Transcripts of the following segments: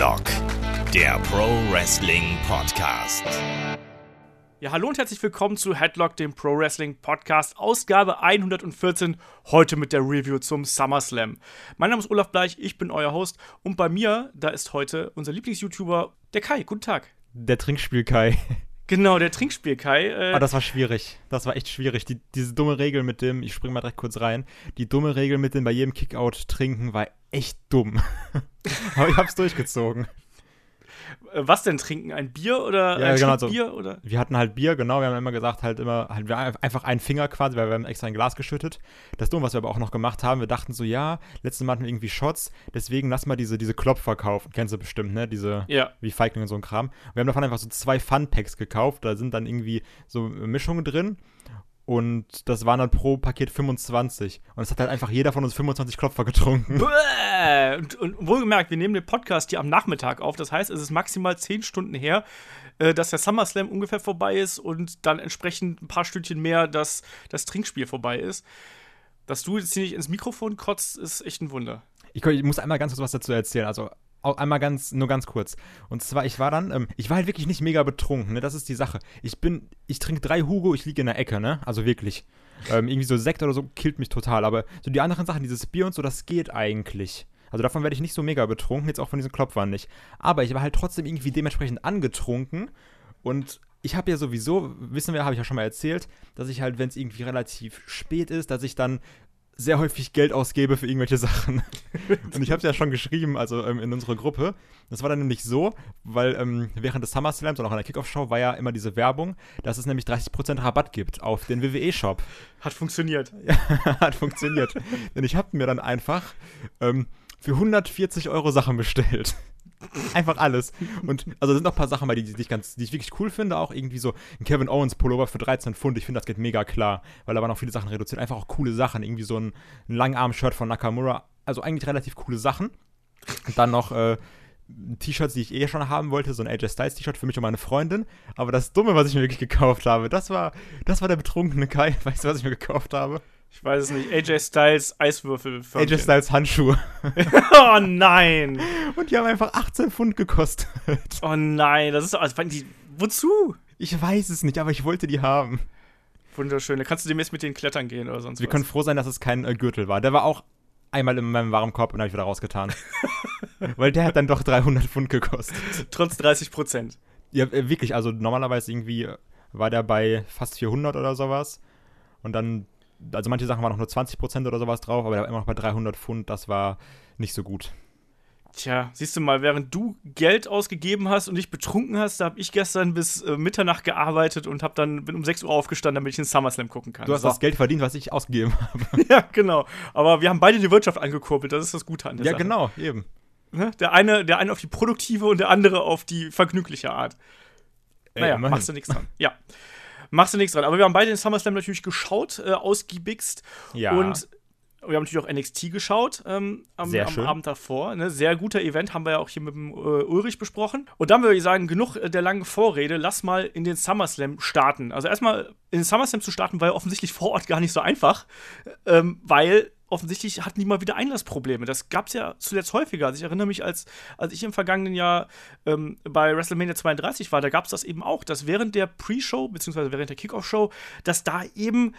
Headlock, der Pro Wrestling Podcast. Ja, hallo und herzlich willkommen zu Headlock, dem Pro Wrestling Podcast, Ausgabe 114, heute mit der Review zum SummerSlam. Mein Name ist Olaf Bleich, ich bin euer Host und bei mir, da ist heute unser Lieblings-YouTuber, der Kai. Guten Tag. Der Trinkspiel Kai. Genau, der Trinkspiel Kai. Äh ah, das war schwierig. Das war echt schwierig. Die, diese dumme Regel mit dem, ich spring mal direkt kurz rein, die dumme Regel mit dem bei jedem Kickout trinken war echt dumm. Aber ich hab's durchgezogen. Äh, was denn trinken? Ein Bier oder ja, ein genau, so. Bier? Oder? Wir hatten halt Bier, genau. Wir haben immer gesagt, halt immer, halt wir einfach einen Finger quasi, weil wir haben extra ein Glas geschüttet. Das Dumme, was wir aber auch noch gemacht haben, wir dachten so, ja, letztes Mal hatten wir irgendwie Shots, deswegen lass mal diese, diese Klopfer kaufen. Kennst du bestimmt, ne? Diese, ja. wie Feigling und so ein Kram. wir haben davon einfach so zwei Fun-Packs gekauft. Da sind dann irgendwie so Mischungen drin. Und das waren dann pro Paket 25. Und es hat halt einfach jeder von uns 25 Klopfer getrunken. Und, und wohlgemerkt, wir nehmen den Podcast hier am Nachmittag auf. Das heißt, es ist maximal 10 Stunden her, äh, dass der SummerSlam ungefähr vorbei ist und dann entsprechend ein paar Stündchen mehr, dass das Trinkspiel vorbei ist. Dass du jetzt hier nicht ins Mikrofon kotzt, ist echt ein Wunder. Ich, ich muss einmal ganz kurz was dazu erzählen. Also einmal ganz, nur ganz kurz. Und zwar, ich war dann, ähm, ich war halt wirklich nicht mega betrunken, ne? Das ist die Sache. Ich bin, ich trinke drei Hugo, ich liege in der Ecke, ne? Also wirklich. Ähm, irgendwie so Sekt oder so killt mich total. Aber so die anderen Sachen, dieses Bier und so, das geht eigentlich. Also davon werde ich nicht so mega betrunken, jetzt auch von diesen Klopfern nicht. Aber ich war halt trotzdem irgendwie dementsprechend angetrunken. Und ich habe ja sowieso, wissen wir, habe ich ja schon mal erzählt, dass ich halt, wenn es irgendwie relativ spät ist, dass ich dann sehr häufig Geld ausgebe für irgendwelche Sachen. und ich habe es ja schon geschrieben, also ähm, in unserer Gruppe. Das war dann nämlich so, weil ähm, während des SummerSlams und auch in der Kickoff-Show war ja immer diese Werbung, dass es nämlich 30% Rabatt gibt auf den WWE-Shop. Hat funktioniert. Ja, hat funktioniert. Denn ich habe mir dann einfach ähm, für 140 Euro Sachen bestellt. Einfach alles. Und also sind noch ein paar Sachen bei, die, die, ich ganz, die ich wirklich cool finde. Auch irgendwie so ein Kevin Owens Pullover für 13 Pfund. Ich finde, das geht mega klar, weil da waren auch viele Sachen reduziert. Einfach auch coole Sachen. Irgendwie so ein, ein Langarm-Shirt von Nakamura. Also eigentlich relativ coole Sachen. Und dann noch äh, T-Shirts, die ich eh schon haben wollte, so ein AJ Styles T-Shirt für mich und meine Freundin. Aber das Dumme, was ich mir wirklich gekauft habe, das war, das war der betrunkene Kai. Weißt du, was ich mir gekauft habe? Ich weiß es nicht. AJ Styles Eiswürfel. AJ Styles Handschuhe. oh nein. Und die haben einfach 18 Pfund gekostet. Oh nein, das ist also, die, wozu? Ich weiß es nicht, aber ich wollte die haben. Wunderschön. Da kannst du demnächst mit denen klettern gehen oder sonst Wir was. können froh sein, dass es kein äh, Gürtel war. Der war auch einmal in meinem Warenkorb und habe ich wieder rausgetan. Weil der hat dann doch 300 Pfund gekostet. Trotz 30 Prozent. Ja, äh, wirklich. Also normalerweise irgendwie war der bei fast 400 oder sowas. Und dann also manche Sachen waren noch nur 20% oder sowas drauf, aber der war immer noch bei 300 Pfund, das war nicht so gut. Tja, siehst du mal, während du Geld ausgegeben hast und dich betrunken hast, da habe ich gestern bis äh, Mitternacht gearbeitet und hab dann bin um 6 Uhr aufgestanden, damit ich den SummerSlam gucken kann. Du hast so. das Geld verdient, was ich ausgegeben habe. ja, genau. Aber wir haben beide die Wirtschaft angekurbelt, das ist das Gute an der ja, Sache. Ja, genau, eben. Ne? Der, eine, der eine auf die produktive und der andere auf die vergnügliche Art. Ey, naja, immerhin. machst du nichts dran. Ja machst du nichts dran. Aber wir haben beide den SummerSlam natürlich geschaut, äh, ausgiebigst. Ja. Und wir haben natürlich auch NXT geschaut ähm, am, am Abend davor. Ne? Sehr guter Event, haben wir ja auch hier mit dem äh, Ulrich besprochen. Und dann würde ich sagen, genug äh, der langen Vorrede, lass mal in den SummerSlam starten. Also erstmal in den SummerSlam zu starten, war ja offensichtlich vor Ort gar nicht so einfach, ähm, weil offensichtlich hatten die mal wieder Einlassprobleme. Das gab es ja zuletzt häufiger. Also ich erinnere mich, als, als ich im vergangenen Jahr ähm, bei WrestleMania 32 war, da gab es das eben auch, dass während der Pre-Show, beziehungsweise während der Kickoff-Show, dass da eben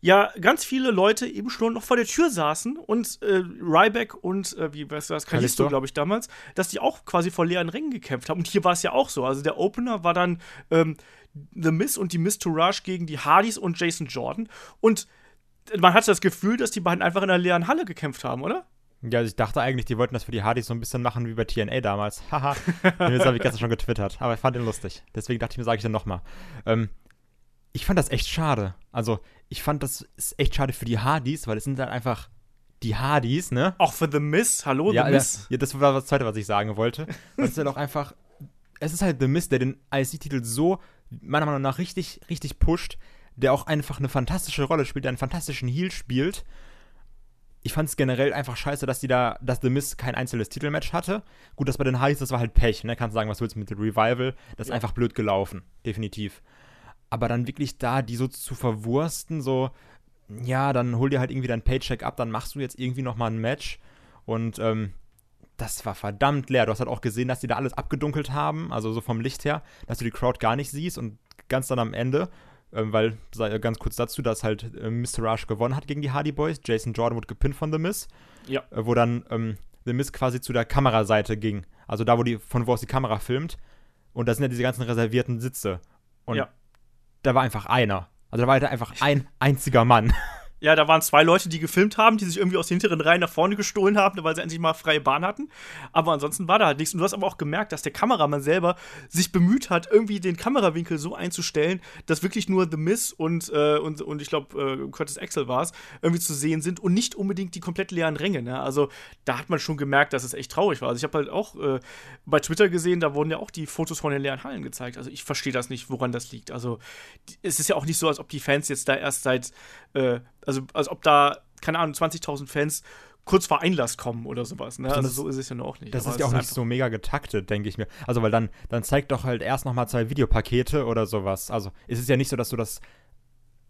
ja ganz viele Leute eben schon noch vor der Tür saßen und äh, Ryback und äh, wie weißt du das, Kalisto, glaube ich, damals, dass die auch quasi vor leeren Rängen gekämpft haben. Und hier war es ja auch so. Also der Opener war dann ähm, The Miss und die Miss Tourage gegen die Hardys und Jason Jordan. Und man hatte das Gefühl, dass die beiden einfach in einer leeren Halle gekämpft haben, oder? Ja, also ich dachte eigentlich, die wollten das für die Hardys so ein bisschen machen wie bei TNA damals. Haha. das habe ich gestern schon getwittert. Aber ich fand ihn lustig. Deswegen dachte ich mir, sage ich dann nochmal. Ähm, ich fand das echt schade. Also, ich fand das ist echt schade für die Hardys, weil es sind dann einfach die Hardys, ne? Auch für The Miss. Hallo, ja, The Miss. Ja, das war das Zweite, was ich sagen wollte. Das ist ja doch einfach. Es ist halt The Miss, der den IC-Titel so, meiner Meinung nach, richtig, richtig pusht der auch einfach eine fantastische Rolle spielt, der einen fantastischen Heal spielt. Ich fand es generell einfach scheiße, dass die da, dass The Miz kein einzelnes Titelmatch hatte. Gut, das bei den Hardys, das war halt Pech, ne? Kannst sagen, was du willst mit dem Revival. Das ist einfach blöd gelaufen, definitiv. Aber dann wirklich da, die so zu verwursten, so, ja, dann hol dir halt irgendwie dein Paycheck ab, dann machst du jetzt irgendwie nochmal ein Match. Und, ähm, das war verdammt leer. Du hast halt auch gesehen, dass die da alles abgedunkelt haben, also so vom Licht her, dass du die Crowd gar nicht siehst und ganz dann am Ende, äh, weil, ganz kurz dazu, dass halt äh, Mr. Rush gewonnen hat gegen die Hardy Boys. Jason Jordan wurde gepinnt von The Miz. Ja. Äh, wo dann ähm, The Miz quasi zu der Kameraseite ging. Also da, wo die, von wo aus die Kamera filmt. Und da sind ja diese ganzen reservierten Sitze. Und ja. da war einfach einer. Also da war halt einfach ein einziger Mann. Ja, da waren zwei Leute, die gefilmt haben, die sich irgendwie aus den hinteren Reihen nach vorne gestohlen haben, weil sie endlich mal freie Bahn hatten. Aber ansonsten war da halt nichts. Und du hast aber auch gemerkt, dass der Kameramann selber sich bemüht hat, irgendwie den Kamerawinkel so einzustellen, dass wirklich nur The Miss und, äh, und, und ich glaube, äh, Curtis Axel war es, irgendwie zu sehen sind und nicht unbedingt die komplett leeren Ränge. Ne? Also da hat man schon gemerkt, dass es echt traurig war. Also ich habe halt auch äh, bei Twitter gesehen, da wurden ja auch die Fotos von den leeren Hallen gezeigt. Also ich verstehe das nicht, woran das liegt. Also es ist ja auch nicht so, als ob die Fans jetzt da erst seit äh, also als ob da, keine Ahnung, 20.000 Fans kurz vor Einlass kommen oder sowas. Ne? Also, so ist es ja noch nicht. Das ist ja auch nicht so mega getaktet, denke ich mir. Also, weil dann, dann zeigt doch halt erst noch mal zwei Videopakete oder sowas. Also, es ist ja nicht so, dass du das,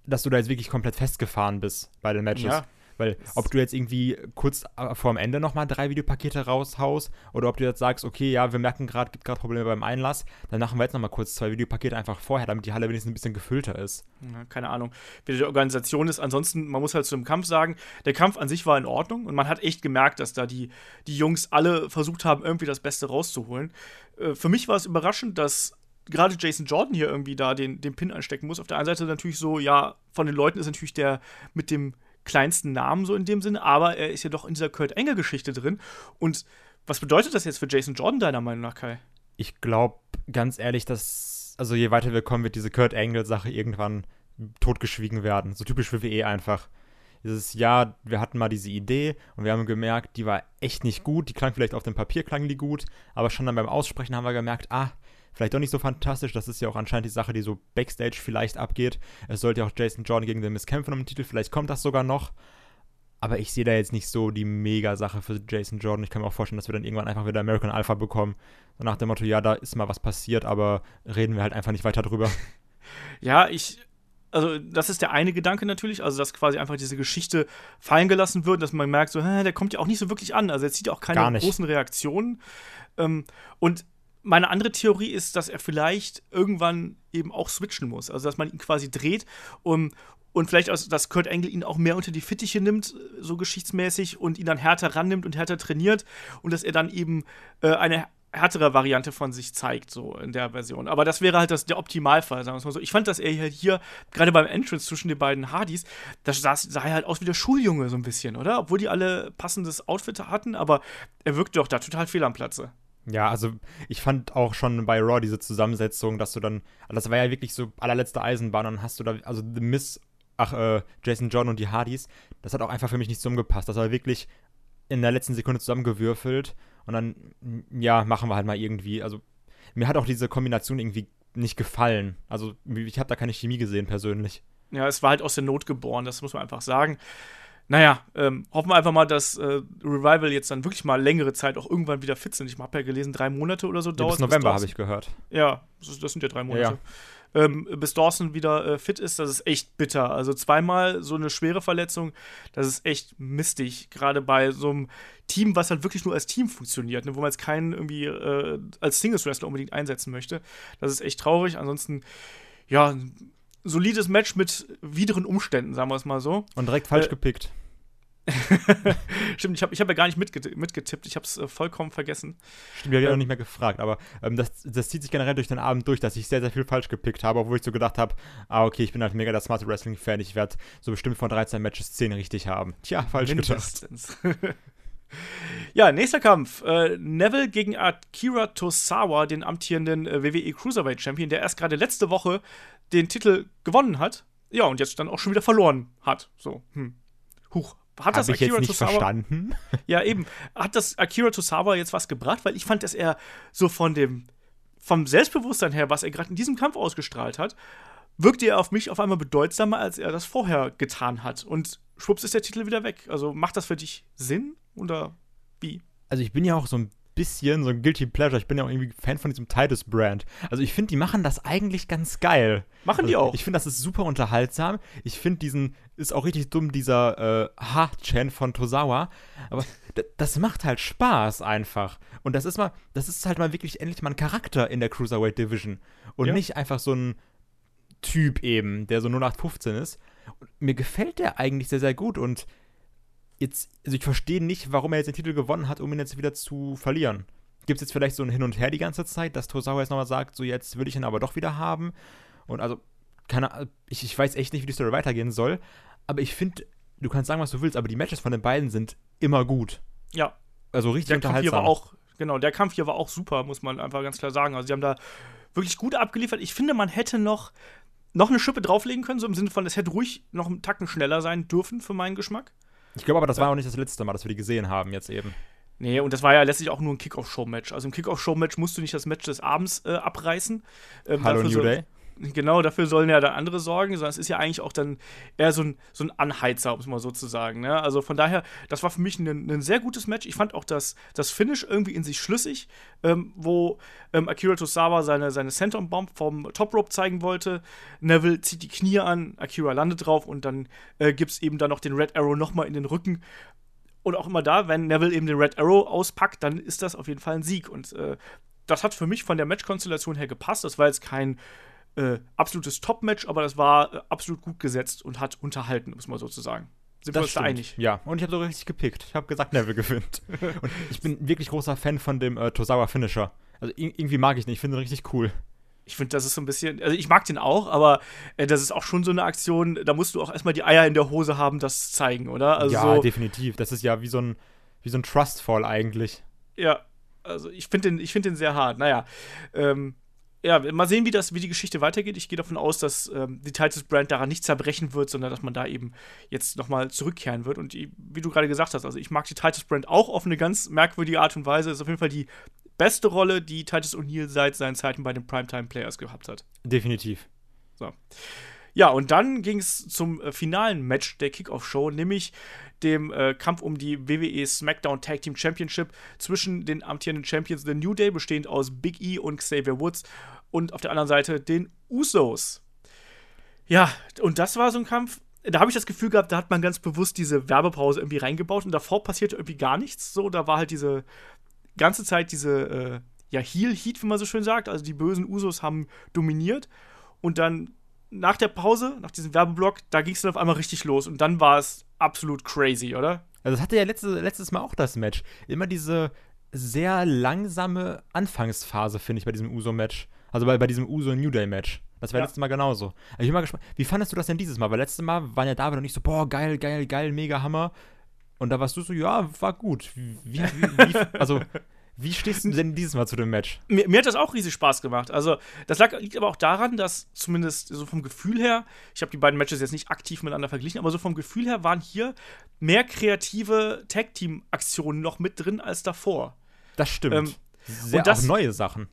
dass du da jetzt wirklich komplett festgefahren bist bei den Matches. Ja. Weil ob du jetzt irgendwie kurz äh, vorm Ende nochmal drei Videopakete raushaust oder ob du jetzt sagst, okay, ja, wir merken gerade, gibt gerade Probleme beim Einlass, dann machen wir jetzt nochmal kurz zwei Videopakete einfach vorher, damit die Halle wenigstens ein bisschen gefüllter ist. Ja, keine Ahnung, wie die Organisation ist. Ansonsten, man muss halt zu dem Kampf sagen, der Kampf an sich war in Ordnung und man hat echt gemerkt, dass da die, die Jungs alle versucht haben, irgendwie das Beste rauszuholen. Äh, für mich war es überraschend, dass gerade Jason Jordan hier irgendwie da den, den Pin anstecken muss. Auf der einen Seite natürlich so, ja, von den Leuten ist natürlich der mit dem kleinsten Namen so in dem Sinne, aber er ist ja doch in dieser Kurt Engel-Geschichte drin. Und was bedeutet das jetzt für Jason Jordan, deiner Meinung nach, Kai? Ich glaube, ganz ehrlich, dass, also je weiter wir kommen, wird diese Kurt Engel-Sache irgendwann totgeschwiegen werden. So typisch für WE einfach. Dieses Jahr, wir hatten mal diese Idee und wir haben gemerkt, die war echt nicht gut. Die klang vielleicht auf dem Papier, klang die gut, aber schon dann beim Aussprechen haben wir gemerkt, ah, vielleicht doch nicht so fantastisch. Das ist ja auch anscheinend die Sache, die so Backstage vielleicht abgeht. Es sollte ja auch Jason Jordan gegen den Miss kämpfen um den Titel. Vielleicht kommt das sogar noch. Aber ich sehe da jetzt nicht so die Mega-Sache für Jason Jordan. Ich kann mir auch vorstellen, dass wir dann irgendwann einfach wieder American Alpha bekommen. So nach dem Motto, ja, da ist mal was passiert, aber reden wir halt einfach nicht weiter drüber. ja, ich. Also, das ist der eine Gedanke natürlich, also dass quasi einfach diese Geschichte fallen gelassen wird, dass man merkt, so, hä, der kommt ja auch nicht so wirklich an. Also, er zieht ja auch keine großen Reaktionen. Ähm, und meine andere Theorie ist, dass er vielleicht irgendwann eben auch switchen muss. Also, dass man ihn quasi dreht um, und vielleicht, auch, dass Kurt Angle ihn auch mehr unter die Fittiche nimmt, so geschichtsmäßig, und ihn dann härter rannimmt und härter trainiert und dass er dann eben äh, eine härtere Variante von sich zeigt, so in der Version. Aber das wäre halt das, der Optimalfall, sagen wir mal so. Ich fand, dass er halt hier, gerade beim Entrance zwischen den beiden Hardys, das sah, sah halt aus wie der Schuljunge so ein bisschen, oder? Obwohl die alle passendes Outfit hatten, aber er wirkte doch da total fehl am Platze. Ja, also ich fand auch schon bei Raw diese Zusammensetzung, dass du dann, das war ja wirklich so allerletzte Eisenbahn, dann hast du da, also The Miss, ach, äh, Jason John und die Hardys, das hat auch einfach für mich nicht zusammengepasst. Das war wirklich in der letzten Sekunde zusammengewürfelt und dann, ja, machen wir halt mal irgendwie. Also mir hat auch diese Kombination irgendwie nicht gefallen. Also ich habe da keine Chemie gesehen persönlich. Ja, es war halt aus der Not geboren, das muss man einfach sagen naja, ähm, hoffen wir einfach mal, dass äh, Revival jetzt dann wirklich mal längere Zeit auch irgendwann wieder fit sind. Ich habe ja gelesen, drei Monate oder so dauert es. Ja, bis November habe ich gehört. Ja, das, das, sind ja drei Monate. Ja, ja. Ähm, bis Dawson wieder äh, fit ist, das ist echt bitter. Also zweimal so eine schwere Verletzung, das ist echt mistig. Gerade bei so einem Team, was halt wirklich nur als Team funktioniert, ne, wo man jetzt keinen irgendwie äh, als Singles-Wrestler unbedingt einsetzen möchte. Das ist echt traurig. Ansonsten, ja, solides Match mit wideren Umständen, sagen wir es mal so. Und direkt falsch äh, gepickt. Stimmt, ich habe ich hab ja gar nicht mitget mitgetippt, ich habe es äh, vollkommen vergessen. Stimmt, ich habe ähm, auch nicht mehr gefragt, aber ähm, das, das zieht sich generell durch den Abend durch, dass ich sehr, sehr viel falsch gepickt habe, obwohl ich so gedacht habe, ah, okay, ich bin halt mega der Smart Wrestling-Fan, ich werde so bestimmt von 13 Matches 10 richtig haben. Tja, falsch Mindestens. gedacht. ja, nächster Kampf. Äh, Neville gegen Akira Tosawa, den amtierenden äh, WWE Cruiserweight Champion, der erst gerade letzte Woche den Titel gewonnen hat. Ja, und jetzt dann auch schon wieder verloren hat. So, hm. Huch, hat das Hab ich Akira jetzt nicht Tosawa, verstanden? Ja, eben. Hat das Akira Tosawa jetzt was gebracht? Weil ich fand, dass er so von dem, vom Selbstbewusstsein her, was er gerade in diesem Kampf ausgestrahlt hat, wirkte er auf mich auf einmal bedeutsamer, als er das vorher getan hat. Und schwupps ist der Titel wieder weg. Also macht das für dich Sinn oder wie? Also ich bin ja auch so ein bisschen so ein Guilty Pleasure. Ich bin ja auch irgendwie Fan von diesem Titus-Brand. Also ich finde, die machen das eigentlich ganz geil. Machen also, die auch. Ich finde, das ist super unterhaltsam. Ich finde diesen, ist auch richtig dumm, dieser äh, Ha-Chan von Tosawa. Aber das macht halt Spaß einfach. Und das ist mal, das ist halt mal wirklich endlich mal ein Charakter in der Cruiserweight Division. Und ja. nicht einfach so ein Typ eben, der so 0815 ist. Und mir gefällt der eigentlich sehr, sehr gut. Und jetzt, also ich verstehe nicht, warum er jetzt den Titel gewonnen hat, um ihn jetzt wieder zu verlieren. Gibt es jetzt vielleicht so ein Hin und Her die ganze Zeit, dass Tosawa jetzt nochmal sagt, so jetzt will ich ihn aber doch wieder haben. Und also, keine ich, ich weiß echt nicht, wie die Story weitergehen soll. Aber ich finde, du kannst sagen, was du willst, aber die Matches von den beiden sind immer gut. Ja. Also richtig der unterhaltsam. Kampf hier war auch, genau, der Kampf hier war auch super, muss man einfach ganz klar sagen. Also sie haben da wirklich gut abgeliefert. Ich finde, man hätte noch, noch eine Schippe drauflegen können, so im Sinne von, es hätte ruhig noch einen Tacken schneller sein dürfen für meinen Geschmack. Ich glaube aber, das war auch nicht das letzte Mal, dass wir die gesehen haben jetzt eben. Nee, und das war ja letztlich auch nur ein Kickoff-Show-Match. Also im Kickoff-Show-Match musst du nicht das Match des Abends äh, abreißen. Ähm, Hallo New so, Day. Genau, dafür sollen ja dann andere sorgen, sondern es ist ja eigentlich auch dann eher so ein, so ein Anheizer, um es mal so zu sagen. Ne? Also von daher, das war für mich ein, ein, sehr gutes Match. Ich fand auch das, das Finish irgendwie in sich schlüssig, ähm, wo ähm, Akira Tosawa seine, seine Senton-Bomb vom Top Rope zeigen wollte. Neville zieht die Knie an, Akira landet drauf und dann äh, gibt es eben dann noch den Red Arrow nochmal in den Rücken. Und auch immer da, wenn Neville eben den Red Arrow auspackt, dann ist das auf jeden Fall ein Sieg. Und äh, das hat für mich von der Matchkonstellation her gepasst. Das war jetzt kein äh, absolutes Top-Match, aber das war äh, absolut gut gesetzt und hat unterhalten, muss man sozusagen. Sind das wir uns da einig? Ja, und ich habe so richtig gepickt. Ich habe gesagt, Neville gewinnt. und ich bin wirklich großer Fan von dem äh, Tosawa Finisher. Also irgendwie mag ich den, ich finde ihn richtig cool. Ich finde, das ist so ein bisschen, also ich mag den auch, aber äh, das ist auch schon so eine Aktion, da musst du auch erstmal die Eier in der Hose haben, das zu zeigen, oder? Also ja, so, definitiv. Das ist ja wie so ein, wie so ein Trustfall eigentlich. Ja, also ich finde den, find den sehr hart. Naja, ähm, ja, mal sehen, wie, das, wie die Geschichte weitergeht. Ich gehe davon aus, dass ähm, die Titus Brand daran nicht zerbrechen wird, sondern dass man da eben jetzt nochmal zurückkehren wird. Und wie du gerade gesagt hast, also ich mag die Titus Brand auch auf eine ganz merkwürdige Art und Weise. Ist auf jeden Fall die beste Rolle, die Titus O'Neill seit seinen Zeiten bei den Primetime Players gehabt hat. Definitiv. So. Ja, und dann ging es zum äh, finalen Match der Kickoff-Show, nämlich dem äh, Kampf um die WWE SmackDown Tag Team Championship zwischen den amtierenden Champions The New Day, bestehend aus Big E und Xavier Woods, und auf der anderen Seite den Usos. Ja, und das war so ein Kampf, da habe ich das Gefühl gehabt, da hat man ganz bewusst diese Werbepause irgendwie reingebaut und davor passierte irgendwie gar nichts. So, da war halt diese ganze Zeit diese, äh, ja, Heel-Heat, wie man so schön sagt. Also die bösen Usos haben dominiert. Und dann nach der Pause, nach diesem Werbeblock, da ging es dann auf einmal richtig los. Und dann war es absolut crazy, oder? Also das hatte ja letzte, letztes Mal auch das Match. Immer diese sehr langsame Anfangsphase, finde ich, bei diesem Uso-Match. Also bei, bei diesem Uso New Day Match. Das war ja. letztes Mal genauso. Also ich bin mal gespannt. Wie fandest du das denn dieses Mal? Weil letztes Mal waren ja David und ich so, boah, geil, geil, geil, mega Hammer. Und da warst du so, ja, war gut. Wie, wie, wie also, wie stehst du denn dieses Mal zu dem Match? Mir, mir, hat das auch riesig Spaß gemacht. Also, das lag, liegt aber auch daran, dass zumindest so vom Gefühl her, ich habe die beiden Matches jetzt nicht aktiv miteinander verglichen, aber so vom Gefühl her waren hier mehr kreative Tag-Team-Aktionen noch mit drin als davor. Das stimmt. Ähm, Sehr und das, auch neue Sachen.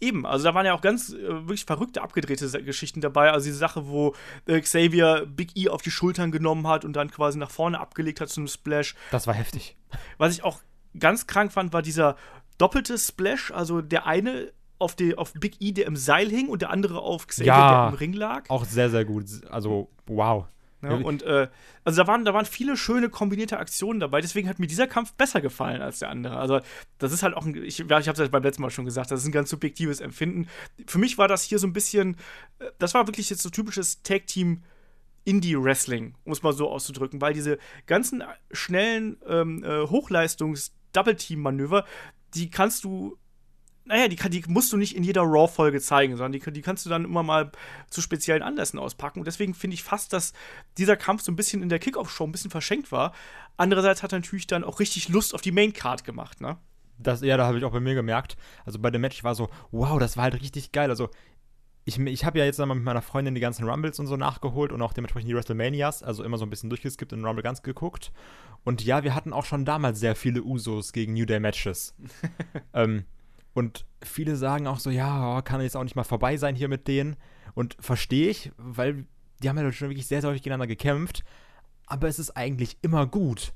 Eben, also da waren ja auch ganz äh, wirklich verrückte, abgedrehte Geschichten dabei. Also diese Sache, wo äh, Xavier Big E auf die Schultern genommen hat und dann quasi nach vorne abgelegt hat zu einem Splash. Das war heftig. Was ich auch ganz krank fand, war dieser doppelte Splash. Also der eine auf, die, auf Big E, der im Seil hing, und der andere auf Xavier, ja, der im Ring lag. Auch sehr, sehr gut. Also, wow. Ja, und äh, also da waren, da waren viele schöne kombinierte Aktionen dabei, deswegen hat mir dieser Kampf besser gefallen als der andere. Also, das ist halt auch ein, ich, ich habe es beim letzten Mal schon gesagt, das ist ein ganz subjektives Empfinden. Für mich war das hier so ein bisschen, äh, das war wirklich jetzt so typisches Tag-Team- Indie-Wrestling, um es mal so auszudrücken, weil diese ganzen schnellen ähm, äh, Hochleistungs-Double-Team-Manöver, die kannst du naja, die, die musst du nicht in jeder Raw-Folge zeigen, sondern die, die kannst du dann immer mal zu speziellen Anlässen auspacken. Und deswegen finde ich fast, dass dieser Kampf so ein bisschen in der Kickoff-Show ein bisschen verschenkt war. Andererseits hat er natürlich dann auch richtig Lust auf die Main-Card gemacht, ne? Das, ja, da habe ich auch bei mir gemerkt. Also bei dem Match war so, wow, das war halt richtig geil. Also ich, ich habe ja jetzt mal mit meiner Freundin die ganzen Rumbles und so nachgeholt und auch dementsprechend die WrestleManias, also immer so ein bisschen durchgeskippt und Rumble ganz geguckt. Und ja, wir hatten auch schon damals sehr viele Usos gegen New Day Matches. ähm, und viele sagen auch so, ja, oh, kann jetzt auch nicht mal vorbei sein hier mit denen. Und verstehe ich, weil die haben ja schon wirklich sehr, sehr häufig gegeneinander gekämpft. Aber es ist eigentlich immer gut.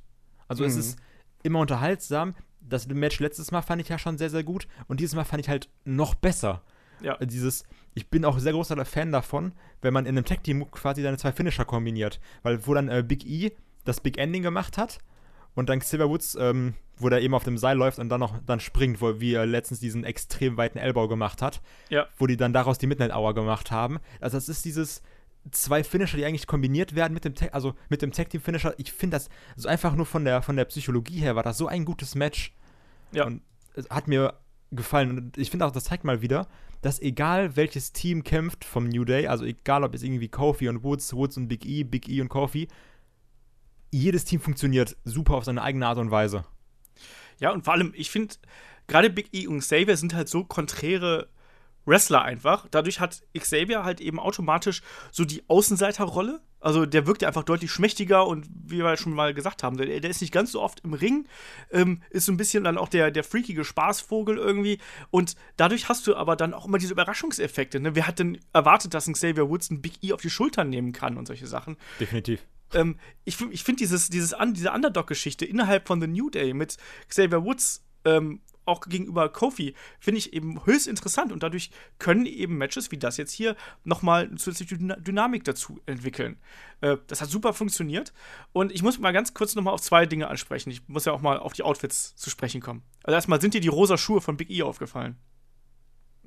Also mhm. es ist immer unterhaltsam. das Match letztes Mal fand ich ja schon sehr, sehr gut und dieses Mal fand ich halt noch besser. Ja. Dieses, ich bin auch sehr großer Fan davon, wenn man in einem Tag-Team quasi seine zwei Finisher kombiniert. Weil wo dann äh, Big E das Big Ending gemacht hat und dann Silver Woods, ähm, wo der eben auf dem Seil läuft und dann noch dann springt, wo wie er letztens diesen extrem weiten Elbow gemacht hat. Ja. Wo die dann daraus die Midnight Hour gemacht haben. Also das ist dieses zwei Finisher, die eigentlich kombiniert werden mit dem Tag, also mit dem Tag Team Finisher. Ich finde das so einfach nur von der von der Psychologie her war das so ein gutes Match. Ja. Und es hat mir gefallen und ich finde auch das zeigt mal wieder, dass egal welches Team kämpft vom New Day, also egal ob es irgendwie Kofi und Woods, Woods und Big E, Big E und Kofi, jedes Team funktioniert super auf seine eigene Art und Weise. Ja, und vor allem, ich finde, gerade Big E und Xavier sind halt so konträre Wrestler einfach. Dadurch hat Xavier halt eben automatisch so die Außenseiterrolle. Also der wirkt ja einfach deutlich schmächtiger und wie wir schon mal gesagt haben, der, der ist nicht ganz so oft im Ring, ähm, ist so ein bisschen dann auch der, der freakige Spaßvogel irgendwie. Und dadurch hast du aber dann auch immer diese Überraschungseffekte. Ne? Wer hat denn erwartet, dass ein Xavier Woods ein Big E auf die Schultern nehmen kann und solche Sachen? Definitiv. Ähm, ich ich finde dieses, dieses, diese Underdog-Geschichte innerhalb von The New Day mit Xavier Woods ähm, auch gegenüber Kofi, finde ich eben höchst interessant und dadurch können eben Matches wie das jetzt hier nochmal eine zusätzliche Dynamik dazu entwickeln. Äh, das hat super funktioniert und ich muss mal ganz kurz nochmal auf zwei Dinge ansprechen. Ich muss ja auch mal auf die Outfits zu sprechen kommen. Also erstmal, sind dir die rosa Schuhe von Big E aufgefallen?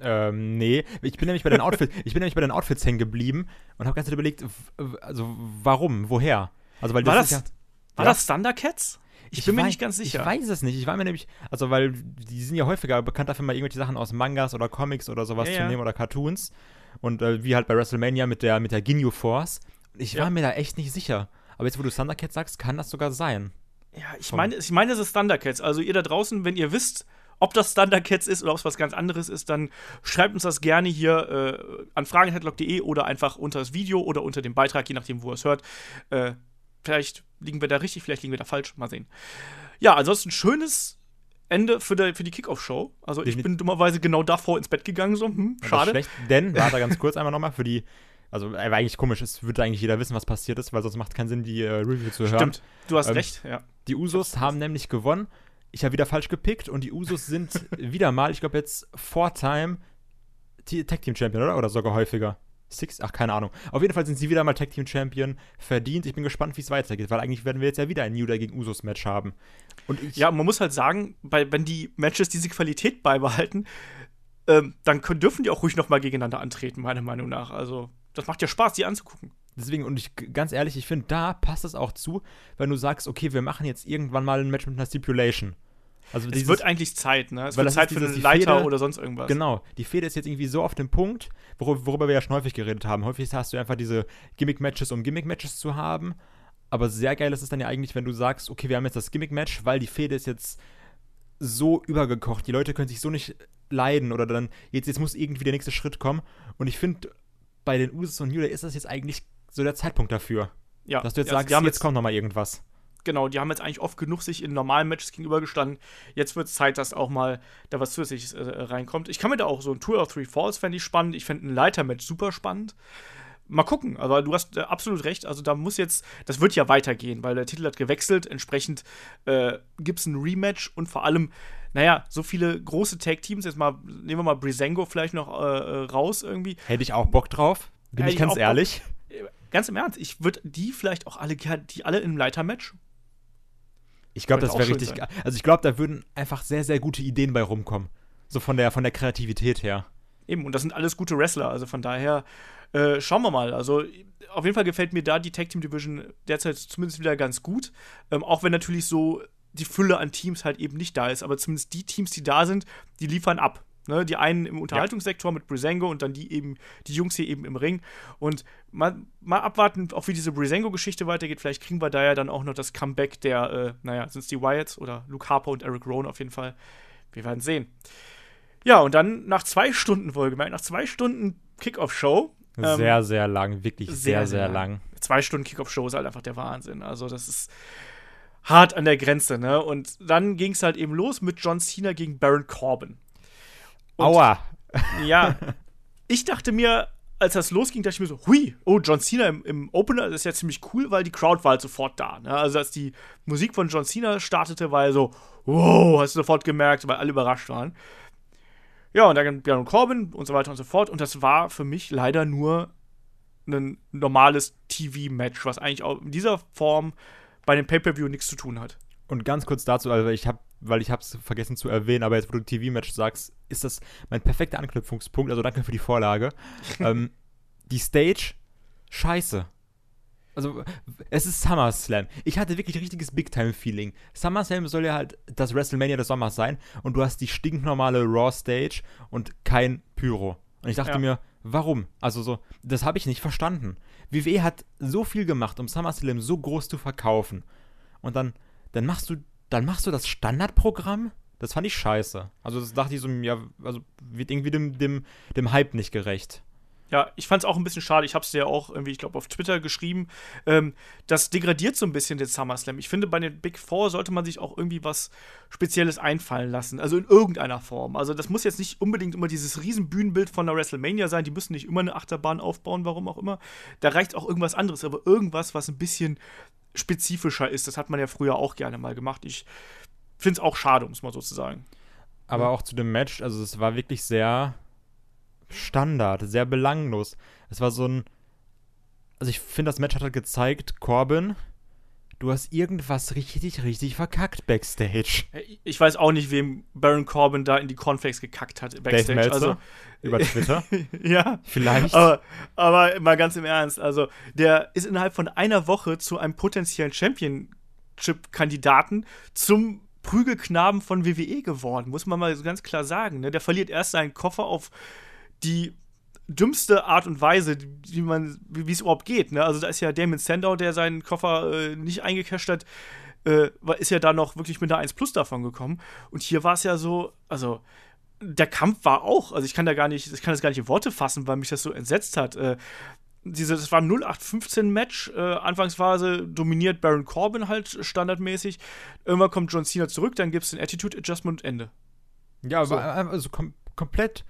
Ähm, nee, ich bin nämlich bei den Outfits, ich bin nämlich bei den Outfits hängen geblieben und habe ganz überlegt, also warum, woher? Also weil war das, das ja, war ja? das Thundercats? Ich, ich bin weiß, mir nicht ganz sicher. Ich weiß es nicht. Ich war mir nämlich, also weil die sind ja häufiger bekannt dafür, mal irgendwelche Sachen aus Mangas oder Comics oder sowas ja, zu nehmen oder Cartoons. Und äh, wie halt bei WrestleMania mit der, mit der Ginyu Force. Ich war mir da echt nicht sicher. Aber jetzt, wo du Thundercats sagst, kann das sogar sein. Ja, ich meine, ich meine, es ist Thundercats. Also ihr da draußen, wenn ihr wisst, ob das Thundercats ist oder ob es was ganz anderes ist, dann schreibt uns das gerne hier äh, an fragenheadlock.de oder einfach unter das Video oder unter dem Beitrag, je nachdem, wo ihr es hört. Äh, Vielleicht liegen wir da richtig, vielleicht liegen wir da falsch. Mal sehen. Ja, ansonsten schönes Ende für, die, für die Kickoff-Show. Also ich bin dummerweise genau davor ins Bett gegangen, so, hm, schade. Schlecht, denn, warte ganz kurz einmal nochmal, für die, also war eigentlich komisch, es würde eigentlich jeder wissen, was passiert ist, weil sonst macht es keinen Sinn, die äh, Review zu hören. Stimmt, du hast ähm, recht, ja. Die Usos haben nämlich gewonnen. Ich habe wieder falsch gepickt und die Usos sind wieder mal, ich glaube jetzt Four-Time Tag Team Champion, oder? Oder sogar häufiger. Six, ach, keine Ahnung. Auf jeden Fall sind sie wieder mal Tag Team Champion verdient. Ich bin gespannt, wie es weitergeht, weil eigentlich werden wir jetzt ja wieder ein New Day gegen Usos Match haben. Und ja, man muss halt sagen, bei, wenn die Matches diese Qualität beibehalten, ähm, dann können, dürfen die auch ruhig noch mal gegeneinander antreten, meiner Meinung nach. Also, das macht ja Spaß, die anzugucken. Deswegen, und ich, ganz ehrlich, ich finde, da passt es auch zu, wenn du sagst, okay, wir machen jetzt irgendwann mal ein Match mit einer Stipulation. Also es wird eigentlich Zeit, ne? Es wird Zeit für einen Leiter Fehde, oder sonst irgendwas. Genau. Die Fehde ist jetzt irgendwie so auf dem Punkt, wor worüber wir ja schon häufig geredet haben. Häufig hast du einfach diese Gimmick-Matches, um Gimmick-Matches zu haben. Aber sehr geil ist es dann ja eigentlich, wenn du sagst, okay, wir haben jetzt das Gimmick-Match, weil die Fehde ist jetzt so übergekocht. Die Leute können sich so nicht leiden oder dann, jetzt, jetzt muss irgendwie der nächste Schritt kommen. Und ich finde, bei den Usos und New Day ist das jetzt eigentlich so der Zeitpunkt dafür. Ja. Dass du jetzt ja, sagst, jetzt kommt nochmal irgendwas genau, die haben jetzt eigentlich oft genug sich in normalen Matches gegenübergestanden. Jetzt wird es Zeit, dass auch mal da was Zusätzliches äh, reinkommt. Ich kann mir da auch so ein Two or Three Falls fände ich spannend. Ich fände ein Leiter-Match super spannend. Mal gucken, aber du hast äh, absolut recht. Also da muss jetzt, das wird ja weitergehen, weil der Titel hat gewechselt. Entsprechend äh, gibt es ein Rematch und vor allem, naja, so viele große Tag-Teams. Jetzt mal, nehmen wir mal Brisengo vielleicht noch äh, äh raus irgendwie. Hätte ich auch Bock drauf, bin ich ganz ehrlich. Bock, ganz im Ernst, ich würde die vielleicht auch alle, die alle im Leiter-Match ich glaube, das wäre richtig. Sein. Also ich glaube, da würden einfach sehr, sehr gute Ideen bei rumkommen. So von der, von der Kreativität her. Eben, und das sind alles gute Wrestler. Also von daher äh, schauen wir mal. Also auf jeden Fall gefällt mir da die Tag Team Division derzeit zumindest wieder ganz gut. Ähm, auch wenn natürlich so die Fülle an Teams halt eben nicht da ist. Aber zumindest die Teams, die da sind, die liefern ab. Ne, die einen im Unterhaltungssektor ja. mit Brisengo und dann die eben, die Jungs hier eben im Ring. Und mal, mal abwarten, auch wie diese Brisengo-Geschichte weitergeht. Vielleicht kriegen wir da ja dann auch noch das Comeback der, äh, naja, sind es die Wyatts oder Luke Harper und Eric Rowan auf jeden Fall. Wir werden sehen. Ja, und dann nach zwei Stunden, wohlgemerkt, nach zwei Stunden Kickoff-Show. Ähm, sehr, sehr lang, wirklich sehr, sehr, sehr lang. lang. Zwei Stunden Kickoff-Show ist halt einfach der Wahnsinn. Also, das ist hart an der Grenze, ne? Und dann ging es halt eben los mit John Cena gegen Baron Corbin. Und, Aua. Ja. Ich dachte mir als das losging, dachte ich mir so, hui, oh, John Cena im, im Opener, das ist ja ziemlich cool, weil die Crowd war halt sofort da. Ne? Also als die Musik von John Cena startete, war er so, wow, hast du sofort gemerkt, weil alle überrascht waren. Ja, und dann Baron Corbin und so weiter und so fort. Und das war für mich leider nur ein normales TV-Match, was eigentlich auch in dieser Form bei dem Pay-Per-View nichts zu tun hat. Und ganz kurz dazu, also ich habe, weil ich habe es vergessen zu erwähnen, aber jetzt, wo du TV-Match sagst, ist das mein perfekter Anknüpfungspunkt. Also danke für die Vorlage. ähm, die Stage, scheiße. Also, es ist SummerSlam. Ich hatte wirklich richtiges Big-Time-Feeling. SummerSlam soll ja halt das WrestleMania des Sommers sein und du hast die stinknormale Raw-Stage und kein Pyro. Und ich dachte ja. mir, warum? Also so, das habe ich nicht verstanden. WWE hat so viel gemacht, um SummerSlam so groß zu verkaufen. Und dann, dann machst du, dann machst du das Standardprogramm? Das fand ich scheiße. Also das dachte ich so, ja, also wird irgendwie dem, dem, dem Hype nicht gerecht. Ja, ich fand es auch ein bisschen schade. Ich habe es ja auch irgendwie, ich glaube, auf Twitter geschrieben. Ähm, das degradiert so ein bisschen den SummerSlam. Ich finde, bei den Big Four sollte man sich auch irgendwie was Spezielles einfallen lassen. Also in irgendeiner Form. Also das muss jetzt nicht unbedingt immer dieses Riesenbühnenbild von der WrestleMania sein. Die müssen nicht immer eine Achterbahn aufbauen, warum auch immer. Da reicht auch irgendwas anderes, aber irgendwas, was ein bisschen spezifischer ist. Das hat man ja früher auch gerne mal gemacht. Ich finde es auch schade, um es mal so zu sagen. Aber auch zu dem Match, also es war wirklich sehr Standard, sehr belanglos. Es war so ein. Also ich finde, das Match hat halt gezeigt, Corbin, du hast irgendwas richtig, richtig verkackt backstage. Ich weiß auch nicht, wem Baron Corbin da in die Cornflakes gekackt hat backstage. Dave also über Twitter. ja. Vielleicht. Aber, aber mal ganz im Ernst, also der ist innerhalb von einer Woche zu einem potenziellen Championship-Kandidaten zum Prügelknaben von WWE geworden, muss man mal so ganz klar sagen. Ne? Der verliert erst seinen Koffer auf die dümmste Art und Weise, wie man, wie es überhaupt geht. Ne? Also da ist ja Damon Sandow, der seinen Koffer äh, nicht eingecasht hat, äh, ist ja da noch wirklich mit einer 1 Plus davon gekommen. Und hier war es ja so, also der Kampf war auch, also ich kann da gar nicht, ich kann das gar nicht in Worte fassen, weil mich das so entsetzt hat. Äh, diese, das war ein 0815-Match. Äh, Anfangsphase dominiert Baron Corbin halt standardmäßig. Irgendwann kommt John Cena zurück, dann gibt es den Attitude Adjustment und Ende. Ja, so. also kom komplett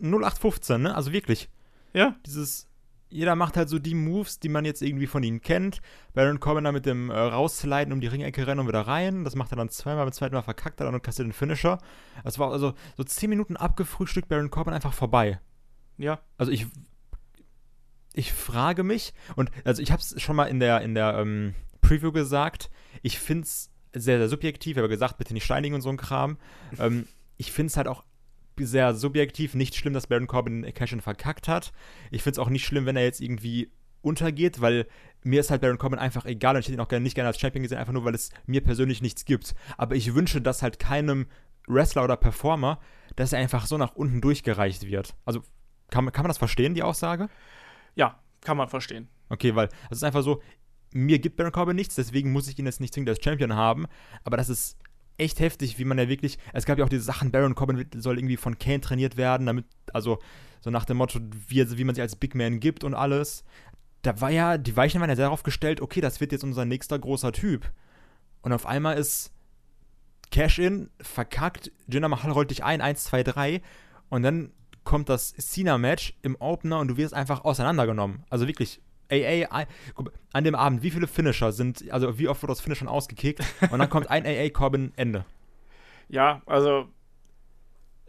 0815, ne? Also wirklich. Ja. Dieses, jeder macht halt so die Moves, die man jetzt irgendwie von ihnen kennt. Baron Corbin da mit dem äh, raussliden um die Ringecke rennen und wieder rein. Das macht er dann zweimal, beim zweiten Mal verkackt er dann und kassiert den Finisher. Das war also so 10 Minuten abgefrühstückt, Baron Corbin einfach vorbei. Ja. Also ich ich frage mich und also ich habe es schon mal in der in der ähm, Preview gesagt. Ich finde es sehr sehr subjektiv. Ich habe gesagt, bitte nicht steinigen und so ein Kram. ähm, ich finde es halt auch sehr subjektiv. Nicht schlimm, dass Baron Corbin Cashin verkackt hat. Ich finde es auch nicht schlimm, wenn er jetzt irgendwie untergeht, weil mir ist halt Baron Corbin einfach egal und ich hätte ihn auch gerne, nicht gerne als Champion gesehen, einfach nur, weil es mir persönlich nichts gibt. Aber ich wünsche das halt keinem Wrestler oder Performer, dass er einfach so nach unten durchgereicht wird. Also kann, kann man das verstehen, die Aussage? Ja, kann man verstehen. Okay, weil es ist einfach so, mir gibt Baron Corbin nichts, deswegen muss ich ihn jetzt nicht zwingend als Champion haben. Aber das ist echt heftig, wie man ja wirklich. Es gab ja auch diese Sachen, Baron Corbin soll irgendwie von Kane trainiert werden, damit, also so nach dem Motto, wie, wie man sich als Big Man gibt und alles. Da war ja, die Weichen waren ja darauf gestellt, okay, das wird jetzt unser nächster großer Typ. Und auf einmal ist Cash-In verkackt, Jinder Mahal rollt dich ein, 1, 2, 3. Und dann kommt das Cena-Match im Opener und du wirst einfach auseinandergenommen. Also wirklich AA, an dem Abend, wie viele Finisher sind, also wie oft wird aus Finishern ausgekickt und dann kommt ein AA Corbin Ende. Ja, also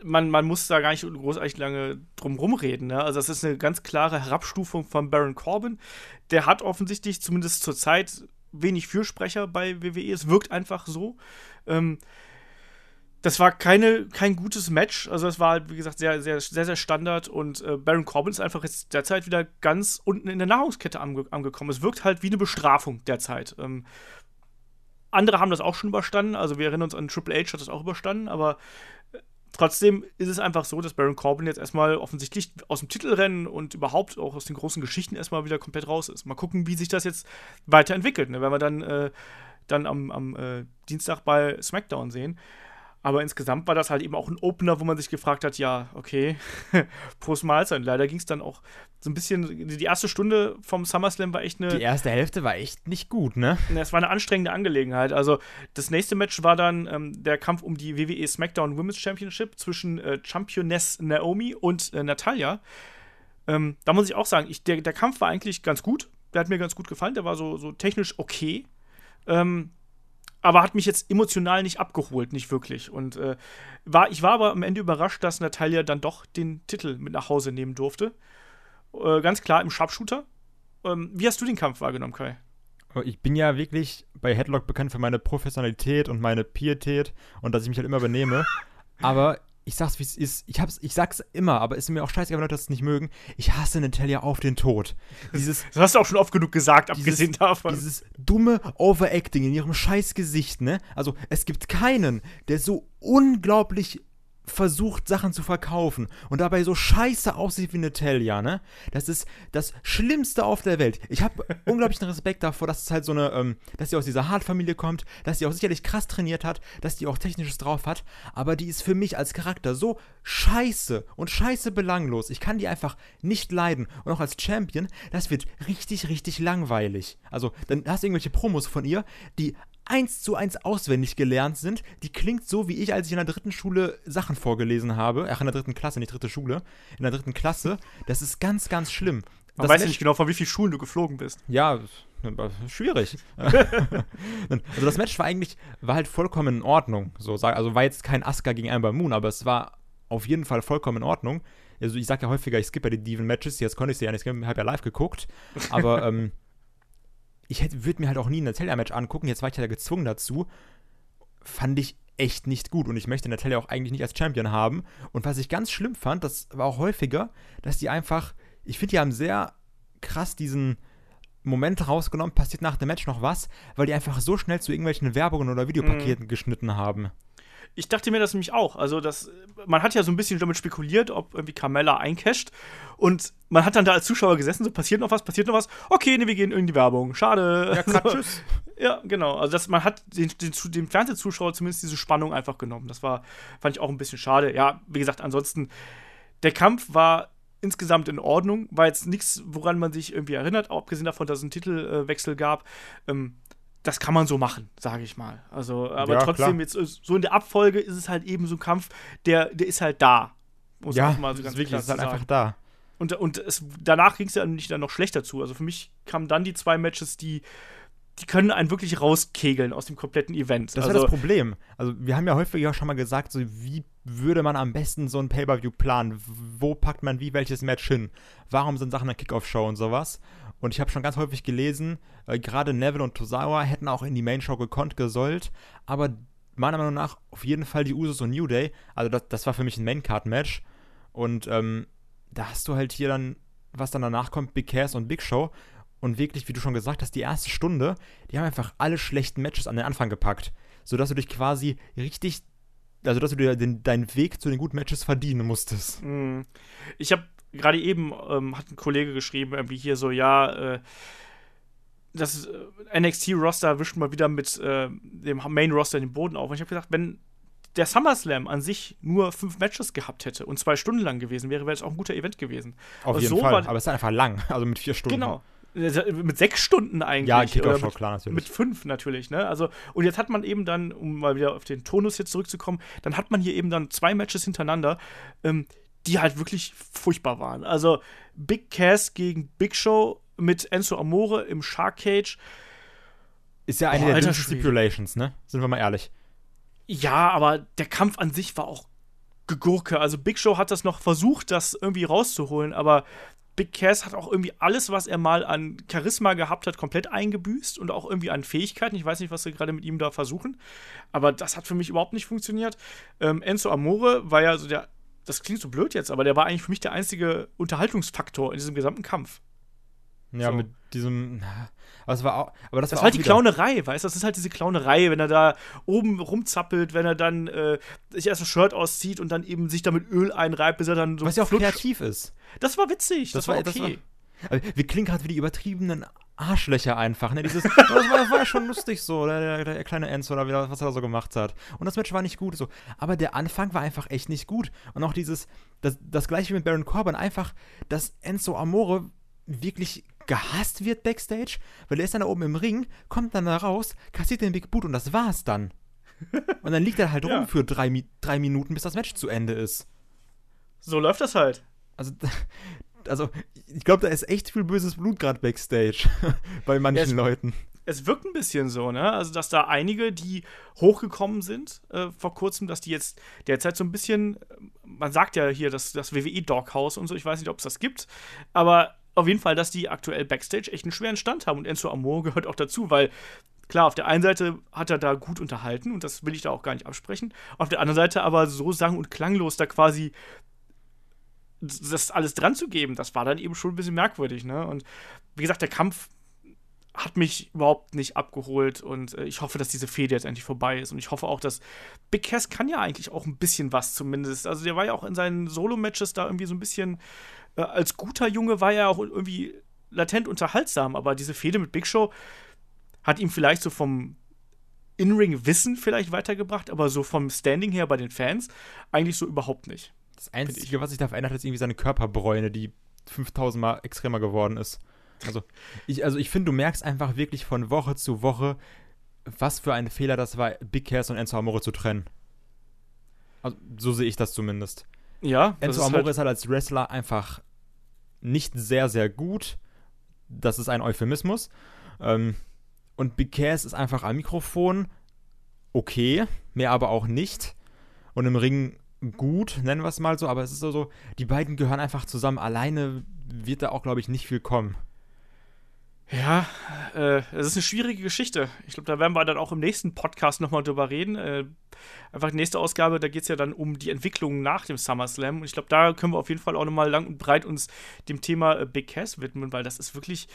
man, man muss da gar nicht großartig lange drum rumreden. Ne? Also das ist eine ganz klare Herabstufung von Baron Corbin. Der hat offensichtlich zumindest zur Zeit wenig Fürsprecher bei WWE. Es wirkt einfach so. Ähm, das war keine, kein gutes Match. Also, es war, halt, wie gesagt, sehr, sehr, sehr, sehr Standard. Und äh, Baron Corbin ist einfach jetzt derzeit wieder ganz unten in der Nahrungskette ange angekommen. Es wirkt halt wie eine Bestrafung derzeit. Ähm, andere haben das auch schon überstanden. Also, wir erinnern uns an Triple H, hat das auch überstanden. Aber äh, trotzdem ist es einfach so, dass Baron Corbin jetzt erstmal offensichtlich aus dem Titelrennen und überhaupt auch aus den großen Geschichten erstmal wieder komplett raus ist. Mal gucken, wie sich das jetzt weiterentwickelt. Ne? Wenn wir dann, äh, dann am, am äh, Dienstag bei SmackDown sehen. Aber insgesamt war das halt eben auch ein Opener, wo man sich gefragt hat, ja, okay, Prost Mahlzeit. Leider ging es dann auch so ein bisschen, die erste Stunde vom SummerSlam war echt eine... Die erste Hälfte war echt nicht gut, ne? Es war eine anstrengende Angelegenheit. Also das nächste Match war dann ähm, der Kampf um die WWE SmackDown Women's Championship zwischen äh, Championess Naomi und äh, Natalia. Ähm, da muss ich auch sagen, ich, der, der Kampf war eigentlich ganz gut. Der hat mir ganz gut gefallen. Der war so, so technisch okay. Ähm, aber hat mich jetzt emotional nicht abgeholt, nicht wirklich. Und äh, war, ich war aber am Ende überrascht, dass Natalia dann doch den Titel mit nach Hause nehmen durfte. Äh, ganz klar im Sharpshooter. Ähm, wie hast du den Kampf wahrgenommen, Kai? Oh, ich bin ja wirklich bei Headlock bekannt für meine Professionalität und meine Pietät und dass ich mich halt immer benehme. aber ich sag's wie es ist, ich hab's, ich sag's immer, aber ist mir auch scheißegal, wenn Leute das nicht mögen. Ich hasse Natalia auf den Tod. Dieses, das hast du auch schon oft genug gesagt, abgesehen dieses, davon. Dieses dumme Overacting in ihrem scheiß Gesicht, ne? Also, es gibt keinen, der so unglaublich versucht, Sachen zu verkaufen und dabei so scheiße aussieht wie Natalia, ne? Das ist das Schlimmste auf der Welt. Ich habe unglaublichen Respekt davor, dass es halt so eine, ähm, dass sie aus dieser Hart-Familie kommt, dass sie auch sicherlich krass trainiert hat, dass die auch Technisches drauf hat, aber die ist für mich als Charakter so scheiße und scheiße belanglos. Ich kann die einfach nicht leiden. Und auch als Champion, das wird richtig, richtig langweilig. Also, dann hast du irgendwelche Promos von ihr, die eins zu eins auswendig gelernt sind. Die klingt so, wie ich, als ich in der dritten Schule Sachen vorgelesen habe. Ach, in der dritten Klasse, nicht dritte Schule. In der dritten Klasse. Das ist ganz, ganz schlimm. Man weiß ja nicht genau, von wie vielen Schulen du geflogen bist. Ja, schwierig. also das Match war eigentlich, war halt vollkommen in Ordnung. So, also war jetzt kein Asuka gegen Amber Moon, aber es war auf jeden Fall vollkommen in Ordnung. Also ich sag ja häufiger, ich skippe die Diven-Matches, jetzt konnte ich sie ja nicht skippen, habe ja live geguckt. Aber ähm, ich würde mir halt auch nie ein Natalia-Match angucken, jetzt war ich ja gezwungen dazu. Fand ich echt nicht gut und ich möchte Natalia auch eigentlich nicht als Champion haben. Und was ich ganz schlimm fand, das war auch häufiger, dass die einfach, ich finde, die haben sehr krass diesen Moment rausgenommen, passiert nach dem Match noch was, weil die einfach so schnell zu irgendwelchen Werbungen oder Videopaketen mhm. geschnitten haben. Ich dachte mir das nämlich auch. Also, das, man hat ja so ein bisschen damit spekuliert, ob irgendwie Carmella eincasht. Und man hat dann da als Zuschauer gesessen, so passiert noch was, passiert noch was. Okay, ne, wir gehen in die Werbung. Schade. Ja, so. tschüss. Ja, genau. Also, das, man hat den, den, den Fernsehzuschauer zumindest diese Spannung einfach genommen. Das war, fand ich auch ein bisschen schade. Ja, wie gesagt, ansonsten, der Kampf war insgesamt in Ordnung. War jetzt nichts, woran man sich irgendwie erinnert, abgesehen davon, dass es einen Titelwechsel gab. Ähm, das kann man so machen, sage ich mal. Also, aber ja, trotzdem, klar. jetzt so in der Abfolge ist es halt eben so ein Kampf, der, der ist halt da. Muss ja, mal so ganz ist wirklich, ist halt einfach da. Und, und es, danach ging es ja nicht dann noch schlechter zu. Also für mich kamen dann die zwei Matches, die, die können einen wirklich rauskegeln aus dem kompletten Event. Das also, ist ja das Problem. Also wir haben ja häufig auch schon mal gesagt, so wie würde man am besten so ein Pay-Per-View planen? Wo packt man wie welches Match hin? Warum sind Sachen eine Kickoff-Show und sowas? Und ich habe schon ganz häufig gelesen, äh, gerade Neville und Tosawa hätten auch in die Main-Show gekonnt, gesollt, aber meiner Meinung nach auf jeden Fall die Usos und New Day. Also das, das war für mich ein Main-Card-Match. Und ähm, da hast du halt hier dann, was dann danach kommt, Big Cass und Big Show. Und wirklich, wie du schon gesagt hast, die erste Stunde, die haben einfach alle schlechten Matches an den Anfang gepackt. Sodass du dich quasi richtig, also dass du dir den, deinen Weg zu den guten Matches verdienen musstest. Mhm. Ich habe gerade eben ähm, hat ein Kollege geschrieben, irgendwie hier so, ja, äh, das äh, NXT-Roster wischt mal wieder mit äh, dem Main-Roster den Boden auf. Und ich habe gedacht, wenn der SummerSlam an sich nur fünf Matches gehabt hätte und zwei Stunden lang gewesen wäre, wäre es auch ein guter Event gewesen. Auf also jeden so Fall, aber es ist einfach lang, also mit vier Stunden. Genau. Mit sechs Stunden eigentlich. Ja, Kickoff-Show, klar, natürlich. Mit fünf natürlich, ne? Also, und jetzt hat man eben dann, um mal wieder auf den Tonus jetzt zurückzukommen, dann hat man hier eben dann zwei Matches hintereinander, ähm, die halt wirklich furchtbar waren. Also Big Cass gegen Big Show mit Enzo Amore im Shark Cage. Ist ja eine Boah, der dünnsten Stipulations, ne? Sind wir mal ehrlich. Ja, aber der Kampf an sich war auch Gegurke. Also Big Show hat das noch versucht, das irgendwie rauszuholen, aber Big Cass hat auch irgendwie alles, was er mal an Charisma gehabt hat, komplett eingebüßt und auch irgendwie an Fähigkeiten. Ich weiß nicht, was sie gerade mit ihm da versuchen, aber das hat für mich überhaupt nicht funktioniert. Ähm, Enzo Amore war ja so der das klingt so blöd jetzt, aber der war eigentlich für mich der einzige Unterhaltungsfaktor in diesem gesamten Kampf. Ja, so. mit diesem. Aber das war auch. Aber das, das war halt die Clownerei, weißt du? Das ist halt diese Clownerei, wenn er da oben rumzappelt, wenn er dann äh, sich erst ein Shirt auszieht und dann eben sich damit Öl einreibt, bis er dann so. Was ja auch kreativ ist. Das war witzig, das, das war okay. Das war, wir klingen gerade wie die übertriebenen Arschlöcher einfach, ne? Dieses, das, war, war ja schon lustig so, der, der, der kleine Enzo oder wieder, was er da so gemacht hat. Und das Match war nicht gut so. Aber der Anfang war einfach echt nicht gut. Und auch dieses, das, das gleiche wie mit Baron Corbin, einfach, dass Enzo Amore wirklich gehasst wird backstage, weil er ist dann da oben im Ring, kommt dann da raus, kassiert den Big Boot und das war's dann. Und dann liegt er halt ja. rum für drei, drei Minuten, bis das Match zu Ende ist. So läuft das halt. Also, also ich glaube, da ist echt viel böses Blut gerade backstage bei manchen ja, es, Leuten. Es wirkt ein bisschen so, ne? Also, dass da einige, die hochgekommen sind äh, vor kurzem, dass die jetzt derzeit so ein bisschen, man sagt ja hier, dass das WWE Doghouse und so, ich weiß nicht, ob es das gibt, aber auf jeden Fall, dass die aktuell Backstage echt einen schweren Stand haben und Enzo Amore gehört auch dazu, weil klar, auf der einen Seite hat er da gut unterhalten und das will ich da auch gar nicht absprechen, auf der anderen Seite aber so sang- und klanglos da quasi das alles dran zu geben, das war dann eben schon ein bisschen merkwürdig, ne? Und wie gesagt, der Kampf hat mich überhaupt nicht abgeholt und äh, ich hoffe, dass diese Fehde jetzt endlich vorbei ist und ich hoffe auch, dass Big Cass kann ja eigentlich auch ein bisschen was zumindest. Also der war ja auch in seinen Solo-Matches da irgendwie so ein bisschen äh, als guter Junge war er auch irgendwie latent unterhaltsam, aber diese Fehde mit Big Show hat ihm vielleicht so vom In-Ring-Wissen vielleicht weitergebracht, aber so vom Standing her bei den Fans eigentlich so überhaupt nicht. Das Einzige, was sich da verändert ist irgendwie seine Körperbräune, die 5000 Mal extremer geworden ist. Also ich, also ich finde, du merkst einfach wirklich von Woche zu Woche, was für ein Fehler das war, Big Cass und Enzo Amore zu trennen. Also, so sehe ich das zumindest. Ja. Enzo Amore halt ist halt als Wrestler einfach nicht sehr, sehr gut. Das ist ein Euphemismus. Ähm, und Big Cass ist einfach am Mikrofon okay, mehr aber auch nicht. Und im Ring gut, nennen wir es mal so, aber es ist so, so die beiden gehören einfach zusammen. Alleine wird da auch, glaube ich, nicht viel kommen. Ja, äh, es ist eine schwierige Geschichte. Ich glaube, da werden wir dann auch im nächsten Podcast nochmal drüber reden. Äh, einfach die nächste Ausgabe, da geht es ja dann um die Entwicklung nach dem SummerSlam. Und ich glaube, da können wir auf jeden Fall auch nochmal lang und breit uns dem Thema äh, Big Cass widmen, weil das ist wirklich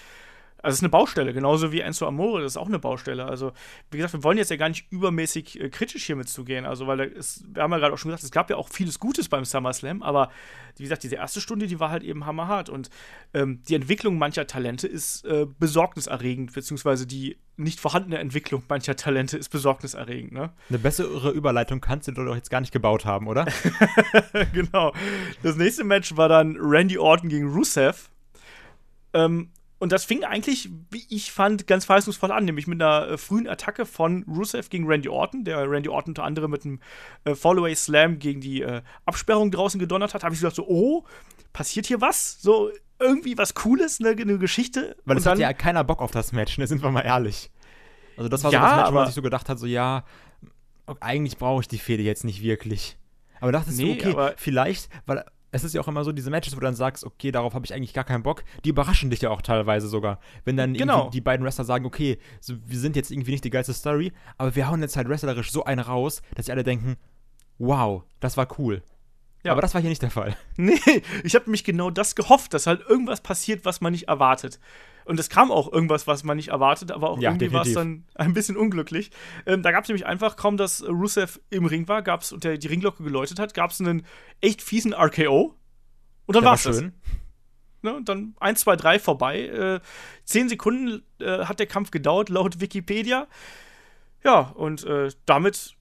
also es ist eine Baustelle, genauso wie Enzo Amore, das ist auch eine Baustelle. Also, wie gesagt, wir wollen jetzt ja gar nicht übermäßig äh, kritisch hier mitzugehen. Also, weil es, wir haben ja gerade auch schon gesagt, es gab ja auch vieles Gutes beim SummerSlam, aber wie gesagt, diese erste Stunde, die war halt eben hammerhart. Und ähm, die Entwicklung mancher Talente ist äh, besorgniserregend, beziehungsweise die nicht vorhandene Entwicklung mancher Talente ist besorgniserregend. Ne? Eine bessere Überleitung kannst du doch jetzt gar nicht gebaut haben, oder? genau. Das nächste Match war dann Randy Orton gegen Rusev. Ähm, und das fing eigentlich, wie ich fand, ganz verheißungsvoll an, nämlich mit einer äh, frühen Attacke von Rusev gegen Randy Orton, der Randy Orton unter anderem mit einem äh, Fallaway Slam gegen die äh, Absperrung draußen gedonnert hat. habe ich gedacht so, oh, passiert hier was? So irgendwie was Cooles, eine, eine Geschichte. Weil es hat ja keiner Bock auf das Match, ne? sind wir mal ehrlich. Also das war so ja, das Match, wo man sich so gedacht hat, so ja, eigentlich brauche ich die Fehde jetzt nicht wirklich. Aber dachtest nee, du, okay, vielleicht, weil es ist ja auch immer so, diese Matches, wo du dann sagst, okay, darauf habe ich eigentlich gar keinen Bock, die überraschen dich ja auch teilweise sogar. Wenn dann genau. die beiden Wrestler sagen, okay, so, wir sind jetzt irgendwie nicht die geilste Story, aber wir hauen jetzt halt wrestlerisch so einen raus, dass sie alle denken, wow, das war cool. Ja. Aber das war hier nicht der Fall. Nee, ich habe mich genau das gehofft, dass halt irgendwas passiert, was man nicht erwartet. Und es kam auch irgendwas, was man nicht erwartet, aber auch ja, irgendwie war es dann ein bisschen unglücklich. Ähm, da gab es nämlich einfach, kaum dass Rusev im Ring war, gab es und der die Ringglocke geläutet hat, gab es einen echt fiesen RKO. Und dann war es schön. Ne, und dann 1, 2, 3 vorbei. Äh, zehn Sekunden äh, hat der Kampf gedauert, laut Wikipedia. Ja, und äh, damit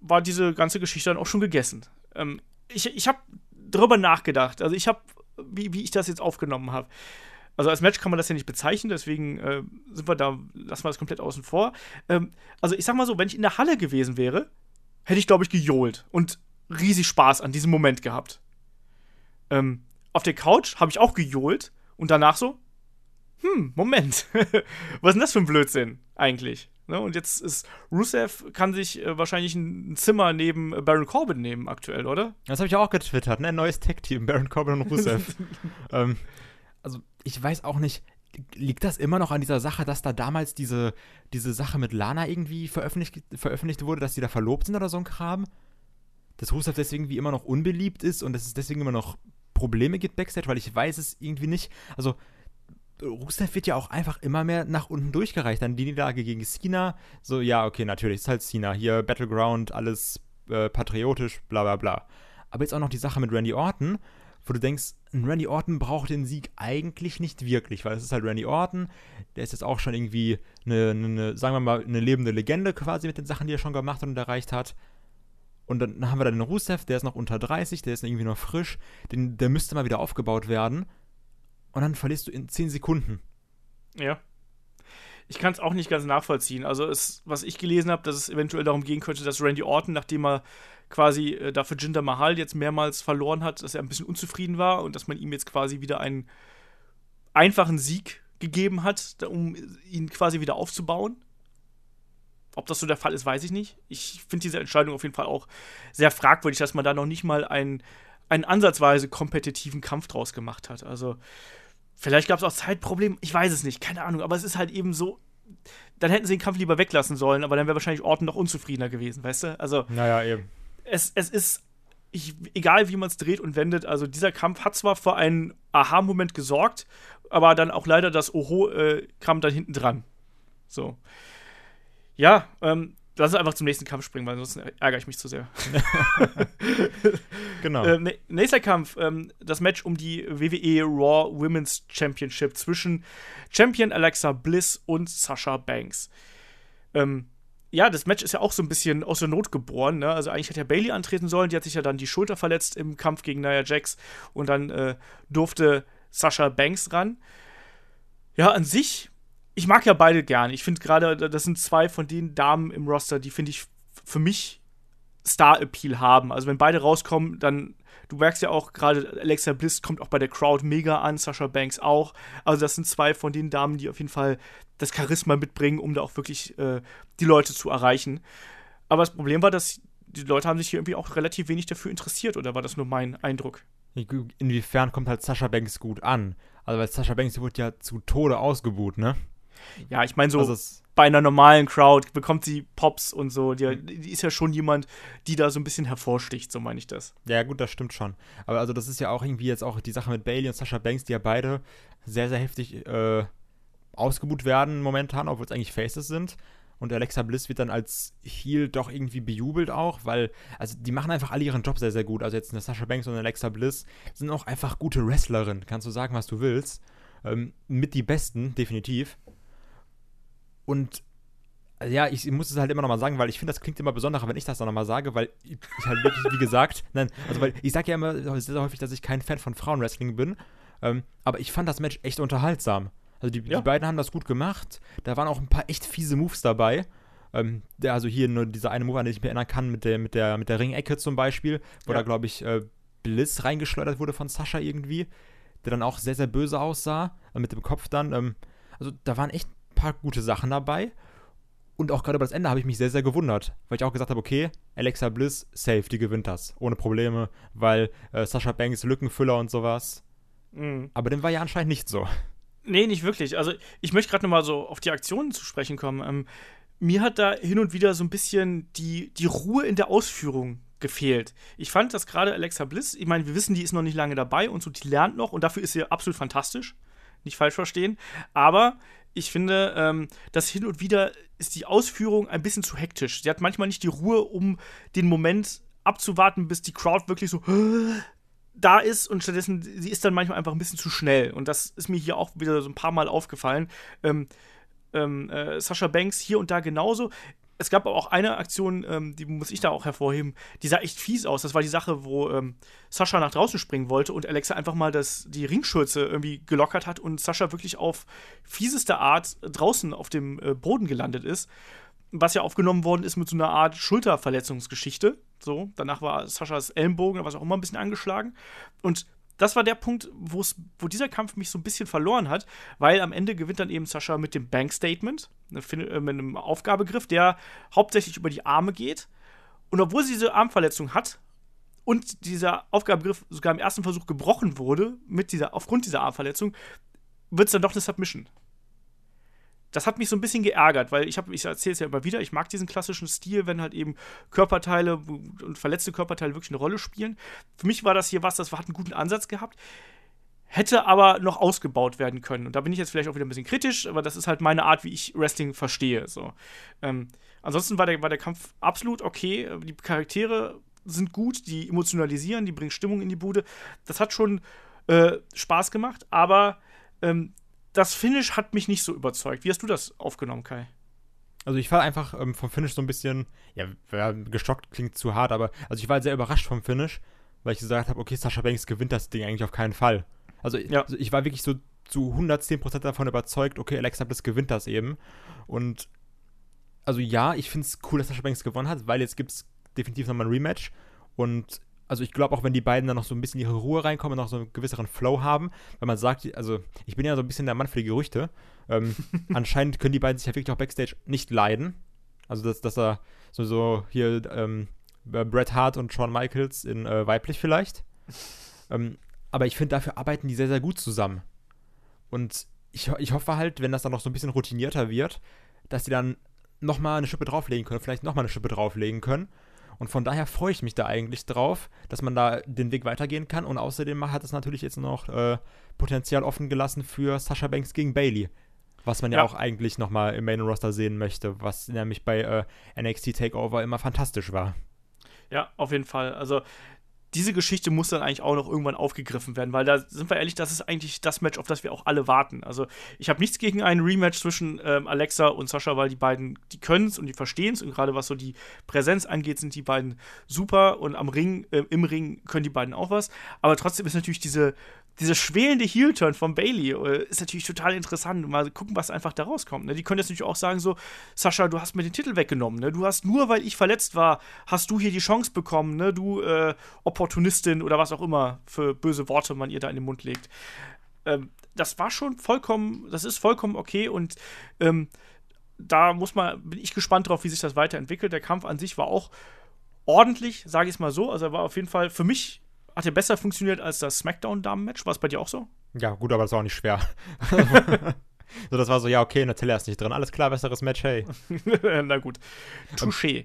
war diese ganze Geschichte dann auch schon gegessen. Ähm, ich ich habe darüber nachgedacht. Also ich habe, wie, wie ich das jetzt aufgenommen habe. Also als Match kann man das ja nicht bezeichnen, deswegen äh, sind wir da, lassen wir das komplett außen vor. Ähm, also ich sag mal so, wenn ich in der Halle gewesen wäre, hätte ich, glaube ich, gejohlt und riesig Spaß an diesem Moment gehabt. Ähm, auf der Couch habe ich auch gejohlt und danach so, hm, Moment, was ist denn das für ein Blödsinn eigentlich? Ne? Und jetzt ist Rusev kann sich äh, wahrscheinlich ein Zimmer neben äh, Baron Corbin nehmen aktuell, oder? Das habe ich auch getwittert, ne? Ein neues Tech-Team, Baron Corbin und Rusev. ähm, also ich weiß auch nicht, liegt das immer noch an dieser Sache, dass da damals diese, diese Sache mit Lana irgendwie veröffentlicht, veröffentlicht wurde, dass sie da verlobt sind oder so ein Kram? Dass Rusev deswegen wie immer noch unbeliebt ist und dass es deswegen immer noch Probleme gibt backstage, weil ich weiß es irgendwie nicht. Also Rusev wird ja auch einfach immer mehr nach unten durchgereicht. Dann die Niederlage gegen Cena, so ja, okay, natürlich, ist halt Cena. Hier Battleground, alles äh, patriotisch, bla bla bla. Aber jetzt auch noch die Sache mit Randy Orton, wo du denkst, Randy Orton braucht den Sieg eigentlich nicht wirklich, weil es ist halt Randy Orton, der ist jetzt auch schon irgendwie eine, eine, sagen wir mal, eine lebende Legende quasi mit den Sachen, die er schon gemacht und erreicht hat. Und dann haben wir da den Rusev, der ist noch unter 30, der ist irgendwie noch frisch, den, der müsste mal wieder aufgebaut werden. Und dann verlierst du in 10 Sekunden. Ja. Ich kann es auch nicht ganz nachvollziehen. Also, es, was ich gelesen habe, dass es eventuell darum gehen könnte, dass Randy Orton, nachdem er quasi äh, dafür Jinder Mahal jetzt mehrmals verloren hat, dass er ein bisschen unzufrieden war und dass man ihm jetzt quasi wieder einen einfachen Sieg gegeben hat, um ihn quasi wieder aufzubauen. Ob das so der Fall ist, weiß ich nicht. Ich finde diese Entscheidung auf jeden Fall auch sehr fragwürdig, dass man da noch nicht mal einen, einen ansatzweise kompetitiven Kampf draus gemacht hat. Also, vielleicht gab es auch Zeitprobleme, ich weiß es nicht, keine Ahnung, aber es ist halt eben so. Dann hätten sie den Kampf lieber weglassen sollen, aber dann wäre wahrscheinlich Orton noch unzufriedener gewesen, weißt du? Also, naja, eben. Es, es ist, ich, egal wie man es dreht und wendet, also dieser Kampf hat zwar für einen Aha-Moment gesorgt, aber dann auch leider das Oho äh, kam dann hinten dran. So. Ja, ähm, lass uns einfach zum nächsten Kampf springen, weil sonst ärgere ich mich zu sehr. genau. Äh, nächster Kampf, ähm, das Match um die WWE Raw Women's Championship zwischen Champion Alexa Bliss und Sasha Banks. Ähm, ja, das Match ist ja auch so ein bisschen aus der Not geboren. Ne? Also eigentlich hätte ja Bailey antreten sollen, die hat sich ja dann die Schulter verletzt im Kampf gegen Nia Jax und dann äh, durfte Sasha Banks ran. Ja, an sich ich mag ja beide gerne. Ich finde gerade, das sind zwei von den Damen im Roster, die finde ich für mich Star-Appeal haben. Also wenn beide rauskommen, dann, du merkst ja auch gerade, Alexa Bliss kommt auch bei der Crowd mega an, Sasha Banks auch. Also das sind zwei von den Damen, die auf jeden Fall das Charisma mitbringen, um da auch wirklich äh, die Leute zu erreichen. Aber das Problem war, dass die Leute haben sich hier irgendwie auch relativ wenig dafür interessiert, oder war das nur mein Eindruck? Inwiefern kommt halt Sasha Banks gut an? Also weil Sasha Banks wird ja zu Tode ausgebuht, ne? Ja, ich meine so also bei einer normalen Crowd bekommt sie Pops und so. Die, die, ist ja schon jemand, die da so ein bisschen hervorsticht, so meine ich das. Ja, gut, das stimmt schon. Aber also das ist ja auch irgendwie jetzt auch die Sache mit Bailey und Sasha Banks, die ja beide sehr, sehr heftig äh, ausgebuht werden momentan, obwohl es eigentlich Faces sind. Und Alexa Bliss wird dann als Heel doch irgendwie bejubelt auch, weil, also die machen einfach alle ihren Job sehr, sehr gut. Also jetzt eine Sasha Banks und Alexa Bliss sind auch einfach gute Wrestlerinnen. Kannst du sagen, was du willst. Ähm, mit die Besten, definitiv. Und also ja, ich, muss es halt immer nochmal sagen, weil ich finde, das klingt immer besonderer, wenn ich das dann nochmal sage, weil ich halt wirklich, wie gesagt, nein, also weil ich sage ja immer sehr, sehr häufig, dass ich kein Fan von Frauenwrestling bin, ähm, aber ich fand das Match echt unterhaltsam. Also die, ja. die, beiden haben das gut gemacht. Da waren auch ein paar echt fiese Moves dabei. Ähm, der, also hier nur dieser eine Move, an den ich mich erinnern kann, mit der, mit der, mit der Ringecke zum Beispiel, wo ja. da, glaube ich, äh, Bliss reingeschleudert wurde von Sascha irgendwie, der dann auch sehr, sehr böse aussah, äh, mit dem Kopf dann. Ähm, also da waren echt paar gute Sachen dabei. Und auch gerade über das Ende habe ich mich sehr, sehr gewundert, weil ich auch gesagt habe, okay, Alexa Bliss, safe, die gewinnt das. Ohne Probleme, weil äh, Sascha Banks Lückenfüller und sowas. Mhm. Aber dem war ja anscheinend nicht so. Nee, nicht wirklich. Also ich möchte gerade nochmal so auf die Aktionen zu sprechen kommen. Ähm, mir hat da hin und wieder so ein bisschen die, die Ruhe in der Ausführung gefehlt. Ich fand, dass gerade Alexa Bliss, ich meine, wir wissen, die ist noch nicht lange dabei und so, die lernt noch und dafür ist sie absolut fantastisch. Nicht falsch verstehen. Aber ich finde, ähm, dass hin und wieder ist die Ausführung ein bisschen zu hektisch. Sie hat manchmal nicht die Ruhe, um den Moment abzuwarten, bis die Crowd wirklich so da ist und stattdessen, sie ist dann manchmal einfach ein bisschen zu schnell. Und das ist mir hier auch wieder so ein paar Mal aufgefallen. Ähm, ähm, äh, Sascha Banks hier und da genauso es gab aber auch eine Aktion, ähm, die muss ich da auch hervorheben, die sah echt fies aus. Das war die Sache, wo ähm, Sascha nach draußen springen wollte und Alexa einfach mal das, die Ringschürze irgendwie gelockert hat und Sascha wirklich auf fieseste Art draußen auf dem äh, Boden gelandet ist. Was ja aufgenommen worden ist mit so einer Art Schulterverletzungsgeschichte. So, danach war Saschas Ellenbogen, was auch immer ein bisschen angeschlagen. Und das war der Punkt, wo dieser Kampf mich so ein bisschen verloren hat, weil am Ende gewinnt dann eben Sascha mit dem Bank Statement, ne, äh, mit einem Aufgabegriff, der hauptsächlich über die Arme geht. Und obwohl sie diese Armverletzung hat und dieser Aufgabegriff sogar im ersten Versuch gebrochen wurde, mit dieser, aufgrund dieser Armverletzung, wird es dann doch eine Submission das hat mich so ein bisschen geärgert, weil ich habe, ich erzähle es ja immer wieder, ich mag diesen klassischen Stil, wenn halt eben Körperteile und verletzte Körperteile wirklich eine Rolle spielen. Für mich war das hier was, das hat einen guten Ansatz gehabt, hätte aber noch ausgebaut werden können. Und da bin ich jetzt vielleicht auch wieder ein bisschen kritisch, aber das ist halt meine Art, wie ich Wrestling verstehe. So. Ähm, ansonsten war der, war der Kampf absolut okay. Die Charaktere sind gut, die emotionalisieren, die bringen Stimmung in die Bude. Das hat schon äh, Spaß gemacht, aber ähm, das Finish hat mich nicht so überzeugt. Wie hast du das aufgenommen, Kai? Also ich war einfach ähm, vom Finish so ein bisschen, ja, gestockt klingt zu hart, aber also ich war sehr überrascht vom Finish, weil ich gesagt habe, okay, Sascha Banks gewinnt das Ding eigentlich auf keinen Fall. Also, ja. also ich war wirklich so zu 110% davon überzeugt, okay, Alexa Bliss gewinnt das eben. Und also ja, ich finde es cool, dass Sascha Banks gewonnen hat, weil jetzt gibt es definitiv nochmal ein Rematch. Und also ich glaube auch, wenn die beiden dann noch so ein bisschen ihre Ruhe reinkommen, noch so einen gewisseren Flow haben, weil man sagt, also ich bin ja so ein bisschen der Mann für die Gerüchte. Ähm, anscheinend können die beiden sich ja wirklich auch Backstage nicht leiden. Also dass, dass er so, so hier ähm, Bret Hart und Shawn Michaels in äh, weiblich vielleicht. ähm, aber ich finde, dafür arbeiten die sehr, sehr gut zusammen. Und ich, ich hoffe halt, wenn das dann noch so ein bisschen routinierter wird, dass die dann nochmal eine Schippe drauflegen können, vielleicht nochmal eine Schippe drauflegen können. Und von daher freue ich mich da eigentlich drauf, dass man da den Weg weitergehen kann. Und außerdem hat es natürlich jetzt noch äh, Potenzial offen gelassen für Sasha Banks gegen Bailey. Was man ja, ja auch eigentlich nochmal im Main Roster sehen möchte, was nämlich bei äh, NXT Takeover immer fantastisch war. Ja, auf jeden Fall. Also diese Geschichte muss dann eigentlich auch noch irgendwann aufgegriffen werden, weil da sind wir ehrlich, das ist eigentlich das Match, auf das wir auch alle warten. Also ich habe nichts gegen ein Rematch zwischen ähm, Alexa und Sascha, weil die beiden, die können es und die verstehen es und gerade was so die Präsenz angeht, sind die beiden super und am Ring, äh, im Ring können die beiden auch was. Aber trotzdem ist natürlich diese dieser schwelende Heel-Turn von Bailey äh, ist natürlich total interessant. Mal gucken, was einfach da rauskommt. Ne? Die können jetzt natürlich auch sagen: so, Sascha, du hast mir den Titel weggenommen. Ne? Du hast nur, weil ich verletzt war, hast du hier die Chance bekommen, ne? du äh, Opportunistin oder was auch immer für böse Worte man ihr da in den Mund legt. Ähm, das war schon vollkommen, das ist vollkommen okay und ähm, da muss man, bin ich gespannt drauf, wie sich das weiterentwickelt. Der Kampf an sich war auch ordentlich, sage ich es mal so. Also er war auf jeden Fall für mich hat ja besser funktioniert als das SmackDown-Damen-Match. War es bei dir auch so? Ja, gut, aber das war auch nicht schwer. so, das war so, ja, okay, Natalia ist nicht drin. Alles klar, besseres Match, hey. Na gut. Touché.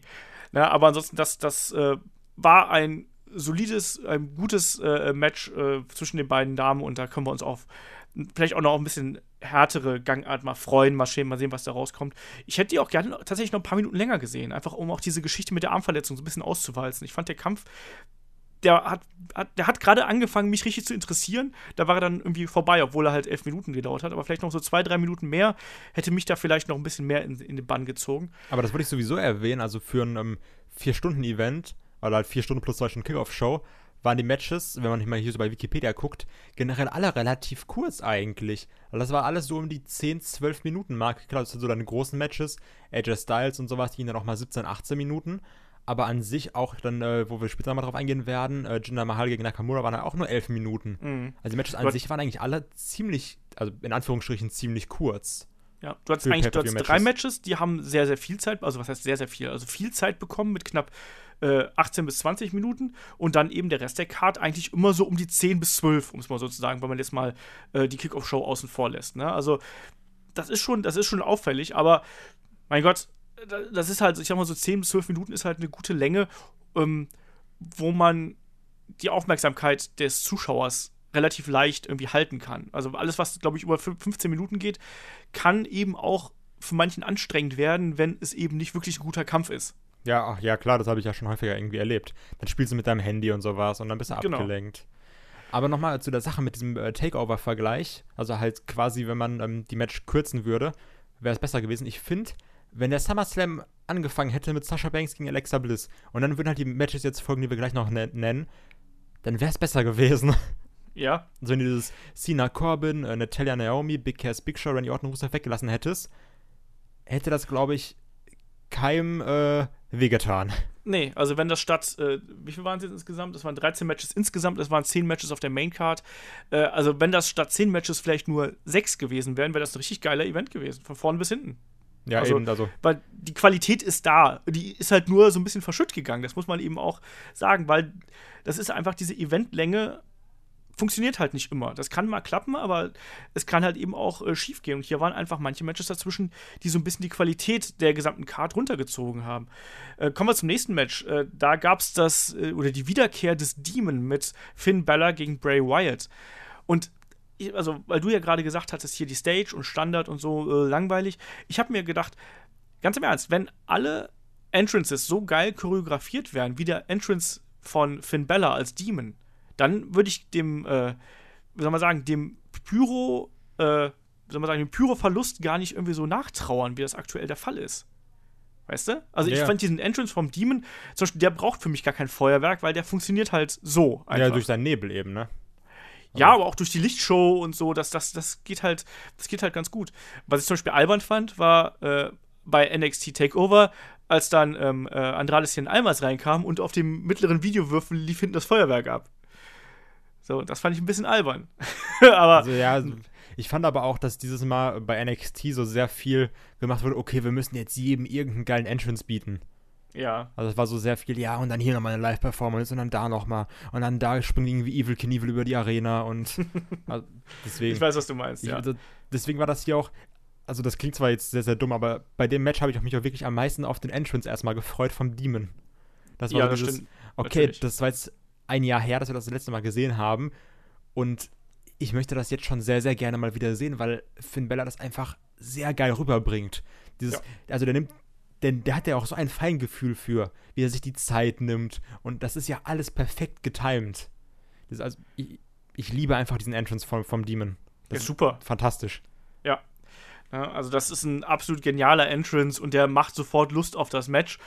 Na, aber ansonsten, das, das äh, war ein solides, ein gutes äh, Match äh, zwischen den beiden Damen und da können wir uns auf vielleicht auch noch ein bisschen härtere Gangart mal freuen, mal sehen, mal sehen, was da rauskommt. Ich hätte die auch gerne tatsächlich noch ein paar Minuten länger gesehen, einfach um auch diese Geschichte mit der Armverletzung so ein bisschen auszuwalzen. Ich fand der Kampf der hat, hat der hat gerade angefangen, mich richtig zu interessieren. Da war er dann irgendwie vorbei, obwohl er halt elf Minuten gedauert hat. Aber vielleicht noch so zwei, drei Minuten mehr hätte mich da vielleicht noch ein bisschen mehr in, in den Bann gezogen. Aber das wollte ich sowieso erwähnen. Also für ein um, Vier-Stunden-Event, oder halt vier Stunden plus zwei Stunden Kickoff-Show, waren die Matches, wenn man mal hier so bei Wikipedia guckt, generell alle relativ kurz eigentlich. Also das war alles so um die 10, 12 Minuten Marke. Klar, das sind so deine großen Matches, AJ Styles und sowas, die gingen dann auch mal 17, 18 Minuten aber an sich auch dann, äh, wo wir später mal drauf eingehen werden, äh, Jinder Mahal gegen Nakamura waren auch nur elf Minuten. Mhm. Also die Matches an sich waren eigentlich alle ziemlich, also in Anführungsstrichen ziemlich kurz. Ja, du hattest eigentlich du hattest drei Matches, die haben sehr, sehr viel Zeit, also was heißt sehr, sehr viel, also viel Zeit bekommen mit knapp äh, 18 bis 20 Minuten und dann eben der Rest der Card eigentlich immer so um die 10 bis 12, um es mal so zu sagen, wenn man jetzt mal äh, die Kickoff-Show außen vor lässt. Ne? Also das ist schon, das ist schon auffällig, aber mein Gott, das ist halt, ich sag mal so 10 bis 12 Minuten ist halt eine gute Länge, ähm, wo man die Aufmerksamkeit des Zuschauers relativ leicht irgendwie halten kann. Also alles, was, glaube ich, über 15 Minuten geht, kann eben auch für manchen anstrengend werden, wenn es eben nicht wirklich ein guter Kampf ist. Ja, ach, ja, klar, das habe ich ja schon häufiger irgendwie erlebt. Dann spielst du mit deinem Handy und sowas und dann bist du genau. abgelenkt. Aber nochmal zu der Sache mit diesem äh, Takeover-Vergleich. Also halt quasi, wenn man ähm, die Match kürzen würde, wäre es besser gewesen. Ich finde, wenn der SummerSlam angefangen hätte mit Sasha Banks gegen Alexa Bliss und dann würden halt die Matches jetzt folgen, die wir gleich noch nennen, dann wäre es besser gewesen. Ja. Also wenn du dieses Cena Corbin, äh, Natalia Naomi, Big Cass Big Show, Randy Orton, Rusev weggelassen hättest, hätte das, glaube ich, keinem äh, wehgetan. Nee, also wenn das statt, äh, wie viel waren es jetzt insgesamt? Das waren 13 Matches insgesamt, es waren 10 Matches auf der Maincard. Äh, also wenn das statt 10 Matches vielleicht nur 6 gewesen wären, wäre das ein richtig geiler Event gewesen, von vorn bis hinten. Ja, also, eben, also. Weil die Qualität ist da. Die ist halt nur so ein bisschen verschütt gegangen. Das muss man eben auch sagen, weil das ist einfach diese Eventlänge funktioniert halt nicht immer. Das kann mal klappen, aber es kann halt eben auch äh, schief gehen. Und hier waren einfach manche Matches dazwischen, die so ein bisschen die Qualität der gesamten Card runtergezogen haben. Äh, kommen wir zum nächsten Match. Äh, da gab es das, äh, oder die Wiederkehr des Demon mit Finn Balor gegen Bray Wyatt. Und also, weil du ja gerade gesagt hattest, hier die Stage und Standard und so äh, langweilig. Ich habe mir gedacht, ganz im Ernst, wenn alle Entrances so geil choreografiert wären, wie der Entrance von Finn Bella als Demon, dann würde ich dem, äh, wie soll man sagen, dem Pyro, äh, wie soll man sagen, dem Pyro-Verlust gar nicht irgendwie so nachtrauern, wie das aktuell der Fall ist. Weißt du? Also ja. ich fand diesen Entrance vom Demon, zum Beispiel, der braucht für mich gar kein Feuerwerk, weil der funktioniert halt so. Einfach. Ja, durch seinen Nebel eben, ne? Ja, aber auch durch die Lichtshow und so, das, das, das geht halt, das geht halt ganz gut. Was ich zum Beispiel albern fand, war äh, bei NXT Takeover, als dann ähm, äh, Andrades hier in Almas reinkam und auf dem mittleren Videowürfel lief hinten das Feuerwerk ab. So, das fand ich ein bisschen albern. aber. Also, ja, ich fand aber auch, dass dieses Mal bei NXT so sehr viel gemacht wurde, okay, wir müssen jetzt jedem irgendeinen geilen Entrance bieten. Ja. Also es war so sehr viel, ja, und dann hier nochmal eine Live-Performance und dann da nochmal. Und dann da springt irgendwie Evil Knievel über die Arena und also deswegen. Ich weiß, was du meinst, ich, ja. Also, deswegen war das hier auch, also das klingt zwar jetzt sehr, sehr dumm, aber bei dem Match habe ich mich auch wirklich am meisten auf den Entrance erstmal gefreut vom Demon. Das war ja, so das dieses, stimmt. okay, Natürlich. das war jetzt ein Jahr her, dass wir das, das letzte Mal gesehen haben und ich möchte das jetzt schon sehr, sehr gerne mal wieder sehen, weil Finn Bella das einfach sehr geil rüberbringt. Dieses, Ja. Also der nimmt, denn der hat ja auch so ein Feingefühl für, wie er sich die Zeit nimmt und das ist ja alles perfekt getimed. Das ist also, ich, ich liebe einfach diesen Entrance vom, vom Demon. Ja, Das ist super. fantastisch. Ja. Ja, also das ist ein absolut genialer Entrance und der macht sofort Lust auf das Match.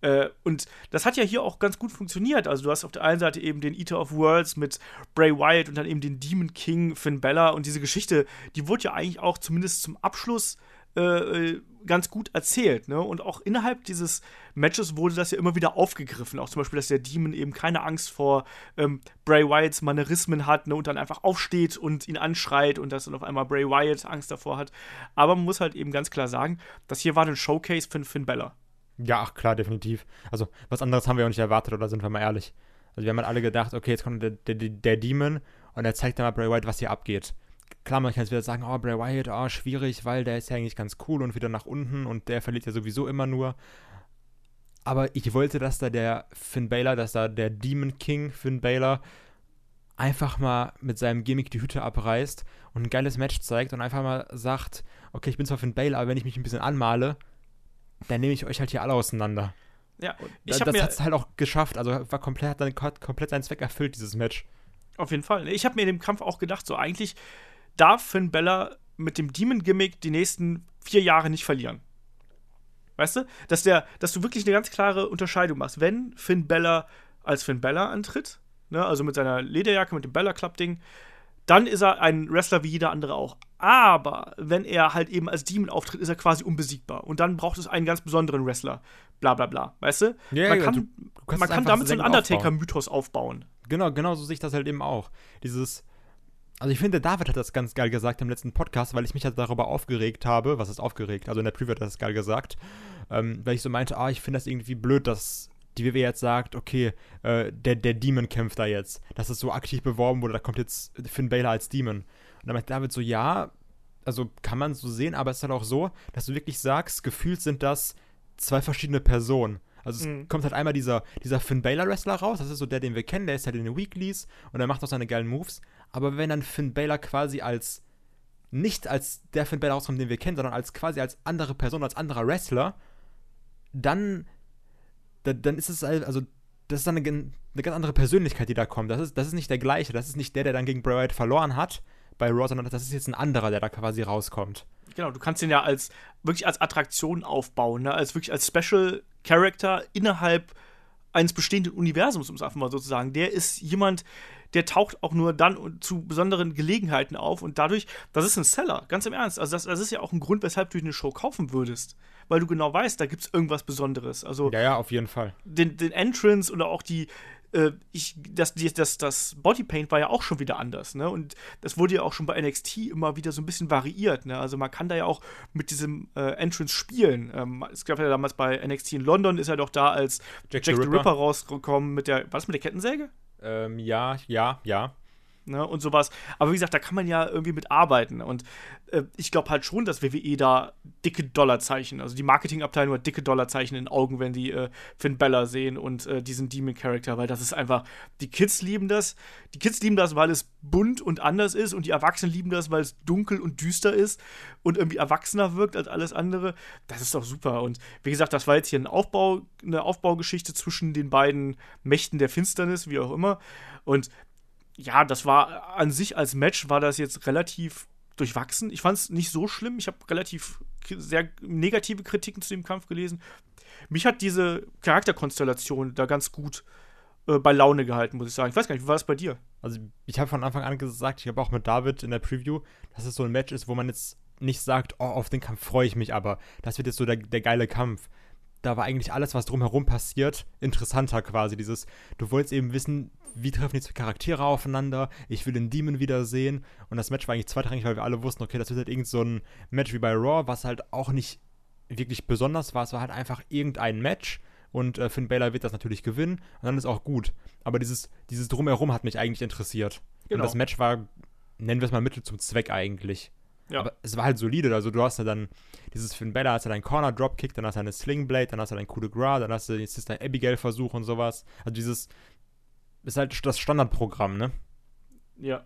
Äh, und das hat ja hier auch ganz gut funktioniert. Also du hast auf der einen Seite eben den Eater of Worlds mit Bray Wyatt und dann eben den Demon King Finn Bella und diese Geschichte, die wurde ja eigentlich auch zumindest zum Abschluss äh, ganz gut erzählt. Ne? Und auch innerhalb dieses Matches wurde das ja immer wieder aufgegriffen. Auch zum Beispiel, dass der Demon eben keine Angst vor ähm, Bray Wyatts Manierismen hat ne? und dann einfach aufsteht und ihn anschreit und dass dann auf einmal Bray Wyatt Angst davor hat. Aber man muss halt eben ganz klar sagen, das hier war ein Showcase für Finn Bella. Ja, ach klar, definitiv. Also, was anderes haben wir auch nicht erwartet, oder sind wir mal ehrlich? Also, wir haben halt alle gedacht, okay, jetzt kommt der, der, der Demon und er zeigt dann mal Bray Wyatt, was hier abgeht. Klar, man kann jetzt wieder sagen, oh, Bray Wyatt, oh, schwierig, weil der ist ja eigentlich ganz cool und wieder nach unten und der verliert ja sowieso immer nur. Aber ich wollte, dass da der Finn Balor, dass da der Demon King Finn Balor einfach mal mit seinem Gimmick die Hütte abreißt und ein geiles Match zeigt und einfach mal sagt, okay, ich bin zwar Finn Balor, aber wenn ich mich ein bisschen anmale, dann nehme ich euch halt hier alle auseinander. Ja, Ich das hat es halt auch geschafft. Also war komplett, hat dann komplett seinen Zweck erfüllt, dieses Match. Auf jeden Fall. Ich habe mir in dem Kampf auch gedacht, so eigentlich darf Finn Bella mit dem Demon-Gimmick die nächsten vier Jahre nicht verlieren. Weißt du? Dass, der, dass du wirklich eine ganz klare Unterscheidung machst. Wenn Finn Bella als Finn Bella antritt, ne, also mit seiner Lederjacke, mit dem Bella Club-Ding, dann ist er ein Wrestler wie jeder andere auch. Aber wenn er halt eben als Demon auftritt, ist er quasi unbesiegbar. Und dann braucht es einen ganz besonderen Wrestler. Bla bla bla. Weißt du? Ja, man ja, kann, du- du man kann damit so einen. Undertaker-Mythos aufbauen. Genau, genau so sehe ich das halt eben auch. Dieses. Also ich finde, David hat das ganz geil gesagt im letzten Podcast, weil ich mich halt darüber aufgeregt habe. Was ist aufgeregt? Also in der Preview hat er das geil gesagt. Ähm, weil ich so meinte, ah, ich finde das irgendwie blöd, dass die WWE jetzt sagt, okay, äh, der, der Demon kämpft da jetzt. Dass es so aktiv beworben wurde, da kommt jetzt Finn Balor als Demon. Und dann meinte David so, ja, also kann man so sehen, aber es ist halt auch so, dass du wirklich sagst, gefühlt sind das zwei verschiedene Personen. Also es Mhm. kommt halt einmal dieser, dieser Finn Balor Wrestler raus, das ist so der, den wir kennen, der ist halt in den Weeklies und er macht auch seine geilen Moves. Aber wenn dann Finn Balor quasi als, nicht als der Finn Balor rauskommt, den wir kennen, sondern als quasi als andere Person, als anderer Wrestler, dann, da, dann ist es halt, also das ist dann eine, eine ganz andere Persönlichkeit, die da kommt. Das ist, das ist nicht der gleiche, das ist nicht der, der dann gegen Bray Wyatt verloren hat bei Raw, sondern das ist jetzt ein anderer, der da quasi rauskommt. Genau, du kannst ihn ja als wirklich als Attraktion aufbauen, ne? als wirklich als Special Character innerhalb eines bestehenden Universums, um es einfach mal so zu sagen. Der ist jemand, der taucht auch nur dann zu besonderen Gelegenheiten auf und dadurch, das ist ein Seller, ganz im Ernst. Also das, das ist ja auch ein Grund, weshalb du eine Show kaufen würdest, weil du genau weißt, da gibt es irgendwas Besonderes. Also Ja, ja, auf jeden Fall. den, den Entrance oder auch die, äh, ich, das, die, das, das Bodypaint war ja auch schon wieder anders, ne? Und das wurde ja auch schon bei NXT immer wieder so ein bisschen variiert, ne? Also man kann da ja auch mit diesem äh, Entrance spielen. Ähm, es gab ja damals bei NXT in London, ist er doch da als Jack, the Ripper. rausgekommen mit der, war das mit der Kettensäge? Ähm, ja, ja, ja. Ne, und sowas. Aber wie gesagt, da kann man ja irgendwie mit arbeiten. Und äh, ich glaube halt schon, dass WWE da dicke Dollarzeichen, also die Marketingabteilung hat dicke Dollarzeichen in Augen, wenn die äh, Finn Bella sehen und äh, diesen Demon-Charakter, weil das ist einfach, die Kids lieben das. Die Kids lieben das, weil es bunt und anders ist und die Erwachsenen lieben das, weil es dunkel und düster ist und irgendwie erwachsener wirkt als alles andere. Das ist doch super. Und wie gesagt, das war jetzt hier ein Aufbau, eine Aufbaugeschichte zwischen den beiden Mächten der Finsternis, wie auch immer. Und ja, das war an sich als Match war das jetzt relativ durchwachsen. Ich fand es nicht so schlimm. Ich habe relativ sehr negative Kritiken zu dem Kampf gelesen. Mich hat diese Charakterkonstellation da ganz gut äh, bei Laune gehalten, muss ich sagen. Ich weiß gar nicht, wie war das bei dir? Also ich habe von Anfang an gesagt, ich habe auch mit David in der Preview, dass es so ein Match ist, wo man jetzt nicht sagt, oh, auf den Kampf freue ich mich, aber das wird jetzt so der, der geile Kampf. Da war eigentlich alles, was drumherum passiert, interessanter quasi. Dieses, du wolltest eben wissen, wie treffen die zwei Charaktere aufeinander, ich will den Demon wiedersehen. Und das Match war eigentlich zweitrangig, weil wir alle wussten, okay, das wird halt irgend so ein Match wie bei Raw, was halt auch nicht wirklich besonders war. Es war halt einfach irgendein Match. Und äh, Finn Balor wird das natürlich gewinnen. Und dann ist auch gut. Aber dieses, dieses Drumherum hat mich eigentlich interessiert. Genau. Und das Match war, nennen wir es mal Mittel zum Zweck eigentlich. Ja. Aber es war halt solide. Also du hast ja dann dieses Finn Bella, hast du deinen Corner Dropkick, dann hast du eine Slingblade, dann hast du deinen Coup de Gras, dann hast du den Sister Abigail Versuch und sowas. Also dieses ist halt das Standardprogramm, ne? Ja.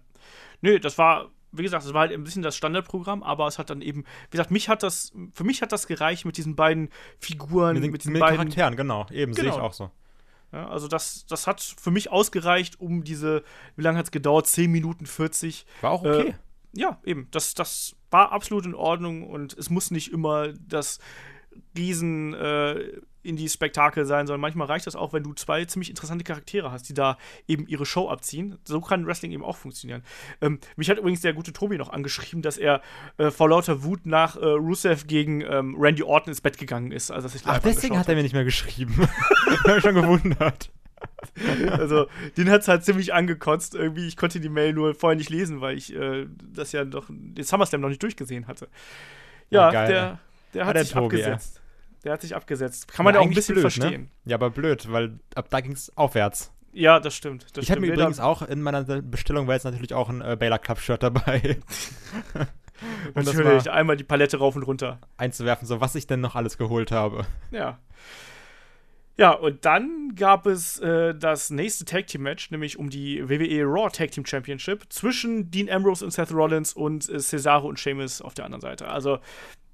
Nö, das war wie gesagt, das war halt ein bisschen das Standardprogramm, aber es hat dann eben, wie gesagt, mich hat das, für mich hat das gereicht mit diesen beiden Figuren, mit, den, mit diesen mit beiden Charakteren, genau, eben genau. sehe ich genau. auch so. Ja, also das, das hat für mich ausgereicht, um diese, wie lange hat es gedauert? 10 Minuten 40. War auch okay. Äh, ja, eben. Das, das war absolut in Ordnung und es muss nicht immer das riesen äh, Indie-Spektakel sein, sondern manchmal reicht das auch, wenn du zwei ziemlich interessante Charaktere hast, die da eben ihre Show abziehen. So kann Wrestling eben auch funktionieren. Ähm, mich hat übrigens der gute Tobi noch angeschrieben, dass er äh, vor lauter Wut nach äh, Rusev gegen ähm, Randy Orton ins Bett gegangen ist. Also, Ach, deswegen hat er mir nicht mehr geschrieben. ich habe mich schon gewundert. also, den hat es halt ziemlich angekotzt. Irgendwie, ich konnte die Mail nur vorher nicht lesen, weil ich äh, das ja noch, den SummerSlam noch nicht durchgesehen hatte. Ja, oh, der, der hat der sich Tobi, abgesetzt. Ja. Der hat sich abgesetzt. Kann man ja auch ein bisschen blöd, ne? verstehen. Ne? Ja, aber blöd, weil ab da ging es aufwärts. Ja, das stimmt. Das ich habe mir übrigens auch in meiner Bestellung war jetzt natürlich auch ein äh, Baylor Club Shirt dabei. und natürlich einmal die Palette rauf und runter einzuwerfen, so was ich denn noch alles geholt habe. Ja. Ja, und dann gab es äh, das nächste Tag Team Match, nämlich um die WWE Raw Tag Team Championship zwischen Dean Ambrose und Seth Rollins und äh, Cesaro und Sheamus auf der anderen Seite. Also,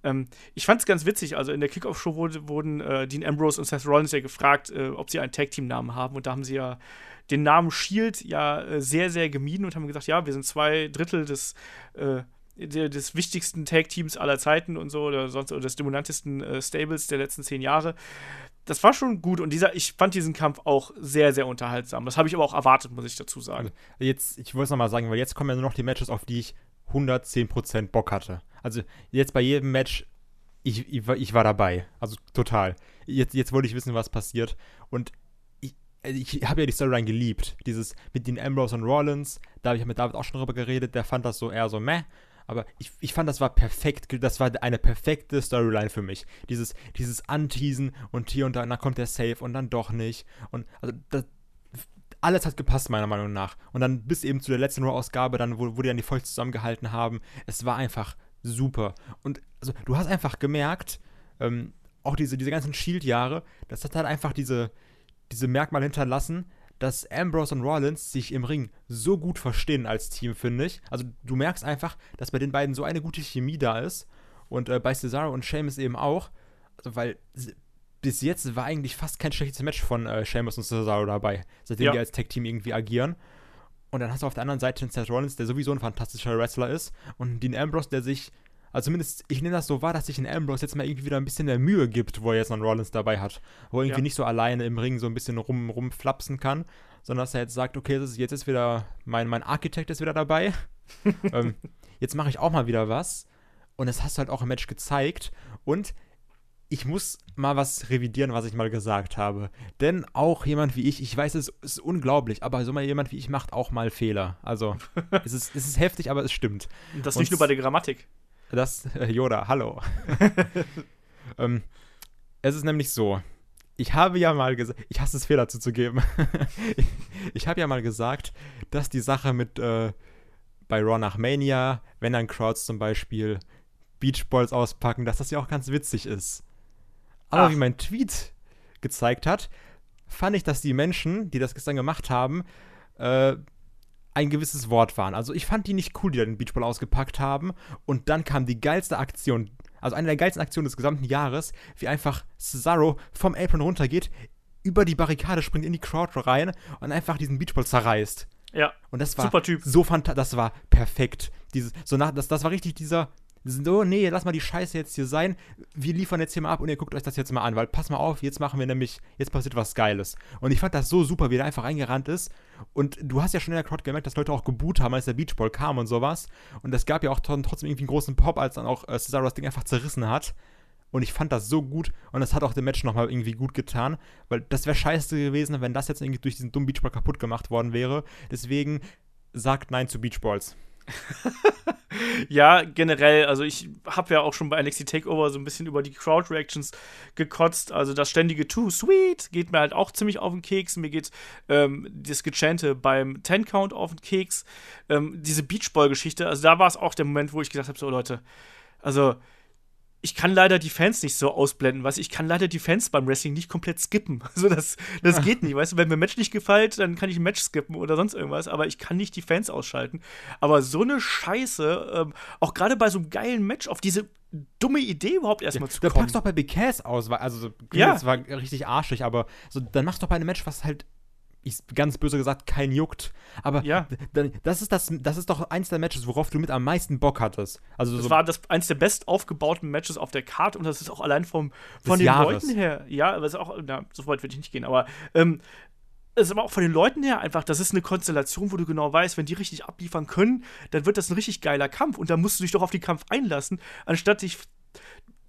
ähm, ich fand es ganz witzig. Also, in der Kickoff-Show wurde, wurden äh, Dean Ambrose und Seth Rollins ja gefragt, äh, ob sie einen Tag Team-Namen haben. Und da haben sie ja den Namen Shield ja äh, sehr, sehr gemieden und haben gesagt: Ja, wir sind zwei Drittel des äh, des wichtigsten Tag-Teams aller Zeiten und so, oder sonst oder des dominantesten äh, Stables der letzten zehn Jahre das war schon gut und dieser, ich fand diesen Kampf auch sehr, sehr unterhaltsam. Das habe ich aber auch erwartet, muss ich dazu sagen. Also jetzt, ich wollte es nochmal sagen, weil jetzt kommen ja nur noch die Matches, auf die ich 110% Bock hatte. Also jetzt bei jedem Match, ich, ich, ich war dabei. Also total. Jetzt, jetzt wollte ich wissen, was passiert. Und ich, ich habe ja die Storyline geliebt. Dieses mit den Ambrose und Rollins, da habe ich mit David auch schon drüber geredet, der fand das so eher so meh. Aber ich, ich fand, das war perfekt, das war eine perfekte Storyline für mich. Dieses, dieses Anteasen und hier und da, dann kommt der Safe und dann doch nicht. Und also das, alles hat gepasst, meiner Meinung nach. Und dann bis eben zu der letzten Raw-Ausgabe, dann, wo, wo die dann die Folge zusammengehalten haben, es war einfach super. Und also, du hast einfach gemerkt, ähm, auch diese, diese ganzen Shield-Jahre, das hat halt einfach diese, diese Merkmale hinterlassen, dass Ambrose und Rollins sich im Ring so gut verstehen als Team, finde ich. Also du merkst einfach, dass bei den beiden so eine gute Chemie da ist. Und äh, bei Cesaro und Sheamus eben auch. Also, weil bis jetzt war eigentlich fast kein schlechtes Match von äh, Sheamus und Cesaro dabei, seitdem ja. die als Tag-Team irgendwie agieren. Und dann hast du auf der anderen Seite den Seth Rollins, der sowieso ein fantastischer Wrestler ist. Und den Ambrose, der sich also zumindest, ich nehme das so wahr, dass sich in Ambrose jetzt mal irgendwie wieder ein bisschen der Mühe gibt, wo er jetzt noch einen Rollins dabei hat. Wo er irgendwie ja. nicht so alleine im Ring so ein bisschen rum, rumflapsen kann, sondern dass er jetzt sagt, okay, ist, jetzt ist wieder, mein, mein Architekt ist wieder dabei. ähm, jetzt mache ich auch mal wieder was. Und das hast du halt auch im Match gezeigt. Und ich muss mal was revidieren, was ich mal gesagt habe. Denn auch jemand wie ich, ich weiß, es ist unglaublich, aber so mal jemand wie ich macht auch mal Fehler. Also, es ist, es ist heftig, aber es stimmt. Das nicht nur bei der Grammatik. Das, äh, Yoda, hallo. ähm, es ist nämlich so, ich habe ja mal gesagt, ich hasse es, Fehler zuzugeben. ich, ich habe ja mal gesagt, dass die Sache mit äh, bei Raw nach Mania, wenn dann Crowds zum Beispiel Beach Balls auspacken, dass das ja auch ganz witzig ist. Aber Ach. wie mein Tweet gezeigt hat, fand ich, dass die Menschen, die das gestern gemacht haben, äh, ein gewisses Wort waren. Also ich fand die nicht cool, die da den Beachball ausgepackt haben. Und dann kam die geilste Aktion, also eine der geilsten Aktionen des gesamten Jahres, wie einfach Cesaro vom Apron runtergeht, über die Barrikade springt in die Crowd rein und einfach diesen Beachball zerreißt. Ja. Und das war super Typ. so fantastisch, das war perfekt. Dieses, so nach, das, das war richtig dieser so, nee, lass mal die Scheiße jetzt hier sein. Wir liefern jetzt hier mal ab und ihr guckt euch das jetzt mal an, weil pass mal auf, jetzt machen wir nämlich, jetzt passiert was Geiles. Und ich fand das so super, wie er einfach reingerannt ist. Und du hast ja schon in der Crowd gemerkt, dass Leute auch geboot haben, als der Beachball kam und sowas. Und es gab ja auch trotzdem irgendwie einen großen Pop, als dann auch äh, Cesaro das Ding einfach zerrissen hat. Und ich fand das so gut und das hat auch dem Match nochmal irgendwie gut getan, weil das wäre scheiße gewesen, wenn das jetzt irgendwie durch diesen dummen Beachball kaputt gemacht worden wäre. Deswegen sagt Nein zu Beachballs. ja, generell, also ich habe ja auch schon bei NXT Takeover so ein bisschen über die Crowd Reactions gekotzt. Also das ständige Too Sweet geht mir halt auch ziemlich auf den Keks. Mir geht ähm, das Gechante beim Ten Count auf den Keks. Ähm, diese Beachball-Geschichte, also da war es auch der Moment, wo ich gesagt habe: so Leute, also ich kann leider die Fans nicht so ausblenden, weißt ich kann leider die Fans beim Wrestling nicht komplett skippen. Also das, das geht nicht, weißt du, wenn mir ein Match nicht gefällt, dann kann ich ein Match skippen oder sonst irgendwas, aber ich kann nicht die Fans ausschalten. Aber so eine Scheiße, ähm, auch gerade bei so einem geilen Match, auf diese dumme Idee überhaupt erstmal ja, zu kommen. Du packst doch bei Big Cass aus, also ja. das war richtig arschig, aber so, dann machst du doch bei einem Match, was halt ich ganz böse gesagt, kein juckt. Aber ja. das, ist das, das ist doch eins der Matches, worauf du mit am meisten Bock hattest. Also das so war das eins der best aufgebauten Matches auf der Karte und das ist auch allein vom, von den Jahres. Leuten her. Ja, aber ist auch, na, so weit würde ich nicht gehen, aber ähm, es ist aber auch von den Leuten her einfach, das ist eine Konstellation, wo du genau weißt, wenn die richtig abliefern können, dann wird das ein richtig geiler Kampf und da musst du dich doch auf den Kampf einlassen, anstatt dich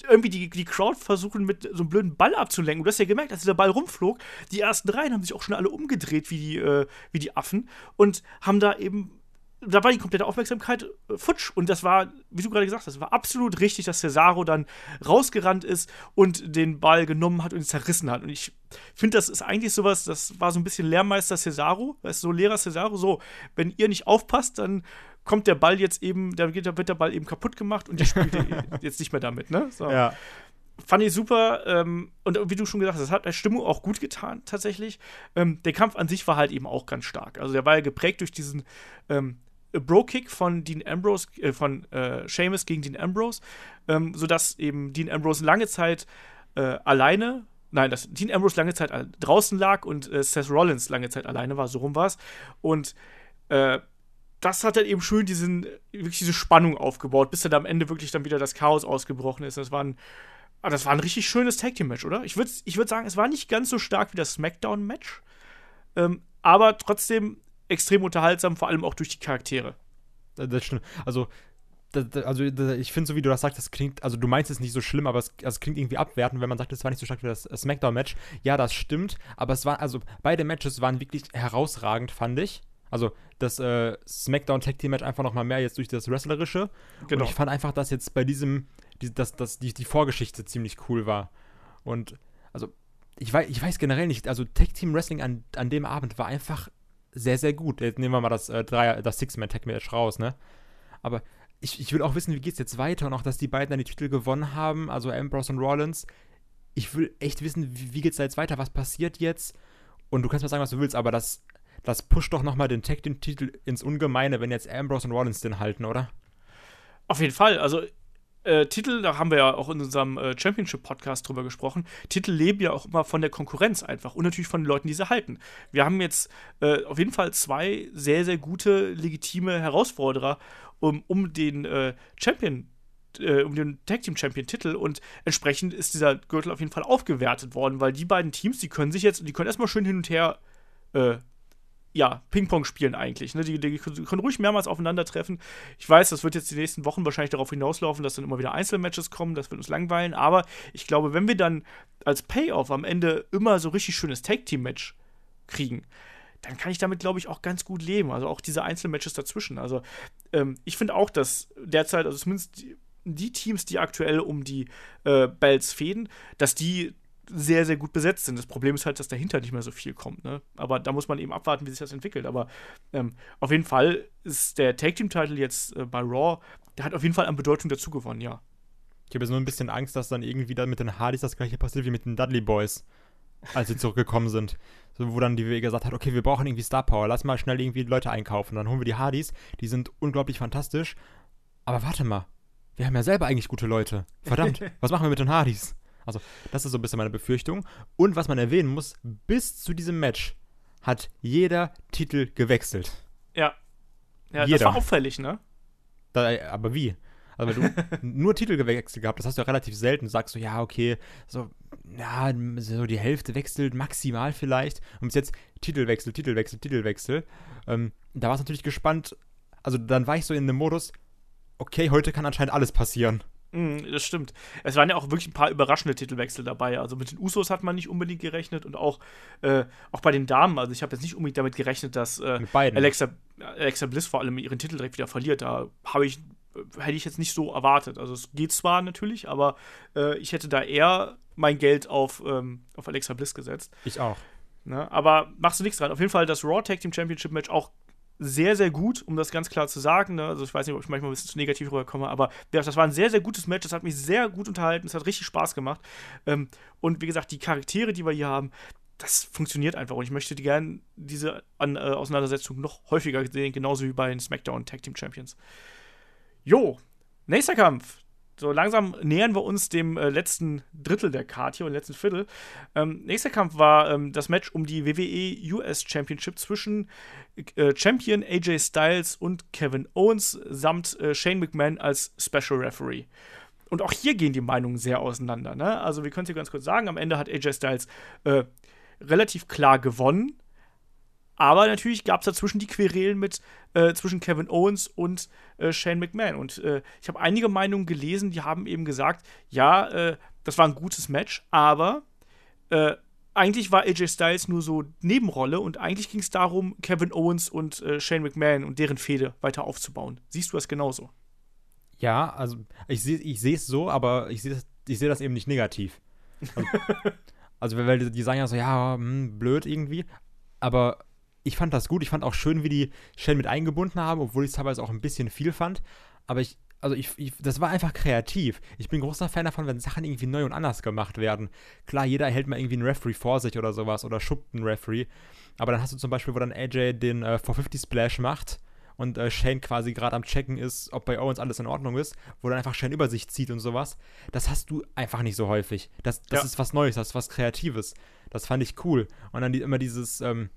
irgendwie die, die Crowd versuchen, mit so einem blöden Ball abzulenken. Du hast ja gemerkt, als dieser Ball rumflog, die ersten dreien haben sich auch schon alle umgedreht wie die, äh, wie die Affen und haben da eben da war die komplette Aufmerksamkeit äh, futsch. Und das war, wie du gerade gesagt hast, war absolut richtig, dass Cesaro dann rausgerannt ist und den Ball genommen hat und ihn zerrissen hat. Und ich finde, das ist eigentlich sowas, das war so ein bisschen Lehrmeister Cesaro, weißt du, so Lehrer Cesaro, so, wenn ihr nicht aufpasst, dann kommt der Ball jetzt eben, da wird der Ball eben kaputt gemacht und die spielt jetzt nicht mehr damit, ne? So. Ja. Fand ich super. Ähm, und wie du schon gesagt hast, das hat der Stimmung auch gut getan, tatsächlich. Ähm, der Kampf an sich war halt eben auch ganz stark. Also der war ja geprägt durch diesen ähm, Bro-Kick von Dean Ambrose, äh, von äh, Seamus gegen Dean Ambrose, ähm, sodass eben Dean Ambrose lange Zeit äh, alleine nein, dass Dean Ambrose lange Zeit draußen lag und äh, Seth Rollins lange Zeit alleine war, so rum war es. Und äh, das hat dann eben schön diesen, wirklich diese Spannung aufgebaut, bis dann am Ende wirklich dann wieder das Chaos ausgebrochen ist. Das war ein, ah, das war ein richtig schönes Tag Team Match, oder? Ich würde ich würd sagen, es war nicht ganz so stark wie das SmackDown Match, ähm, aber trotzdem extrem unterhaltsam, vor allem auch durch die Charaktere. Das stimmt. Also, das, also ich finde, so wie du das sagst, das klingt, also du meinst es nicht so schlimm, aber es, also klingt irgendwie abwertend, wenn man sagt, es war nicht so stark wie das SmackDown-Match. Ja, das stimmt, aber es war, also beide Matches waren wirklich herausragend, fand ich. Also das äh, SmackDown Tag Team Match einfach noch mal mehr jetzt durch das Wrestlerische. Genau. Und ich fand einfach, dass jetzt bei diesem, die, dass, dass die, die Vorgeschichte ziemlich cool war. Und also ich weiß, ich weiß generell nicht, also Tag Team Wrestling an, an dem Abend war einfach sehr, sehr gut. Jetzt nehmen wir mal das, äh, das Six-Man-Tag-Match raus, ne? Aber ich, ich will auch wissen, wie geht's jetzt weiter und auch, dass die beiden dann die Titel gewonnen haben, also Ambrose und Rollins. Ich will echt wissen, wie, wie geht's da jetzt weiter, was passiert jetzt? Und du kannst mir sagen, was du willst, aber das das pusht doch nochmal den Tag Team Titel ins Ungemeine, wenn jetzt Ambrose und Rollins den halten, oder? Auf jeden Fall. Also äh, Titel, da haben wir ja auch in unserem äh, Championship-Podcast drüber gesprochen. Titel leben ja auch immer von der Konkurrenz einfach und natürlich von den Leuten, die sie halten. Wir haben jetzt äh, auf jeden Fall zwei sehr, sehr gute, legitime Herausforderer um, um den äh, Champion äh, um den Tag Team Champion Titel und entsprechend ist dieser Gürtel auf jeden Fall aufgewertet worden, weil die beiden Teams, die können sich jetzt, die können erstmal schön hin und her äh, ja, Ping-Pong spielen eigentlich. Ne? Die, die, können ruhig mehrmals aufeinandertreffen. Ich weiß, das wird jetzt die nächsten Wochen wahrscheinlich darauf hinauslaufen, dass dann immer wieder Einzelmatches kommen. Das wird uns langweilen. Aber ich glaube, wenn wir dann als Payoff am Ende immer so richtig schönes Tag-Team-Match kriegen, dann kann ich damit, glaube ich, auch ganz gut leben. Also auch diese Einzelmatches dazwischen. Also ähm, ich finde auch, dass derzeit, also zumindest die, die Teams, die aktuell um die äh, Bells fäden, dass die sehr, sehr gut besetzt sind. Das Problem ist halt, dass dahinter nicht mehr so viel kommt. Ne? Aber da muss man eben abwarten, wie sich das entwickelt. Aber ähm, auf jeden Fall ist der Tag Team Title jetzt äh, bei Raw, der hat auf jeden Fall an Bedeutung dazu gewonnen, ja. Ich habe jetzt nur ein bisschen Angst, dass dann irgendwie dann mit den Hardys das gleiche passiert wie mit den Dudley Boys, als sie zurückgekommen sind. So, wo dann die WG gesagt hat, okay, wir brauchen irgendwie Star Power, lass mal schnell irgendwie Leute einkaufen. Dann holen wir die Hardys, die sind unglaublich fantastisch. Aber warte mal, wir haben ja selber eigentlich gute Leute. Verdammt, was machen wir mit den Hardys? Also, das ist so ein bisschen meine Befürchtung. Und was man erwähnen muss, bis zu diesem Match hat jeder Titel gewechselt. Ja. Ja, jeder. das war auffällig, ne? Da, aber wie? Also, wenn du nur Titel gewechselt gehabt, das hast du ja relativ selten. Du sagst so, ja, okay, so, ja, so die Hälfte wechselt maximal vielleicht. Und bis jetzt Titelwechsel, Titelwechsel, Titelwechsel. Ähm, da war es natürlich gespannt. Also, dann war ich so in dem Modus, okay, heute kann anscheinend alles passieren. Mm, das stimmt. Es waren ja auch wirklich ein paar überraschende Titelwechsel dabei. Also mit den Usos hat man nicht unbedingt gerechnet und auch, äh, auch bei den Damen. Also ich habe jetzt nicht unbedingt damit gerechnet, dass äh, Alexa, Alexa Bliss vor allem ihren Titel direkt wieder verliert. Da habe ich hätte ich jetzt nicht so erwartet. Also es geht zwar natürlich, aber äh, ich hätte da eher mein Geld auf, ähm, auf Alexa Bliss gesetzt. Ich auch. Ne? Aber machst du nichts dran. Auf jeden Fall das Raw Tag Team Championship Match auch sehr, sehr gut, um das ganz klar zu sagen. Ne? Also ich weiß nicht, ob ich manchmal ein bisschen zu negativ rüberkomme, aber das war ein sehr, sehr gutes Match. Das hat mich sehr gut unterhalten. Es hat richtig Spaß gemacht. Ähm, und wie gesagt, die Charaktere, die wir hier haben, das funktioniert einfach. Und ich möchte die gerne diese An äh, Auseinandersetzung noch häufiger sehen, genauso wie bei den SmackDown Tag Team Champions. Jo, nächster Kampf. So langsam nähern wir uns dem äh, letzten Drittel der Karte hier und letzten Viertel. Ähm, nächster Kampf war ähm, das Match um die WWE US Championship zwischen äh, Champion AJ Styles und Kevin Owens samt äh, Shane McMahon als Special Referee. Und auch hier gehen die Meinungen sehr auseinander. Ne? Also, wir können es hier ganz kurz sagen: Am Ende hat AJ Styles äh, relativ klar gewonnen. Aber natürlich gab es dazwischen die Querelen mit äh, zwischen Kevin Owens und äh, Shane McMahon. Und äh, ich habe einige Meinungen gelesen, die haben eben gesagt, ja, äh, das war ein gutes Match, aber äh, eigentlich war AJ Styles nur so Nebenrolle und eigentlich ging es darum, Kevin Owens und äh, Shane McMahon und deren Fehde weiter aufzubauen. Siehst du das genauso? Ja, also ich sehe ich es so, aber ich sehe ich seh das eben nicht negativ. Also, also weil die, sagen ja so, ja, hm, blöd irgendwie, aber ich fand das gut. Ich fand auch schön, wie die Shell mit eingebunden haben, obwohl ich es teilweise auch ein bisschen viel fand. Aber ich, also ich, ich, das war einfach kreativ. Ich bin großer Fan davon, wenn Sachen irgendwie neu und anders gemacht werden. Klar, jeder hält mal irgendwie einen Referee vor sich oder sowas oder schuppt einen Referee. Aber dann hast du zum Beispiel, wo dann AJ den äh, 450 Splash macht und äh, Shane quasi gerade am Checken ist, ob bei Owens alles in Ordnung ist, wo dann einfach Shane über sich zieht und sowas. Das hast du einfach nicht so häufig. Das, das ja. ist was Neues, das ist was Kreatives. Das fand ich cool. Und dann die, immer dieses, ähm,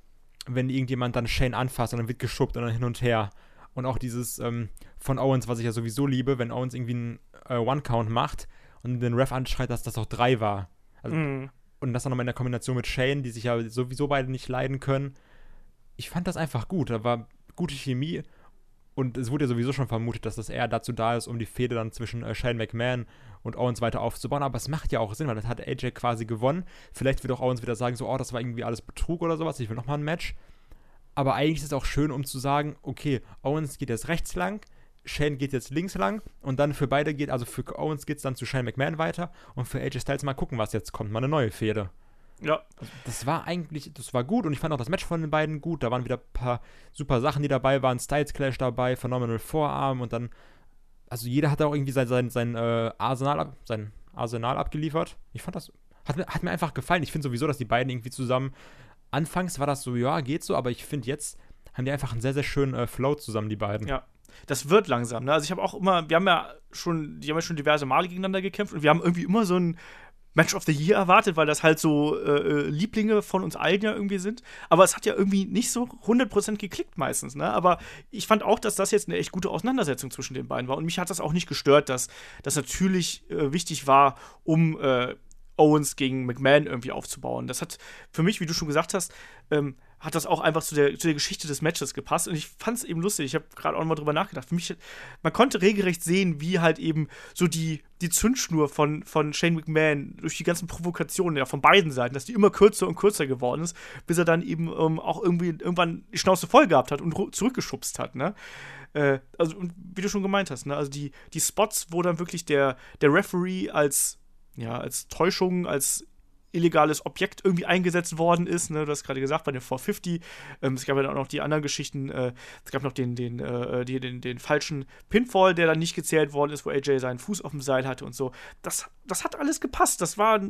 wenn irgendjemand dann Shane anfasst und dann wird geschubbt und dann hin und her. Und auch dieses ähm, von Owens, was ich ja sowieso liebe, wenn Owens irgendwie einen äh, One-Count macht und den Ref anschreit, dass das auch drei war. Also, mm. Und das dann nochmal in der Kombination mit Shane, die sich ja sowieso beide nicht leiden können. Ich fand das einfach gut. Da war gute Chemie. Und es wurde ja sowieso schon vermutet, dass das eher dazu da ist, um die Fehde dann zwischen äh, Shane McMahon und Owens weiter aufzubauen. Aber es macht ja auch Sinn, weil das hat AJ quasi gewonnen. Vielleicht wird auch Owens wieder sagen, so, oh, das war irgendwie alles Betrug oder sowas. Ich will nochmal ein Match. Aber eigentlich ist es auch schön, um zu sagen, okay, Owens geht jetzt rechts lang, Shane geht jetzt links lang und dann für beide geht, also für Owens geht es dann zu Shane McMahon weiter und für AJ Styles mal gucken, was jetzt kommt. Mal eine neue Fehde. Ja. Das war eigentlich, das war gut und ich fand auch das Match von den beiden gut. Da waren wieder ein paar super Sachen, die dabei waren. Styles Clash dabei, Phenomenal Vorarm und dann, also jeder hat auch irgendwie sein, sein, sein, äh, Arsenal, sein Arsenal abgeliefert. Ich fand das, hat mir, hat mir einfach gefallen. Ich finde sowieso, dass die beiden irgendwie zusammen, anfangs war das so, ja, geht so, aber ich finde jetzt haben die einfach einen sehr, sehr schönen äh, Flow zusammen, die beiden. Ja, das wird langsam. Ne? Also ich habe auch immer, wir haben ja schon, die haben ja schon diverse Male gegeneinander gekämpft und wir haben irgendwie immer so ein Match of the Year erwartet, weil das halt so äh, äh, Lieblinge von uns allen ja irgendwie sind. Aber es hat ja irgendwie nicht so 100% geklickt meistens. Ne? Aber ich fand auch, dass das jetzt eine echt gute Auseinandersetzung zwischen den beiden war. Und mich hat das auch nicht gestört, dass das natürlich äh, wichtig war, um äh, Owens gegen McMahon irgendwie aufzubauen. Das hat für mich, wie du schon gesagt hast, ähm, hat das auch einfach zu der, zu der Geschichte des Matches gepasst. Und ich fand es eben lustig. Ich habe gerade auch noch mal drüber nachgedacht. Für mich, man konnte regelrecht sehen, wie halt eben so die, die Zündschnur von, von Shane McMahon durch die ganzen Provokationen ja von beiden Seiten, dass die immer kürzer und kürzer geworden ist, bis er dann eben ähm, auch irgendwie irgendwann die Schnauze voll gehabt hat und zurückgeschubst hat, ne? Äh, also, wie du schon gemeint hast, ne? Also die, die Spots, wo dann wirklich der, der Referee als, ja, als Täuschung, als illegales Objekt irgendwie eingesetzt worden ist. Ne? Du hast gerade gesagt, bei den 450. Ähm, es gab ja auch noch die anderen Geschichten. Äh, es gab noch den, den, äh, die, den, den falschen Pinfall, der dann nicht gezählt worden ist, wo AJ seinen Fuß auf dem Seil hatte und so. Das, das hat alles gepasst. Das war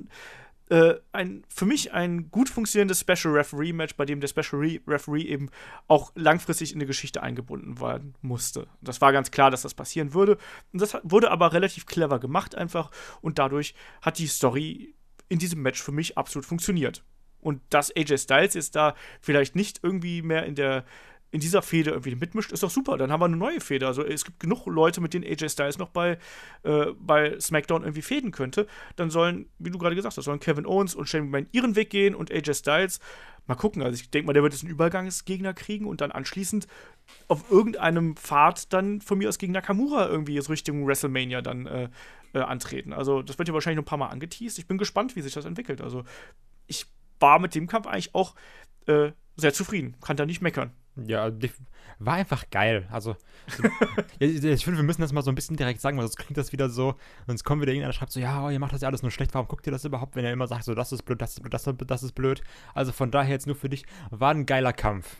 äh, ein, für mich ein gut funktionierendes Special Referee Match, bei dem der Special Re Referee eben auch langfristig in die Geschichte eingebunden werden musste. Das war ganz klar, dass das passieren würde. Und das wurde aber relativ clever gemacht einfach und dadurch hat die Story in diesem Match für mich absolut funktioniert. Und dass AJ Styles jetzt da vielleicht nicht irgendwie mehr in der in dieser Fehde irgendwie mitmischt, ist doch super. Dann haben wir eine neue Fehde. Also es gibt genug Leute, mit denen AJ Styles noch bei, äh, bei SmackDown irgendwie fäden könnte. Dann sollen, wie du gerade gesagt hast, sollen Kevin Owens und Shane McMahon ihren Weg gehen und AJ Styles mal gucken. Also ich denke mal, der wird jetzt einen Übergangsgegner kriegen und dann anschließend auf irgendeinem Pfad dann von mir aus gegen Nakamura irgendwie so Richtung WrestleMania dann äh, äh, antreten. Also, das wird ja wahrscheinlich noch ein paar Mal angeteased. Ich bin gespannt, wie sich das entwickelt. Also, ich war mit dem Kampf eigentlich auch äh, sehr zufrieden. Kann da nicht meckern. Ja, war einfach geil. Also, ich finde, wir müssen das mal so ein bisschen direkt sagen, weil sonst klingt das wieder so, sonst kommt wieder irgendeiner schreibt so, ja, oh, ihr macht das ja alles nur schlecht, warum guckt ihr das überhaupt, wenn er immer sagt, so, das ist blöd, das ist blöd, das ist, das ist blöd. Also von daher jetzt nur für dich, war ein geiler Kampf.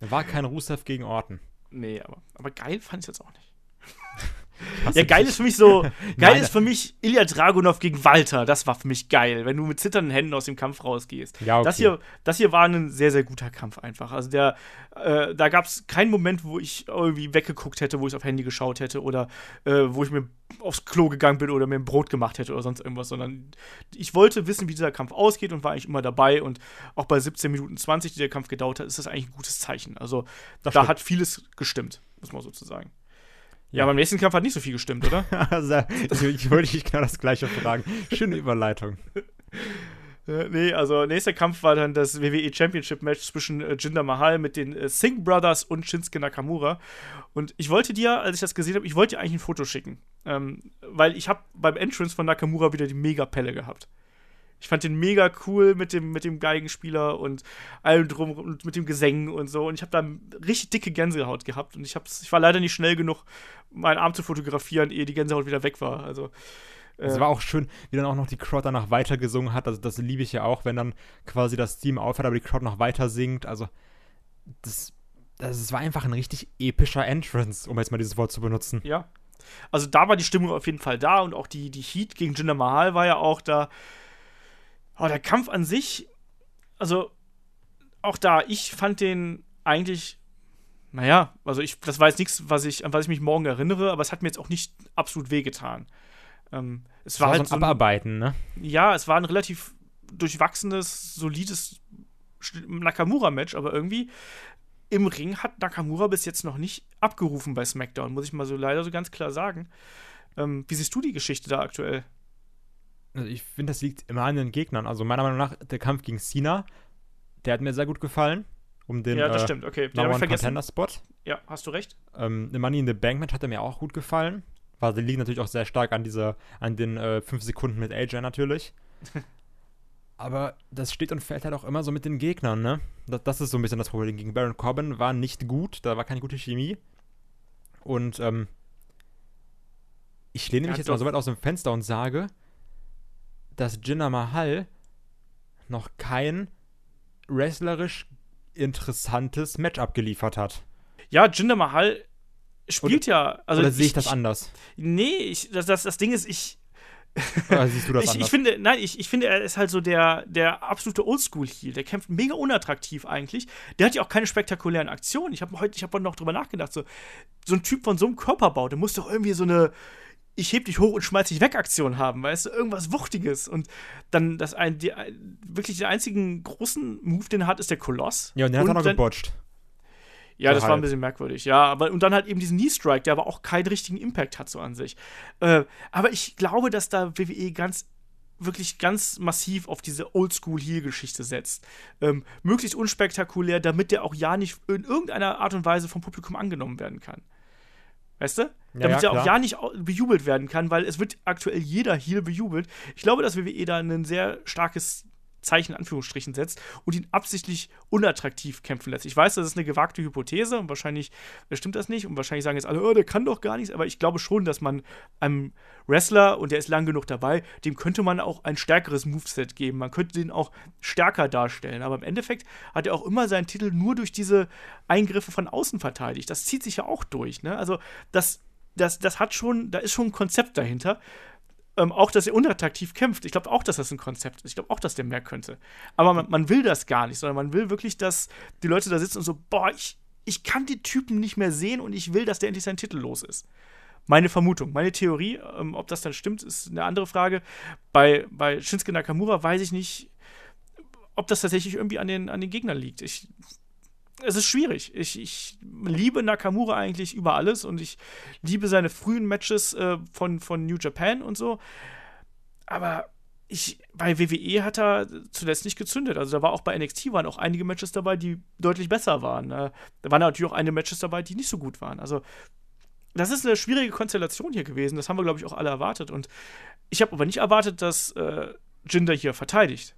War kein Rusev gegen Orten. Nee, aber, aber geil fand ich jetzt auch nicht. Ja, geil ist für mich so. Geil Nein. ist für mich Ilya Dragunov gegen Walter. Das war für mich geil, wenn du mit zitternden Händen aus dem Kampf rausgehst. Ja, okay. das, hier, das hier war ein sehr, sehr guter Kampf einfach. Also der, äh, da gab es keinen Moment, wo ich irgendwie weggeguckt hätte, wo ich auf Handy geschaut hätte oder äh, wo ich mir aufs Klo gegangen bin oder mir ein Brot gemacht hätte oder sonst irgendwas, sondern ich wollte wissen, wie dieser Kampf ausgeht und war eigentlich immer dabei und auch bei 17 Minuten 20, die der Kampf gedauert hat, ist das eigentlich ein gutes Zeichen. Also das da stimmt. hat vieles gestimmt, muss man sozusagen. Ja, beim nächsten Kampf hat nicht so viel gestimmt, oder? also, ich wollte dich genau das gleiche fragen. Schöne Überleitung. nee, also nächster Kampf war dann das WWE Championship Match zwischen äh, Jinder Mahal mit den äh, Singh Brothers und Shinsuke Nakamura. Und ich wollte dir, als ich das gesehen habe, ich wollte dir eigentlich ein Foto schicken. Ähm, weil ich habe beim Entrance von Nakamura wieder die Mega-Pelle gehabt. Ich fand den mega cool mit dem, mit dem Geigenspieler und allem drum und mit dem Gesängen und so. Und ich habe da richtig dicke Gänsehaut gehabt. Und ich, hab's, ich war leider nicht schnell genug, meinen Arm zu fotografieren, ehe die Gänsehaut wieder weg war. Also. Es äh, war auch schön, wie dann auch noch die Crowd danach weitergesungen hat. Also, das liebe ich ja auch, wenn dann quasi das Team aufhört, aber die Crowd noch weiter singt. Also, das, das war einfach ein richtig epischer Entrance, um jetzt mal dieses Wort zu benutzen. Ja. Also, da war die Stimmung auf jeden Fall da und auch die, die Heat gegen Jinder Mahal war ja auch da. Aber der Kampf an sich, also auch da, ich fand den eigentlich, naja, also ich, das war jetzt nichts, was ich, an was ich mich morgen erinnere, aber es hat mir jetzt auch nicht absolut wehgetan. Ähm, es das war, war halt so ein Abarbeiten, ne? Ja, es war ein relativ durchwachsenes, solides Nakamura-Match, aber irgendwie im Ring hat Nakamura bis jetzt noch nicht abgerufen bei SmackDown, muss ich mal so leider so ganz klar sagen. Ähm, wie siehst du die Geschichte da aktuell? Also ich finde, das liegt immer an den Gegnern. Also meiner Meinung nach, der Kampf gegen Cena, der hat mir sehr gut gefallen. Um den ja, das äh, stimmt, okay. Den ich vergessen. Spot. Ja, hast du recht. Ähm, der Money in the Bank Match hat er mir auch gut gefallen. War, der liegt natürlich auch sehr stark an dieser, an den äh, fünf Sekunden mit AJ natürlich. Aber das steht und fällt halt auch immer so mit den Gegnern, ne? Das, das ist so ein bisschen das Problem. Gegen Baron Corbin war nicht gut, da war keine gute Chemie. Und ähm, ich lehne mich jetzt mal so weit aus dem Fenster und sage, dass Jinder Mahal noch kein wrestlerisch interessantes Match abgeliefert hat. Ja, Jinder Mahal spielt oder, ja. Also oder sehe ich, ich das anders? Nee, ich, das, das, das Ding ist, ich. Oder siehst du das ich, anders? Ich finde, nein, ich, ich finde, er ist halt so der, der absolute Oldschool-Heel. Der kämpft mega unattraktiv eigentlich. Der hat ja auch keine spektakulären Aktionen. Ich habe heute, ich habe noch drüber nachgedacht. So, so ein Typ von so einem Körperbau, der muss doch irgendwie so eine, ich heb dich hoch und schmeiß dich weg Aktion haben, weißt du, irgendwas Wuchtiges. Und dann das ein, die, wirklich den einzigen großen Move, den er hat, ist der Koloss. Ja, und der hat er noch gebotcht. Ja, das war ein bisschen merkwürdig. Ja, aber und dann halt eben diesen Knee Strike, der aber auch keinen richtigen Impact hat so an sich. Äh, aber ich glaube, dass da WWE ganz wirklich ganz massiv auf diese Oldschool-Heel-Geschichte setzt. Ähm, möglichst unspektakulär, damit der auch ja nicht in irgendeiner Art und Weise vom Publikum angenommen werden kann. Weißt du? Damit ja, ja, er auch ja nicht bejubelt werden kann, weil es wird aktuell jeder Heal bejubelt. Ich glaube, dass WWE da ein sehr starkes Zeichen in Anführungsstrichen setzt und ihn absichtlich unattraktiv kämpfen lässt. Ich weiß, das ist eine gewagte Hypothese und wahrscheinlich stimmt das nicht und wahrscheinlich sagen jetzt alle, oh, der kann doch gar nichts, aber ich glaube schon, dass man einem Wrestler, und der ist lang genug dabei, dem könnte man auch ein stärkeres Moveset geben. Man könnte den auch stärker darstellen. Aber im Endeffekt hat er auch immer seinen Titel nur durch diese Eingriffe von außen verteidigt. Das zieht sich ja auch durch. Ne? Also das, das, das hat schon, da ist schon ein Konzept dahinter. Ähm, auch, dass er unattraktiv kämpft. Ich glaube auch, dass das ein Konzept ist. Ich glaube auch, dass der mehr könnte. Aber man, man, will das gar nicht, sondern man will wirklich, dass die Leute da sitzen und so, boah, ich, ich kann die Typen nicht mehr sehen und ich will, dass der endlich seinen Titel los ist. Meine Vermutung, meine Theorie, ähm, ob das dann stimmt, ist eine andere Frage. Bei, bei Shinsuke Nakamura weiß ich nicht, ob das tatsächlich irgendwie an den, an den Gegnern liegt. Ich es ist schwierig. Ich, ich, liebe Nakamura eigentlich über alles und ich liebe seine frühen Matches äh, von, von New Japan und so. Aber ich, bei WWE hat er zuletzt nicht gezündet. Also da war auch bei NXT waren auch einige Matches dabei, die deutlich besser waren. Äh, da waren natürlich auch einige Matches dabei, die nicht so gut waren. Also das ist eine schwierige Konstellation hier gewesen. Das haben wir, glaube ich, auch alle erwartet. Und ich habe aber nicht erwartet, dass äh, Jinder hier verteidigt.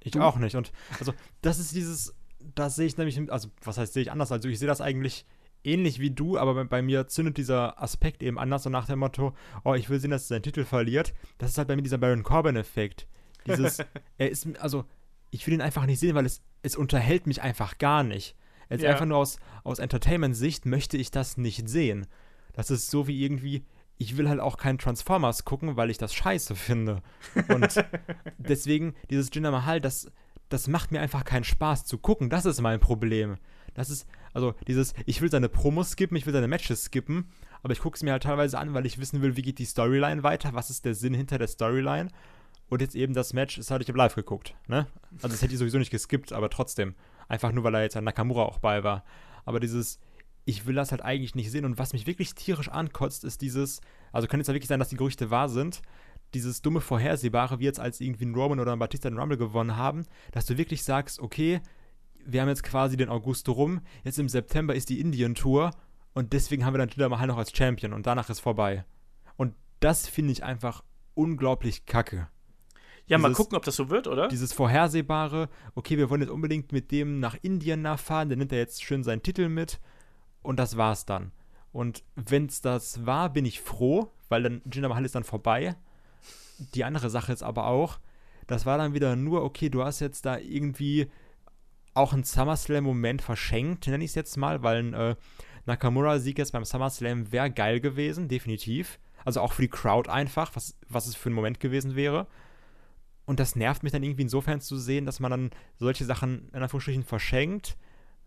Ich auch nicht. Und also, das ist dieses, das sehe ich nämlich, also, was heißt, sehe ich anders? Also, ich sehe das eigentlich ähnlich wie du, aber bei, bei, mir zündet dieser Aspekt eben anders, so nach dem Motto, oh, ich will sehen, dass seinen Titel verliert. Das ist halt bei mir dieser Baron Corbin-Effekt. Dieses, er ist, also, ich will ihn einfach nicht sehen, weil es, es unterhält mich einfach gar nicht. Jetzt ja. einfach nur aus, aus Entertainment-Sicht möchte ich das nicht sehen. Das ist so wie irgendwie, ich will halt auch keinen Transformers gucken, weil ich das scheiße finde. Und deswegen, dieses Jinder Mahal, das, das macht mir einfach keinen Spaß zu gucken. Das ist mein Problem. Das ist, also dieses, ich will seine Promos skippen, ich will seine Matches skippen, aber ich gucke es mir halt teilweise an, weil ich wissen will, wie geht die Storyline weiter, was ist der Sinn hinter der Storyline. Und jetzt eben das Match, das hatte ich Live geguckt, ne? Also das hätte ich sowieso nicht geskippt, aber trotzdem. Einfach nur, weil da jetzt ein Nakamura auch bei war. Aber dieses, ich will das halt eigentlich nicht sehen. Und was mich wirklich tierisch ankotzt, ist dieses, also kann es ja wirklich sein, dass die Gerüchte wahr sind, dieses dumme Vorhersehbare, wie jetzt als irgendwie ein Roman oder ein Batista den Rumble gewonnen haben, dass du wirklich sagst, okay, wir haben jetzt quasi den August rum, jetzt im September ist die Indien-Tour und deswegen haben wir dann Jinder Mahal noch als Champion und danach ist vorbei. Und das finde ich einfach unglaublich kacke. Ja, dieses, mal gucken, ob das so wird, oder? Dieses vorhersehbare, okay, wir wollen jetzt unbedingt mit dem nach Indien nachfahren, der nimmt ja jetzt schön seinen Titel mit und das war's dann. Und wenn es das war, bin ich froh, weil dann Jinder Mahal ist dann vorbei. Die andere Sache ist aber auch, das war dann wieder nur, okay, du hast jetzt da irgendwie auch einen SummerSlam-Moment verschenkt, nenne ich es jetzt mal, weil ein äh, Nakamura-Sieg jetzt beim SummerSlam wäre geil gewesen, definitiv. Also auch für die Crowd einfach, was, was es für ein Moment gewesen wäre. Und das nervt mich dann irgendwie insofern zu sehen, dass man dann solche Sachen in Anführungsstrichen verschenkt,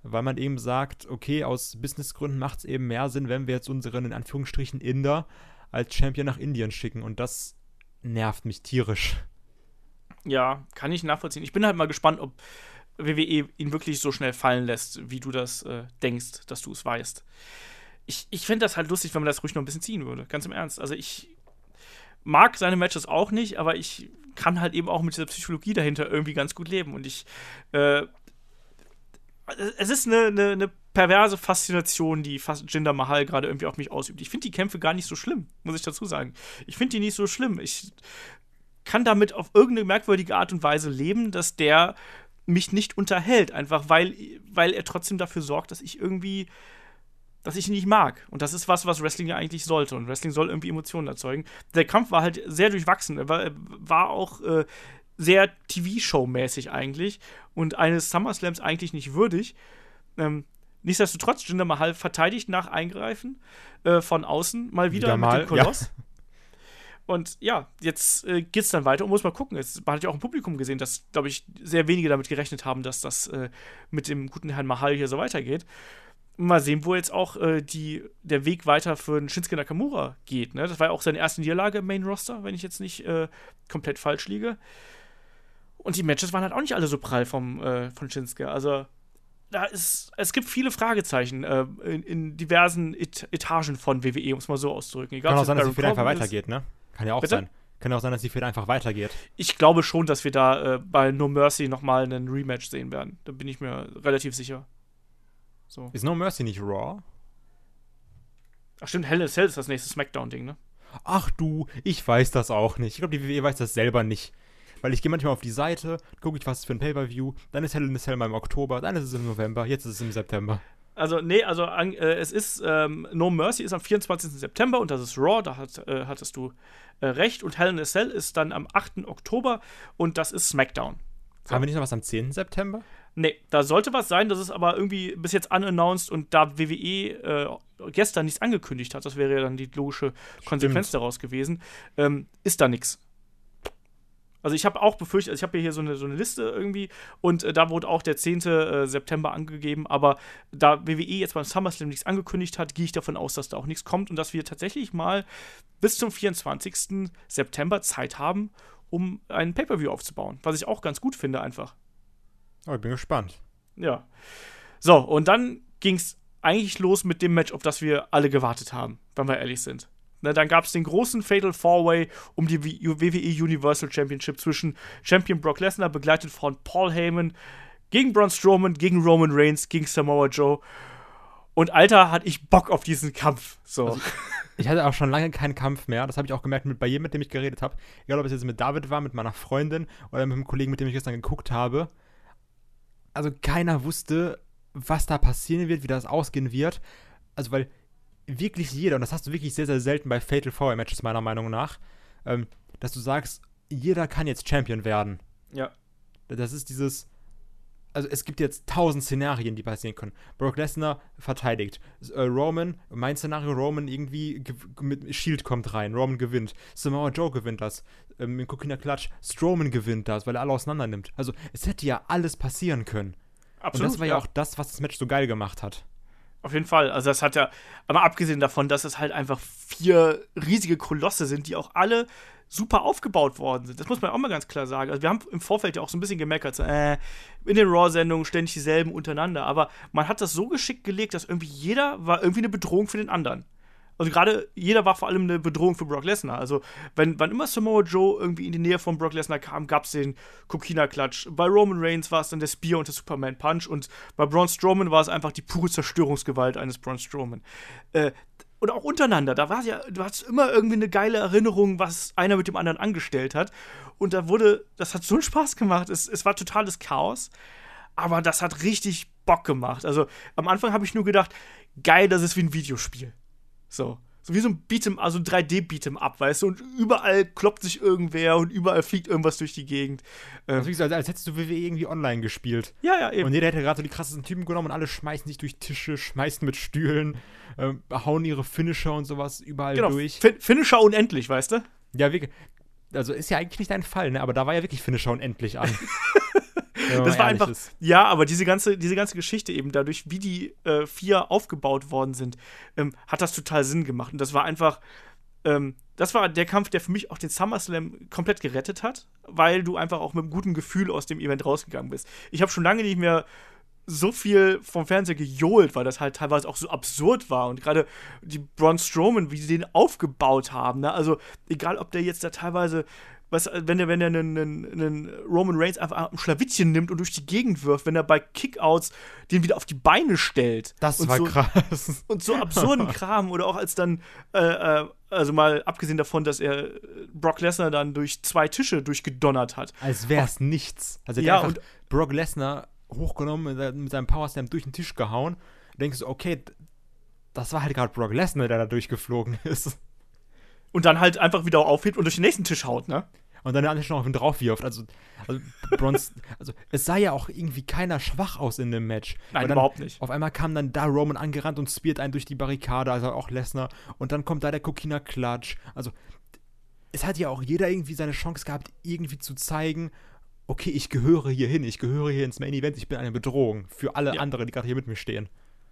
weil man eben sagt, okay, aus Businessgründen macht es eben mehr Sinn, wenn wir jetzt unseren in Anführungsstrichen Inder als Champion nach Indien schicken. Und das nervt mich tierisch. Ja, kann ich nachvollziehen. Ich bin halt mal gespannt, ob WWE ihn wirklich so schnell fallen lässt, wie du das äh, denkst, dass du es weißt. Ich, ich fände das halt lustig, wenn man das ruhig noch ein bisschen ziehen würde. Ganz im Ernst. Also ich mag seine Matches auch nicht, aber ich kann halt eben auch mit dieser Psychologie dahinter irgendwie ganz gut leben. Und ich, äh, es ist eine, eine, eine, perverse Faszination, die Jinder Mahal gerade irgendwie auf mich ausübt. Ich finde die Kämpfe gar nicht so schlimm, muss ich dazu sagen. Ich finde die nicht so schlimm. Ich kann damit auf irgendeine merkwürdige Art und Weise leben, dass der mich nicht unterhält, einfach weil, weil er trotzdem dafür sorgt, dass ich irgendwie, dass ich ihn nicht mag. Und das ist was, was Wrestling ja eigentlich sollte. Und Wrestling soll irgendwie Emotionen erzeugen. Der Kampf war halt sehr durchwachsen. Er war, war auch äh, sehr TV-Show-mäßig eigentlich und eines SummerSlams eigentlich nicht würdig. Ähm, nichtsdestotrotz, Jinder Mahal verteidigt nach Eingreifen äh, von außen mal wieder, wieder mal, mit dem Koloss. Ja. Und ja, jetzt äh, es dann weiter und muss mal gucken. Jetzt, man hat ja auch im Publikum gesehen, dass, glaube ich, sehr wenige damit gerechnet haben, dass das äh, mit dem guten Herrn Mahal hier so weitergeht. Mal sehen, wo jetzt auch äh, die, der Weg weiter für einen Shinsuke Nakamura geht. Ne? Das war ja auch seine erste Niederlage im Main Roster, wenn ich jetzt nicht äh, komplett falsch liege. Und die Matches waren halt auch nicht alle so prall vom, äh, von Shinsuke. Also, da ist, es gibt viele Fragezeichen äh, in, in, diversen Et Etagen von WWE, um es mal so auszudrücken. Egal, Kann auch sein, dass es wieder einfach weitergeht, ne? Kann ja auch Bitte? sein. Kann auch sein, dass die Fehde einfach weitergeht. Ich glaube schon, dass wir da äh, bei No Mercy nochmal einen Rematch sehen werden. Da bin ich mir relativ sicher. So. Ist No Mercy nicht Raw? Ach stimmt, Hell in Cell ist das nächste Smackdown-Ding, ne? Ach du, ich weiß das auch nicht. Ich glaube, die WWE weiß das selber nicht. Weil ich gehe manchmal auf die Seite, gucke ich, was ist für ein Pay-Per-View, dann ist Hell in a Cell mal im Oktober, dann ist es im November, jetzt ist es im September. Also, nee, also äh, es ist, ähm, No Mercy ist am 24. September und das ist Raw, da hat, äh, hattest du äh, recht. Und Hell in a Cell ist dann am 8. Oktober und das ist SmackDown. So. Haben wir nicht noch was am 10. September? Nee, da sollte was sein, das ist aber irgendwie bis jetzt unannounced und da WWE äh, gestern nichts angekündigt hat, das wäre ja dann die logische Konsequenz Stimmt. daraus gewesen, ähm, ist da nichts. Also ich habe auch befürchtet, also ich habe hier so eine, so eine Liste irgendwie und äh, da wurde auch der 10. Äh, September angegeben, aber da WWE jetzt beim SummerSlam nichts angekündigt hat, gehe ich davon aus, dass da auch nichts kommt und dass wir tatsächlich mal bis zum 24. September Zeit haben, um einen Pay-Per-View aufzubauen, was ich auch ganz gut finde einfach. Oh, ich bin gespannt. Ja. So, und dann ging es eigentlich los mit dem Match, auf das wir alle gewartet haben, wenn wir ehrlich sind. Ne, dann gab es den großen Fatal Four-Way um die WWE Universal Championship zwischen Champion Brock Lesnar, begleitet von Paul Heyman, gegen Braun Strowman, gegen Roman Reigns, gegen Samoa Joe. Und Alter, hatte ich Bock auf diesen Kampf. So. Also, ich hatte auch schon lange keinen Kampf mehr. Das habe ich auch gemerkt mit, bei jedem, mit dem ich geredet habe. Egal, ob es jetzt mit David war, mit meiner Freundin oder mit dem Kollegen, mit dem ich gestern geguckt habe. Also keiner wusste, was da passieren wird, wie das ausgehen wird. Also, weil wirklich jeder, und das hast du wirklich sehr, sehr selten bei Fatal Four Matches, meiner Meinung nach, ähm, dass du sagst, jeder kann jetzt Champion werden. Ja. Das ist dieses, also es gibt jetzt tausend Szenarien, die passieren können. Brock Lesnar verteidigt. Äh, Roman, mein Szenario, Roman irgendwie mit Shield kommt rein, Roman gewinnt. Samoa Joe gewinnt das. Ähm, in Kokina Klatsch, Strowman gewinnt das, weil er alle auseinander nimmt. Also es hätte ja alles passieren können. Absolut. Und das war ja, ja auch das, was das Match so geil gemacht hat. Auf jeden Fall. Also das hat ja, aber abgesehen davon, dass es halt einfach vier riesige Kolosse sind, die auch alle super aufgebaut worden sind. Das muss man auch mal ganz klar sagen. Also wir haben im Vorfeld ja auch so ein bisschen gemeckert, so, äh, in den Raw-Sendungen ständig dieselben untereinander. Aber man hat das so geschickt gelegt, dass irgendwie jeder war irgendwie eine Bedrohung für den anderen. Also gerade jeder war vor allem eine Bedrohung für Brock Lesnar. Also wenn, wann immer Samoa Joe irgendwie in die Nähe von Brock Lesnar kam, gab es den Kokina-Klatsch. Bei Roman Reigns war es dann der Spear und der Superman Punch und bei Braun Strowman war es einfach die pure Zerstörungsgewalt eines Braun Strowman. Äh, und auch untereinander. Da war ja, du hast immer irgendwie eine geile Erinnerung, was einer mit dem anderen angestellt hat. Und da wurde, das hat so einen Spaß gemacht. Es, es war totales Chaos. Aber das hat richtig Bock gemacht. Also am Anfang habe ich nur gedacht, geil, das ist wie ein Videospiel. So. So wie so ein Beat'em, also ein 3D-Beat'em up, weißt du? Und überall kloppt sich irgendwer und überall fliegt irgendwas durch die Gegend. Ähm, das ist als, als hättest du WWE irgendwie online gespielt. Ja, ja, eben. Und jeder hätte gerade so die krassesten Typen genommen und alle schmeißen sich durch Tische, schmeißen mit Stühlen, äh, hauen ihre Finisher und sowas überall genau, durch. Fin Finisher unendlich, weißt du? Ja, wirklich. Also ist ja eigentlich nicht dein Fall, ne? Aber da war ja wirklich Finisher unendlich an. das war einfach. Ist. Ja, aber diese ganze, diese ganze Geschichte eben, dadurch, wie die äh, vier aufgebaut worden sind, ähm, hat das total Sinn gemacht. Und das war einfach. Ähm, das war der Kampf, der für mich auch den SummerSlam komplett gerettet hat, weil du einfach auch mit einem guten Gefühl aus dem Event rausgegangen bist. Ich habe schon lange nicht mehr so viel vom Fernseher gejohlt, weil das halt teilweise auch so absurd war. Und gerade die Braun Strowman, wie sie den aufgebaut haben, ne? Also, egal ob der jetzt da teilweise was, wenn er, wenn er einen, einen, Roman Reigns einfach ein Schlawittchen nimmt und durch die Gegend wirft, wenn er bei Kickouts den wieder auf die Beine stellt. Das war so, krass. Und so absurden Kram. Oder auch als dann, äh, äh, also mal abgesehen davon, dass er Brock Lesnar dann durch zwei Tische durchgedonnert hat. Als wäre es nichts. Also ja, und Brock Lesnar hochgenommen, mit seinem Powerslam durch den Tisch gehauen. Denkst du, okay, das war halt gerade Brock Lesnar, der da durchgeflogen ist und dann halt einfach wieder aufhebt und durch den nächsten Tisch haut, ne? Und dann der noch auf ihn drauf wirft. Also, also, Bronze, also es sah ja auch irgendwie keiner schwach aus in dem Match. Nein, überhaupt nicht. Auf einmal kam dann da Roman angerannt und spielt einen durch die Barrikade, also auch Lesnar. Und dann kommt da der Kokina Klatsch. Also, es hat ja auch jeder irgendwie seine Chance gehabt, irgendwie zu zeigen, okay, ich gehöre hier hin, ich gehöre hier ins Main Event, ich bin eine Bedrohung für alle ja. anderen, die gerade hier mit mir stehen.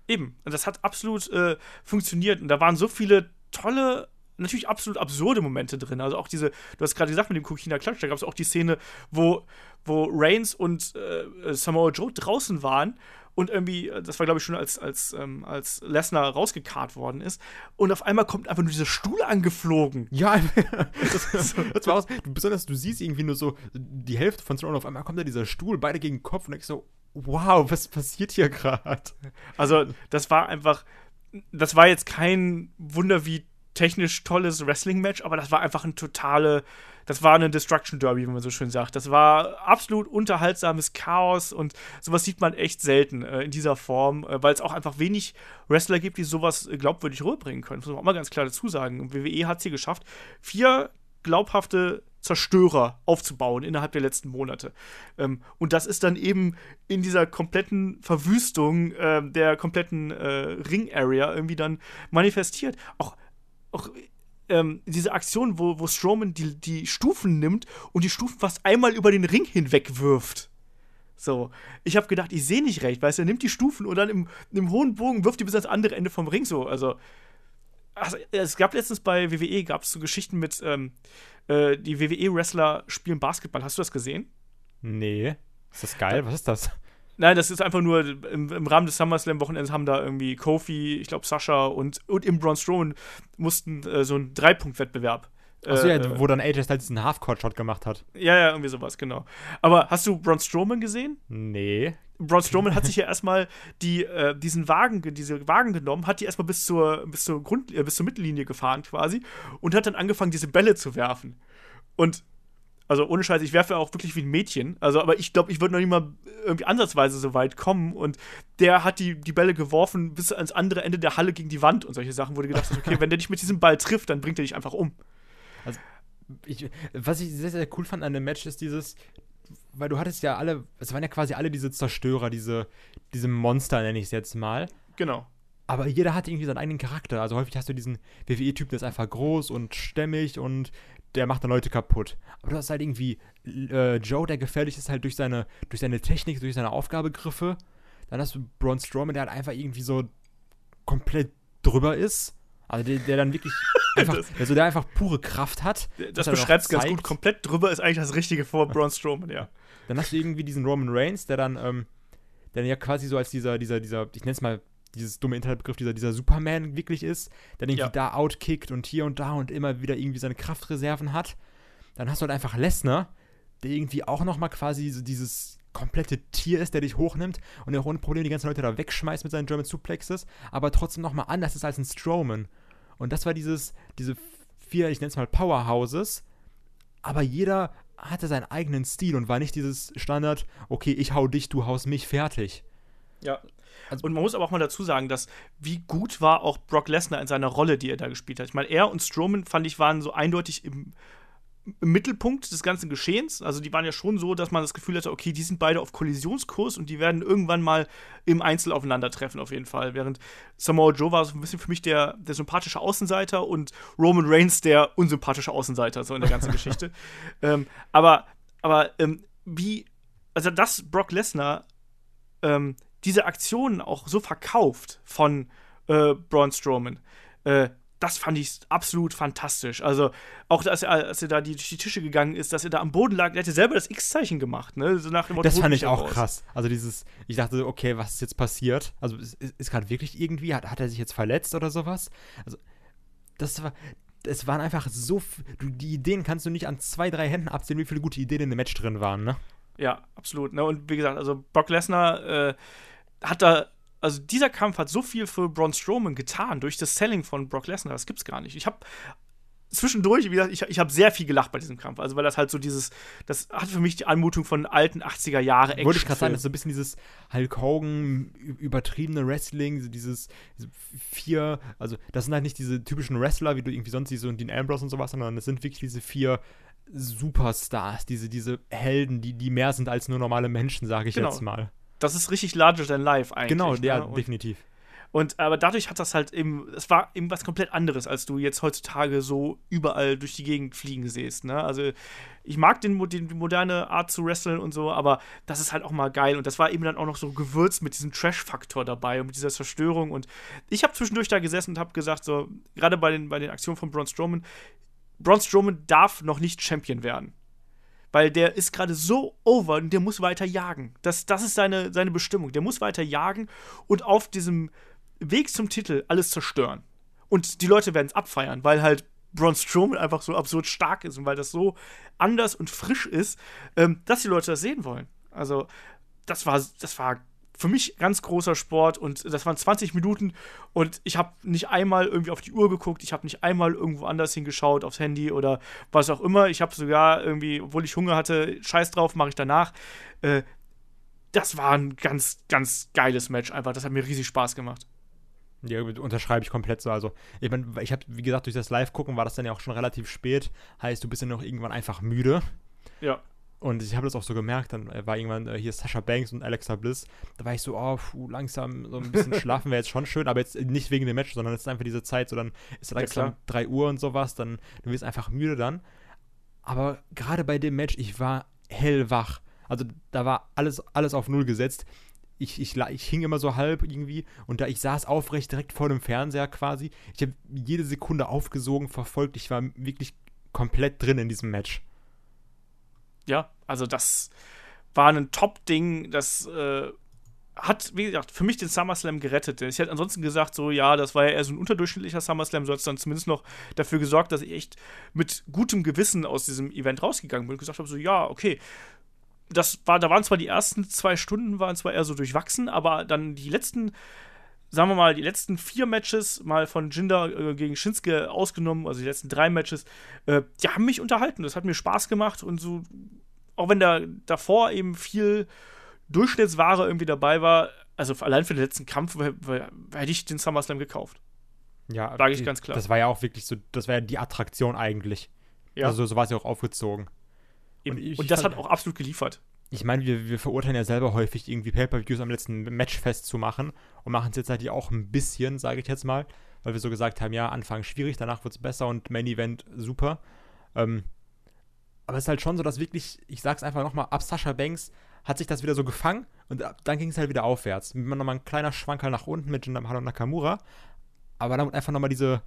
Eben, und das hat absolut äh, funktioniert. Und da waren so viele tolle natürlich absolut absurde Momente drin. Also auch diese, du hast gerade gesagt mit dem Kokina Klatsch, da gab es auch die Szene, wo, wo Reigns und äh, Samoa Joe draußen waren und irgendwie, äh, das war glaube ich schon als, als, ähm, als Lesnar rausgekarrt worden ist und auf einmal kommt einfach nur dieser Stuhl angeflogen. Ja, das, das war aus, besonders du siehst irgendwie nur so die Hälfte von Throne, auf einmal kommt da dieser Stuhl, beide gegen den Kopf und ich so, wow, was passiert hier gerade? Also das war einfach, das war jetzt kein Wunder wie technisch tolles Wrestling-Match, aber das war einfach ein totale, das war eine Destruction Derby, wie man so schön sagt. Das war absolut unterhaltsames Chaos und sowas sieht man echt selten äh, in dieser Form, äh, weil es auch einfach wenig Wrestler gibt, die sowas glaubwürdig rüberbringen können. Das muss man auch mal ganz klar dazu sagen. WWE hat es hier geschafft, vier glaubhafte Zerstörer aufzubauen innerhalb der letzten Monate. Ähm, und das ist dann eben in dieser kompletten Verwüstung äh, der kompletten äh, Ring-Area irgendwie dann manifestiert. Auch auch ähm, diese Aktion, wo, wo Strowman die, die Stufen nimmt und die Stufen fast einmal über den Ring hinweg wirft. So, ich habe gedacht, ich sehe nicht recht, weißt du, er nimmt die Stufen und dann im, im hohen Bogen wirft die bis ans andere Ende vom Ring so. Also, also es gab letztens bei WWE gab es so Geschichten mit ähm, äh, die WWE-Wrestler spielen Basketball. Hast du das gesehen? Nee. Ist das geil? Was ist das? Nein, das ist einfach nur im, im Rahmen des SummerSlam-Wochenends haben da irgendwie Kofi, ich glaube Sascha und, und im Braun Strowman mussten äh, so einen Dreipunkt-Wettbewerb. Achso, ja, äh, wo dann AJ Styles diesen Half-Court-Shot gemacht hat. Ja, ja, irgendwie sowas, genau. Aber hast du Braun Strowman gesehen? Nee. Braun Strowman hat sich ja erstmal die, äh, diesen Wagen, diese Wagen genommen, hat die erstmal bis zur, bis zur Grund, äh, bis zur Mittellinie gefahren quasi und hat dann angefangen, diese Bälle zu werfen. Und also ohne Scheiß, ich werfe auch wirklich wie ein Mädchen. Also, aber ich glaube, ich würde noch nicht mal irgendwie ansatzweise so weit kommen. Und der hat die, die Bälle geworfen bis ans andere Ende der Halle gegen die Wand und solche Sachen, wo du gedacht hast, okay, wenn der dich mit diesem Ball trifft, dann bringt er dich einfach um. Also, ich, was ich sehr, sehr cool fand an dem Match ist dieses, weil du hattest ja alle, es waren ja quasi alle diese Zerstörer, diese, diese Monster, nenne ich es jetzt mal. Genau. Aber jeder hat irgendwie seinen eigenen Charakter. Also häufig hast du diesen WWE-Typ, der ist einfach groß und stämmig und der macht dann Leute kaputt. Aber du hast halt irgendwie äh, Joe, der gefährlich ist halt durch seine, durch seine Technik, durch seine Aufgabegriffe. Dann hast du Braun Strowman, der halt einfach irgendwie so komplett drüber ist. Also der, der dann wirklich einfach, also der einfach pure Kraft hat. Das beschreibt es ganz gut. Komplett drüber ist eigentlich das Richtige vor Braun Strowman, ja. Dann hast du irgendwie diesen Roman Reigns, der dann, ähm, der ja quasi so als dieser, dieser, dieser, ich nenne es mal dieses dumme Internetbegriff, dieser, dieser Superman wirklich ist, der irgendwie ja. da outkickt und hier und da und immer wieder irgendwie seine Kraftreserven hat. Dann hast du halt einfach Lesnar, der irgendwie auch nochmal quasi so dieses komplette Tier ist, der dich hochnimmt und der auch ohne Probleme die ganzen Leute da wegschmeißt mit seinen German Suplexes, aber trotzdem nochmal anders ist als ein Strowman. Und das war dieses, diese vier, ich nenne es mal Powerhouses, aber jeder hatte seinen eigenen Stil und war nicht dieses Standard, okay, ich hau dich, du haust mich, fertig. Ja. Also, und man muss aber auch mal dazu sagen, dass wie gut war auch Brock Lesnar in seiner Rolle, die er da gespielt hat. Ich meine, er und Strowman, fand ich, waren so eindeutig im im Mittelpunkt des ganzen Geschehens. Also die waren ja schon so, dass man das Gefühl hatte, okay, die sind beide auf Kollisionskurs und die werden irgendwann mal im Einzel aufeinandertreffen, auf jeden Fall. Während Samoa Joe war so ein bisschen für mich der, der sympathische Außenseiter und Roman Reigns der unsympathische Außenseiter, so in der ganzen Geschichte. Ähm, aber aber ähm, wie, also dass Brock Lesnar ähm, diese Aktionen auch so verkauft von äh, Braun Strowman, äh, das fand ich absolut fantastisch. Also auch, dass er, als er da die, durch die Tische gegangen ist, dass er da am Boden lag, er hätte selber das X-Zeichen gemacht, ne? So nach dem Motto, das fand ich auch raus. krass. Also dieses, ich dachte, okay, was ist jetzt passiert? Also ist, ist gerade wirklich irgendwie, hat, hat er sich jetzt verletzt oder sowas? Also das war, es waren einfach so, du, die Ideen kannst du nicht an zwei, drei Händen abzählen, wie viele gute Ideen in dem Match drin waren, ne? Ja, absolut. Ne? Und wie gesagt, also Brock Lesnar äh, hat da also dieser Kampf hat so viel für Braun Strowman getan durch das Selling von Brock Lesnar. Das gibt's gar nicht. Ich habe zwischendurch, wie gesagt, ich, ich habe sehr viel gelacht bei diesem Kampf. Also, weil das halt so dieses, das hat für mich die Anmutung von alten 80er Jahre Action. Wollte ich gerade sagen, das ist so ein bisschen dieses Hulk Hogan übertriebene Wrestling, dieses diese vier, also das sind halt nicht diese typischen Wrestler, wie du irgendwie sonst siehst, so Dean Ambrose und sowas, sondern das sind wirklich diese vier Superstars, diese, diese Helden, die, die mehr sind als nur normale Menschen, sage ich genau. jetzt mal. Das ist richtig larger than life eigentlich. Genau, ja, ne? definitiv. Und aber dadurch hat das halt eben, es war eben was komplett anderes, als du jetzt heutzutage so überall durch die Gegend fliegen siehst. Ne? Also ich mag den, den, die moderne Art zu wresteln und so, aber das ist halt auch mal geil. Und das war eben dann auch noch so gewürzt mit diesem Trash-Faktor dabei und mit dieser Zerstörung. Und ich habe zwischendurch da gesessen und habe gesagt, so, gerade bei den, bei den Aktionen von Braun Strowman, Braun Strowman darf noch nicht Champion werden. Weil der ist gerade so over und der muss weiter jagen. Das, das ist seine, seine Bestimmung. Der muss weiter jagen und auf diesem Weg zum Titel alles zerstören. Und die Leute werden es abfeiern, weil halt Braun Strowman einfach so absurd stark ist und weil das so anders und frisch ist, ähm, dass die Leute das sehen wollen. Also, das war, das war für mich ganz großer Sport und das waren 20 Minuten und ich habe nicht einmal irgendwie auf die Uhr geguckt, ich habe nicht einmal irgendwo anders hingeschaut aufs Handy oder was auch immer. Ich habe sogar irgendwie, obwohl ich Hunger hatte, Scheiß drauf, mache ich danach. Äh, das war ein ganz, ganz geiles Match einfach. Das hat mir riesig Spaß gemacht. Ja, unterschreibe ich komplett so. Also, ich meine, ich habe, wie gesagt, durch das Live-Gucken war das dann ja auch schon relativ spät. Heißt, du bist ja noch irgendwann einfach müde. Ja. Und ich habe das auch so gemerkt, dann war irgendwann äh, hier Sascha Banks und Alexa Bliss. Da war ich so, oh, puh, langsam so ein bisschen schlafen wäre jetzt schon schön, aber jetzt nicht wegen dem Match, sondern es ist einfach diese Zeit, so dann ist es langsam ja, 3 Uhr und sowas, dann du wirst einfach müde dann. Aber gerade bei dem Match, ich war hellwach. Also da war alles, alles auf Null gesetzt. Ich, ich, ich hing immer so halb irgendwie und da ich saß aufrecht direkt vor dem Fernseher quasi. Ich habe jede Sekunde aufgesogen, verfolgt. Ich war wirklich komplett drin in diesem Match ja, also das war ein Top-Ding, das äh, hat, wie gesagt, für mich den SummerSlam gerettet. Ich hätte ansonsten gesagt, so, ja, das war ja eher so ein unterdurchschnittlicher SummerSlam, so hat es dann zumindest noch dafür gesorgt, dass ich echt mit gutem Gewissen aus diesem Event rausgegangen bin und gesagt habe, so, ja, okay, das war, da waren zwar die ersten zwei Stunden, waren zwar eher so durchwachsen, aber dann die letzten, sagen wir mal, die letzten vier Matches, mal von Jinder äh, gegen Shinsuke ausgenommen, also die letzten drei Matches, äh, die haben mich unterhalten. Das hat mir Spaß gemacht und so, auch wenn da davor eben viel Durchschnittsware irgendwie dabei war, also allein für den letzten Kampf hätte ich den SummerSlam gekauft. Ja, sage ich ganz klar. Das war ja auch wirklich so, das war ja die Attraktion eigentlich. Ja. Also so war es ja auch aufgezogen. Und, ich, und, das hat auch absolut geliefert. Ich meine, wir, wir verurteilen ja selber häufig irgendwie Pay-Per-Views am letzten Match festzumachen und machen es jetzt halt auch ein bisschen, sage ich jetzt mal, weil wir so gesagt haben, ja, Anfang schwierig, danach wird es besser und Main Event super. Ähm, aber es ist halt schon so, dass wirklich, ich sag's einfach nochmal, ab Sascha Banks hat sich das wieder so gefangen und dann ging es halt wieder aufwärts. Nochmal ein kleiner Schwankerl nach unten mit Jinder Nakamura, aber dann einfach nochmal diese,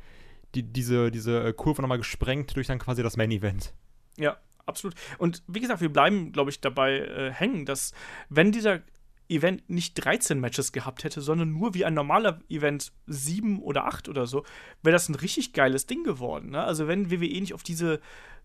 die, diese, diese Kurve nochmal gesprengt durch dann quasi das Main Event. Ja, absolut. Und wie gesagt, wir bleiben, glaube ich, dabei äh, hängen, dass wenn dieser Event nicht 13 Matches gehabt hätte, sondern nur wie ein normaler Event 7 oder 8 oder so, wäre das ein richtig geiles Ding geworden. Ne? Also wenn WWE nicht auf diese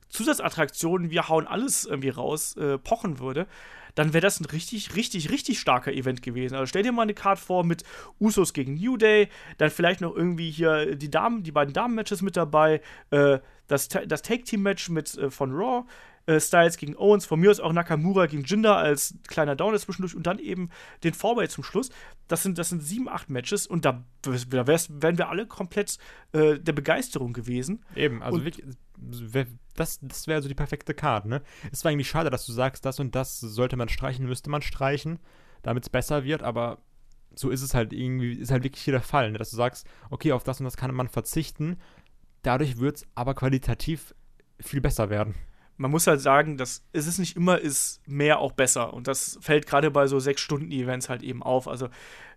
Zusatzattraktionen, wir hauen alles irgendwie raus, äh, pochen würde, dann wäre das ein richtig, richtig, richtig starker Event gewesen. Also stell dir mal eine Card vor mit Usos gegen New Day, dann vielleicht noch irgendwie hier die Damen, die beiden Damen-Matches mit dabei, äh, das, das Take-Team-Match mit äh, von Raw, äh, Styles gegen Owens, von mir aus auch Nakamura gegen Jinder als kleiner Downer zwischendurch und dann eben den Forbay zum Schluss. Das sind, das sind sieben, acht Matches und da, da wären wir alle komplett äh, der Begeisterung gewesen. Eben, also und, wirklich, das, das wäre so die perfekte Karte, ne? Es war eigentlich schade, dass du sagst, das und das sollte man streichen, müsste man streichen, damit es besser wird, aber so ist es halt irgendwie, ist halt wirklich hier der Fall, ne? dass du sagst, okay, auf das und das kann man verzichten, dadurch wird es aber qualitativ viel besser werden man muss halt sagen, dass es ist nicht immer ist mehr auch besser. Und das fällt gerade bei so sechs Stunden Events halt eben auf. Also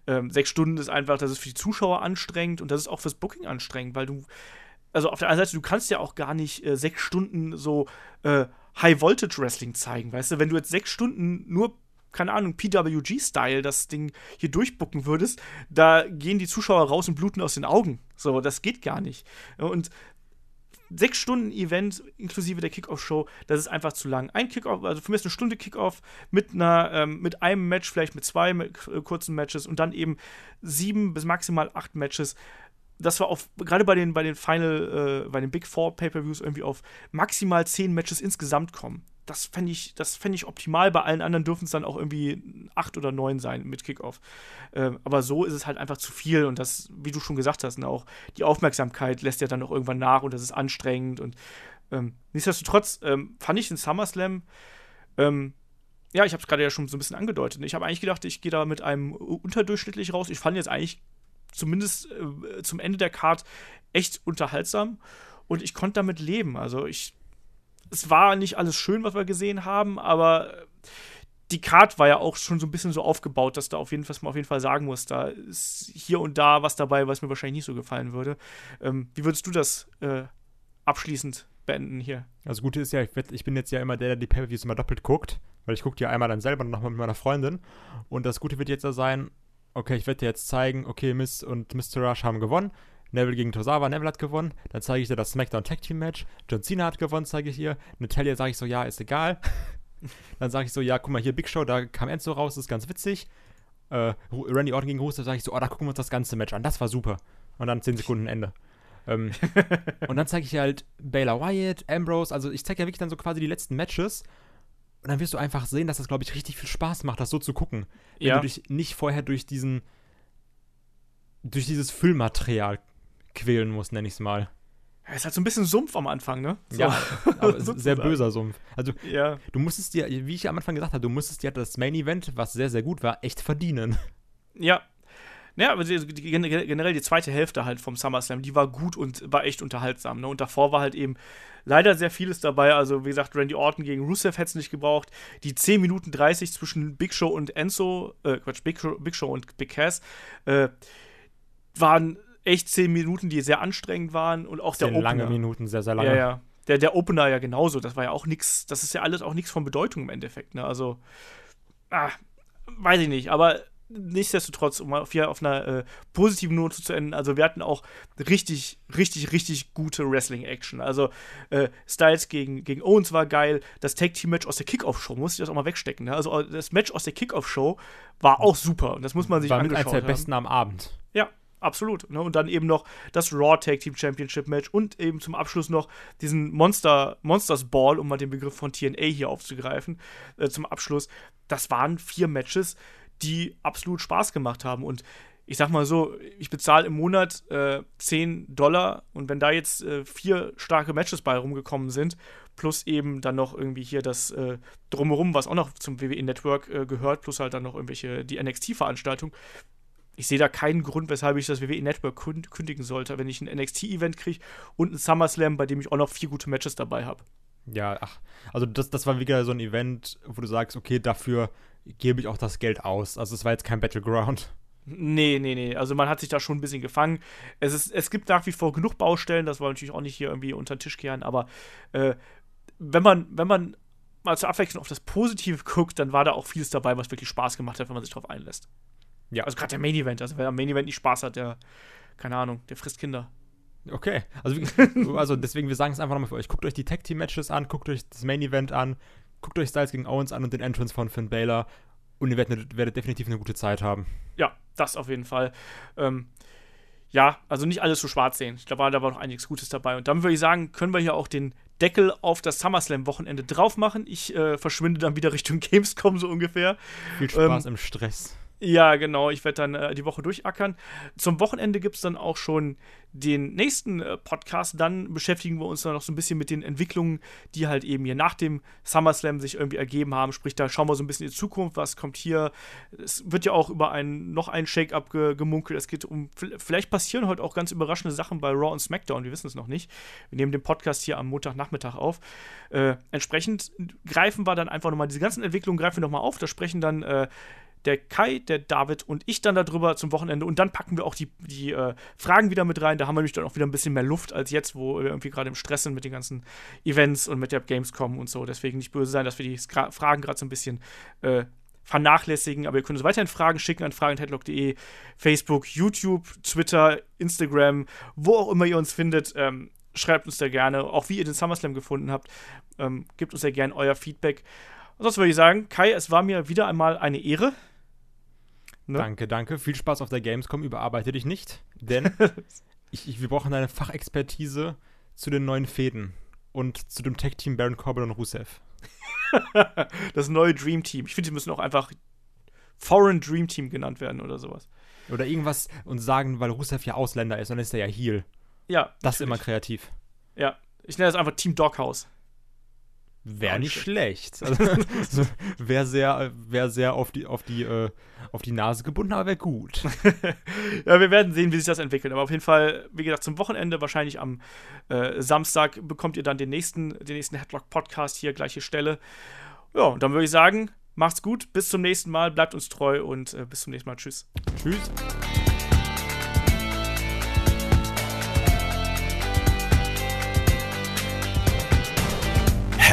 ähm, sechs Stunden ist einfach, das ist für die Zuschauer anstrengend und das ist auch fürs Booking anstrengend, weil du, also auf der einen Seite, du kannst ja auch gar nicht äh, sechs Stunden so äh, High Voltage Wrestling zeigen, weißt du, wenn du jetzt sechs Stunden nur keine Ahnung, PWG-Style das Ding hier durchbucken würdest, da gehen die Zuschauer raus und bluten aus den Augen. So, das geht gar nicht. Und sechs Stunden Event inklusive der Kickoff-Show, das ist einfach zu lang. Ein Kickoff, also für mich ist eine Stunde Kickoff mit einer, ähm, mit einem Match, vielleicht mit zwei mit, äh, kurzen Matches und dann eben sieben bis maximal acht Matches. Das war auf, gerade bei den, bei den Final, äh, bei den Big Four Pay-Per-Views irgendwie auf maximal zehn Matches insgesamt kommen das fände ich, fänd ich optimal. Bei allen anderen dürfen es dann auch irgendwie acht oder neun sein mit Kickoff. Ähm, aber so ist es halt einfach zu viel und das, wie du schon gesagt hast, ne, auch die Aufmerksamkeit lässt ja dann auch irgendwann nach und das ist anstrengend und ähm, nichtsdestotrotz ähm, fand ich den SummerSlam, ähm, ja, ich habe es gerade ja schon so ein bisschen angedeutet. Ne. Ich habe eigentlich gedacht, ich gehe da mit einem unterdurchschnittlich raus. Ich fand jetzt eigentlich zumindest äh, zum Ende der Card echt unterhaltsam und ich konnte damit leben. Also ich es war nicht alles schön, was wir gesehen haben, aber die Card war ja auch schon so ein bisschen so aufgebaut, dass da auf jeden Fall, man auf jeden Fall sagen muss, da ist hier und da was dabei, was mir wahrscheinlich nicht so gefallen würde. Ähm, wie würdest du das äh, abschließend beenden hier? Also Gute ist ja, ich, werd, ich bin jetzt ja immer der, der die Pay-Per-Views immer doppelt guckt, weil ich gucke die ja einmal dann selber und nochmal mit meiner Freundin. Und das Gute wird jetzt ja sein, okay, ich werde dir jetzt zeigen, okay, Miss und Mr. Rush haben gewonnen. Neville gegen Tosawa, Neville hat gewonnen. Dann zeige ich dir das SmackDown Tag Team Match. John Cena hat gewonnen, zeige ich ihr. Natalia sage ich so, ja, ist egal. dann sage ich so, ja, guck mal hier, Big Show, da kam Enzo raus, ist ganz witzig. Äh, Randy Orton gegen Rusev, sage ich so, oh, da gucken wir uns das ganze Match an, das war super. Und dann 10 Sekunden Ende. ähm, und dann zeige ich halt Baylor Wyatt, Ambrose, also ich zeige ja wirklich dann so quasi die letzten Matches. Und dann wirst du einfach sehen, dass das, glaube ich, richtig viel Spaß macht, das so zu gucken. Wenn ja. du dich nicht vorher durch diesen, durch dieses Füllmaterial quälen muss, nenne ich es mal. Ja, ist halt so ein bisschen Sumpf am Anfang, ne? So. Ja, aber sehr böser Sumpf. Also, ja. du musstest dir, wie ich am Anfang gesagt habe, du musstest dir das Main Event, was sehr, sehr gut war, echt verdienen. Ja. Ja, aber die, die, generell die zweite Hälfte halt vom SummerSlam, die war gut und war echt unterhaltsam. Ne? Und davor war halt eben leider sehr vieles dabei. Also, wie gesagt, Randy Orton gegen Rusev hätte es nicht gebraucht. Die 10 Minuten 30 zwischen Big Show und Enzo, äh, Quatsch, Big Show, Big Show und Big Cass, äh, waren echt zehn Minuten, die sehr anstrengend waren und auch sehr der Opener. lange Minuten, sehr, sehr lange. Ja, ja. Der, der Opener ja genauso. Das war ja auch nichts, das ist ja alles auch nichts von Bedeutung im Endeffekt. Ne? Also, ah, weiß ich nicht. Aber nichtsdestotrotz, um auf, hier auf einer äh, positiven Note zu enden, also wir hatten auch richtig, richtig, richtig gute Wrestling-Action. Also äh, Styles gegen, gegen Owens war geil. Das Tag-Team-Match aus der Kickoff-Show, muss ich das auch mal wegstecken. Ne? Also das Match aus der Kickoff-Show war auch super und das muss man sich war angeschaut haben. War eines der besten am Abend. Ja, absolut. Ne? Und dann eben noch das Raw Tag Team Championship Match und eben zum Abschluss noch diesen Monster, Monsters Ball, um mal den Begriff von TNA hier aufzugreifen, äh, zum Abschluss. Das waren vier Matches, die absolut Spaß gemacht haben. Und ich sag mal so, ich bezahle im Monat äh, 10 Dollar und wenn da jetzt äh, vier starke Matches bei rumgekommen sind, plus eben dann noch irgendwie hier das äh, Drumherum, was auch noch zum WWE Network äh, gehört, plus halt dann noch irgendwelche, die NXT-Veranstaltung, ich sehe da keinen Grund, weshalb ich das WWE Network kündigen sollte, wenn ich ein NXT-Event kriege und ein SummerSlam, bei dem ich auch noch vier gute Matches dabei habe. Ja, ach, also das, das war wieder so ein Event, wo du sagst, okay, dafür gebe ich auch das Geld aus. Also es war jetzt kein Battleground. Nee, nee, nee. Also man hat sich da schon ein bisschen gefangen. Es, ist, es gibt nach wie vor genug Baustellen, das wollen wir natürlich auch nicht hier irgendwie unter den Tisch kehren, aber äh, wenn man, wenn man mal zur Abwechslung auf das Positive guckt, dann war da auch vieles dabei, was wirklich Spaß gemacht hat, wenn man sich darauf einlässt. Ja. Also gerade der Main Event. Also wer am Main Event nicht Spaß hat, der, keine Ahnung, der frisst Kinder. Okay. Also, also deswegen, wir sagen es einfach nochmal für euch. Guckt euch die Tag Team Matches an, guckt euch das Main Event an, guckt euch Styles gegen Owens an und den Entrance von Finn Balor und ihr werdet, werdet definitiv eine gute Zeit haben. Ja, das auf jeden Fall. Ähm, ja, also nicht alles so schwarz sehen. Ich glaube, da war noch einiges Gutes dabei. Und dann würde ich sagen, können wir hier auch den Deckel auf das SummerSlam-Wochenende drauf machen. Ich äh, verschwinde dann wieder Richtung Gamescom so ungefähr. Viel Spaß ähm, im Stress. Ja, genau. Ich werde dann äh, die Woche durchackern. Zum Wochenende gibt es dann auch schon den nächsten äh, Podcast. Dann beschäftigen wir uns dann noch so ein bisschen mit den Entwicklungen, die halt eben hier nach dem SummerSlam sich irgendwie ergeben haben. Sprich, da schauen wir so ein bisschen in die Zukunft. Was kommt hier? Es wird ja auch über einen, noch einen Shake-up ge gemunkelt. Es geht um, vielleicht passieren heute auch ganz überraschende Sachen bei Raw und SmackDown. Wir wissen es noch nicht. Wir nehmen den Podcast hier am Montagnachmittag auf. Äh, entsprechend greifen wir dann einfach nochmal diese ganzen Entwicklungen, greifen wir nochmal auf. Da sprechen dann äh, der Kai, der David und ich dann darüber zum Wochenende. Und dann packen wir auch die, die äh, Fragen wieder mit rein. Da haben wir nämlich dann auch wieder ein bisschen mehr Luft als jetzt, wo wir irgendwie gerade im Stress sind mit den ganzen Events und mit der Gamescom und so. Deswegen nicht böse sein, dass wir die Skra Fragen gerade so ein bisschen äh, vernachlässigen. Aber ihr könnt uns weiterhin Fragen schicken an fragen.headlock.de, Facebook, YouTube, Twitter, Instagram, wo auch immer ihr uns findet. Ähm, schreibt uns da gerne, auch wie ihr den SummerSlam gefunden habt. Ähm, gebt uns ja gerne euer Feedback. Ansonsten würde ich sagen, Kai, es war mir wieder einmal eine Ehre. Ne? Danke, danke. Viel Spaß auf der Gamescom. Überarbeite dich nicht, denn ich, ich, wir brauchen deine Fachexpertise zu den neuen Fäden und zu dem Tech-Team Baron Corbin und Rusev. das neue Dream Team. Ich finde, sie müssen auch einfach Foreign Dream Team genannt werden oder sowas. Oder irgendwas und sagen, weil Rusev ja Ausländer ist dann ist er ja Heal. Ja. Das natürlich. ist immer kreativ. Ja. Ich nenne das einfach Team Doghouse. Wäre nicht schlecht. Also, wäre sehr, wär sehr auf die, auf, die, äh, auf die Nase gebunden, aber wäre gut. ja, wir werden sehen, wie sich das entwickelt. Aber auf jeden Fall, wie gesagt, zum Wochenende, wahrscheinlich am äh, Samstag, bekommt ihr dann den nächsten, den nächsten Headlock-Podcast hier, gleiche Stelle. Ja, und dann würde ich sagen, macht's gut, bis zum nächsten Mal, bleibt uns treu und äh, bis zum nächsten Mal. Tschüss. Tschüss.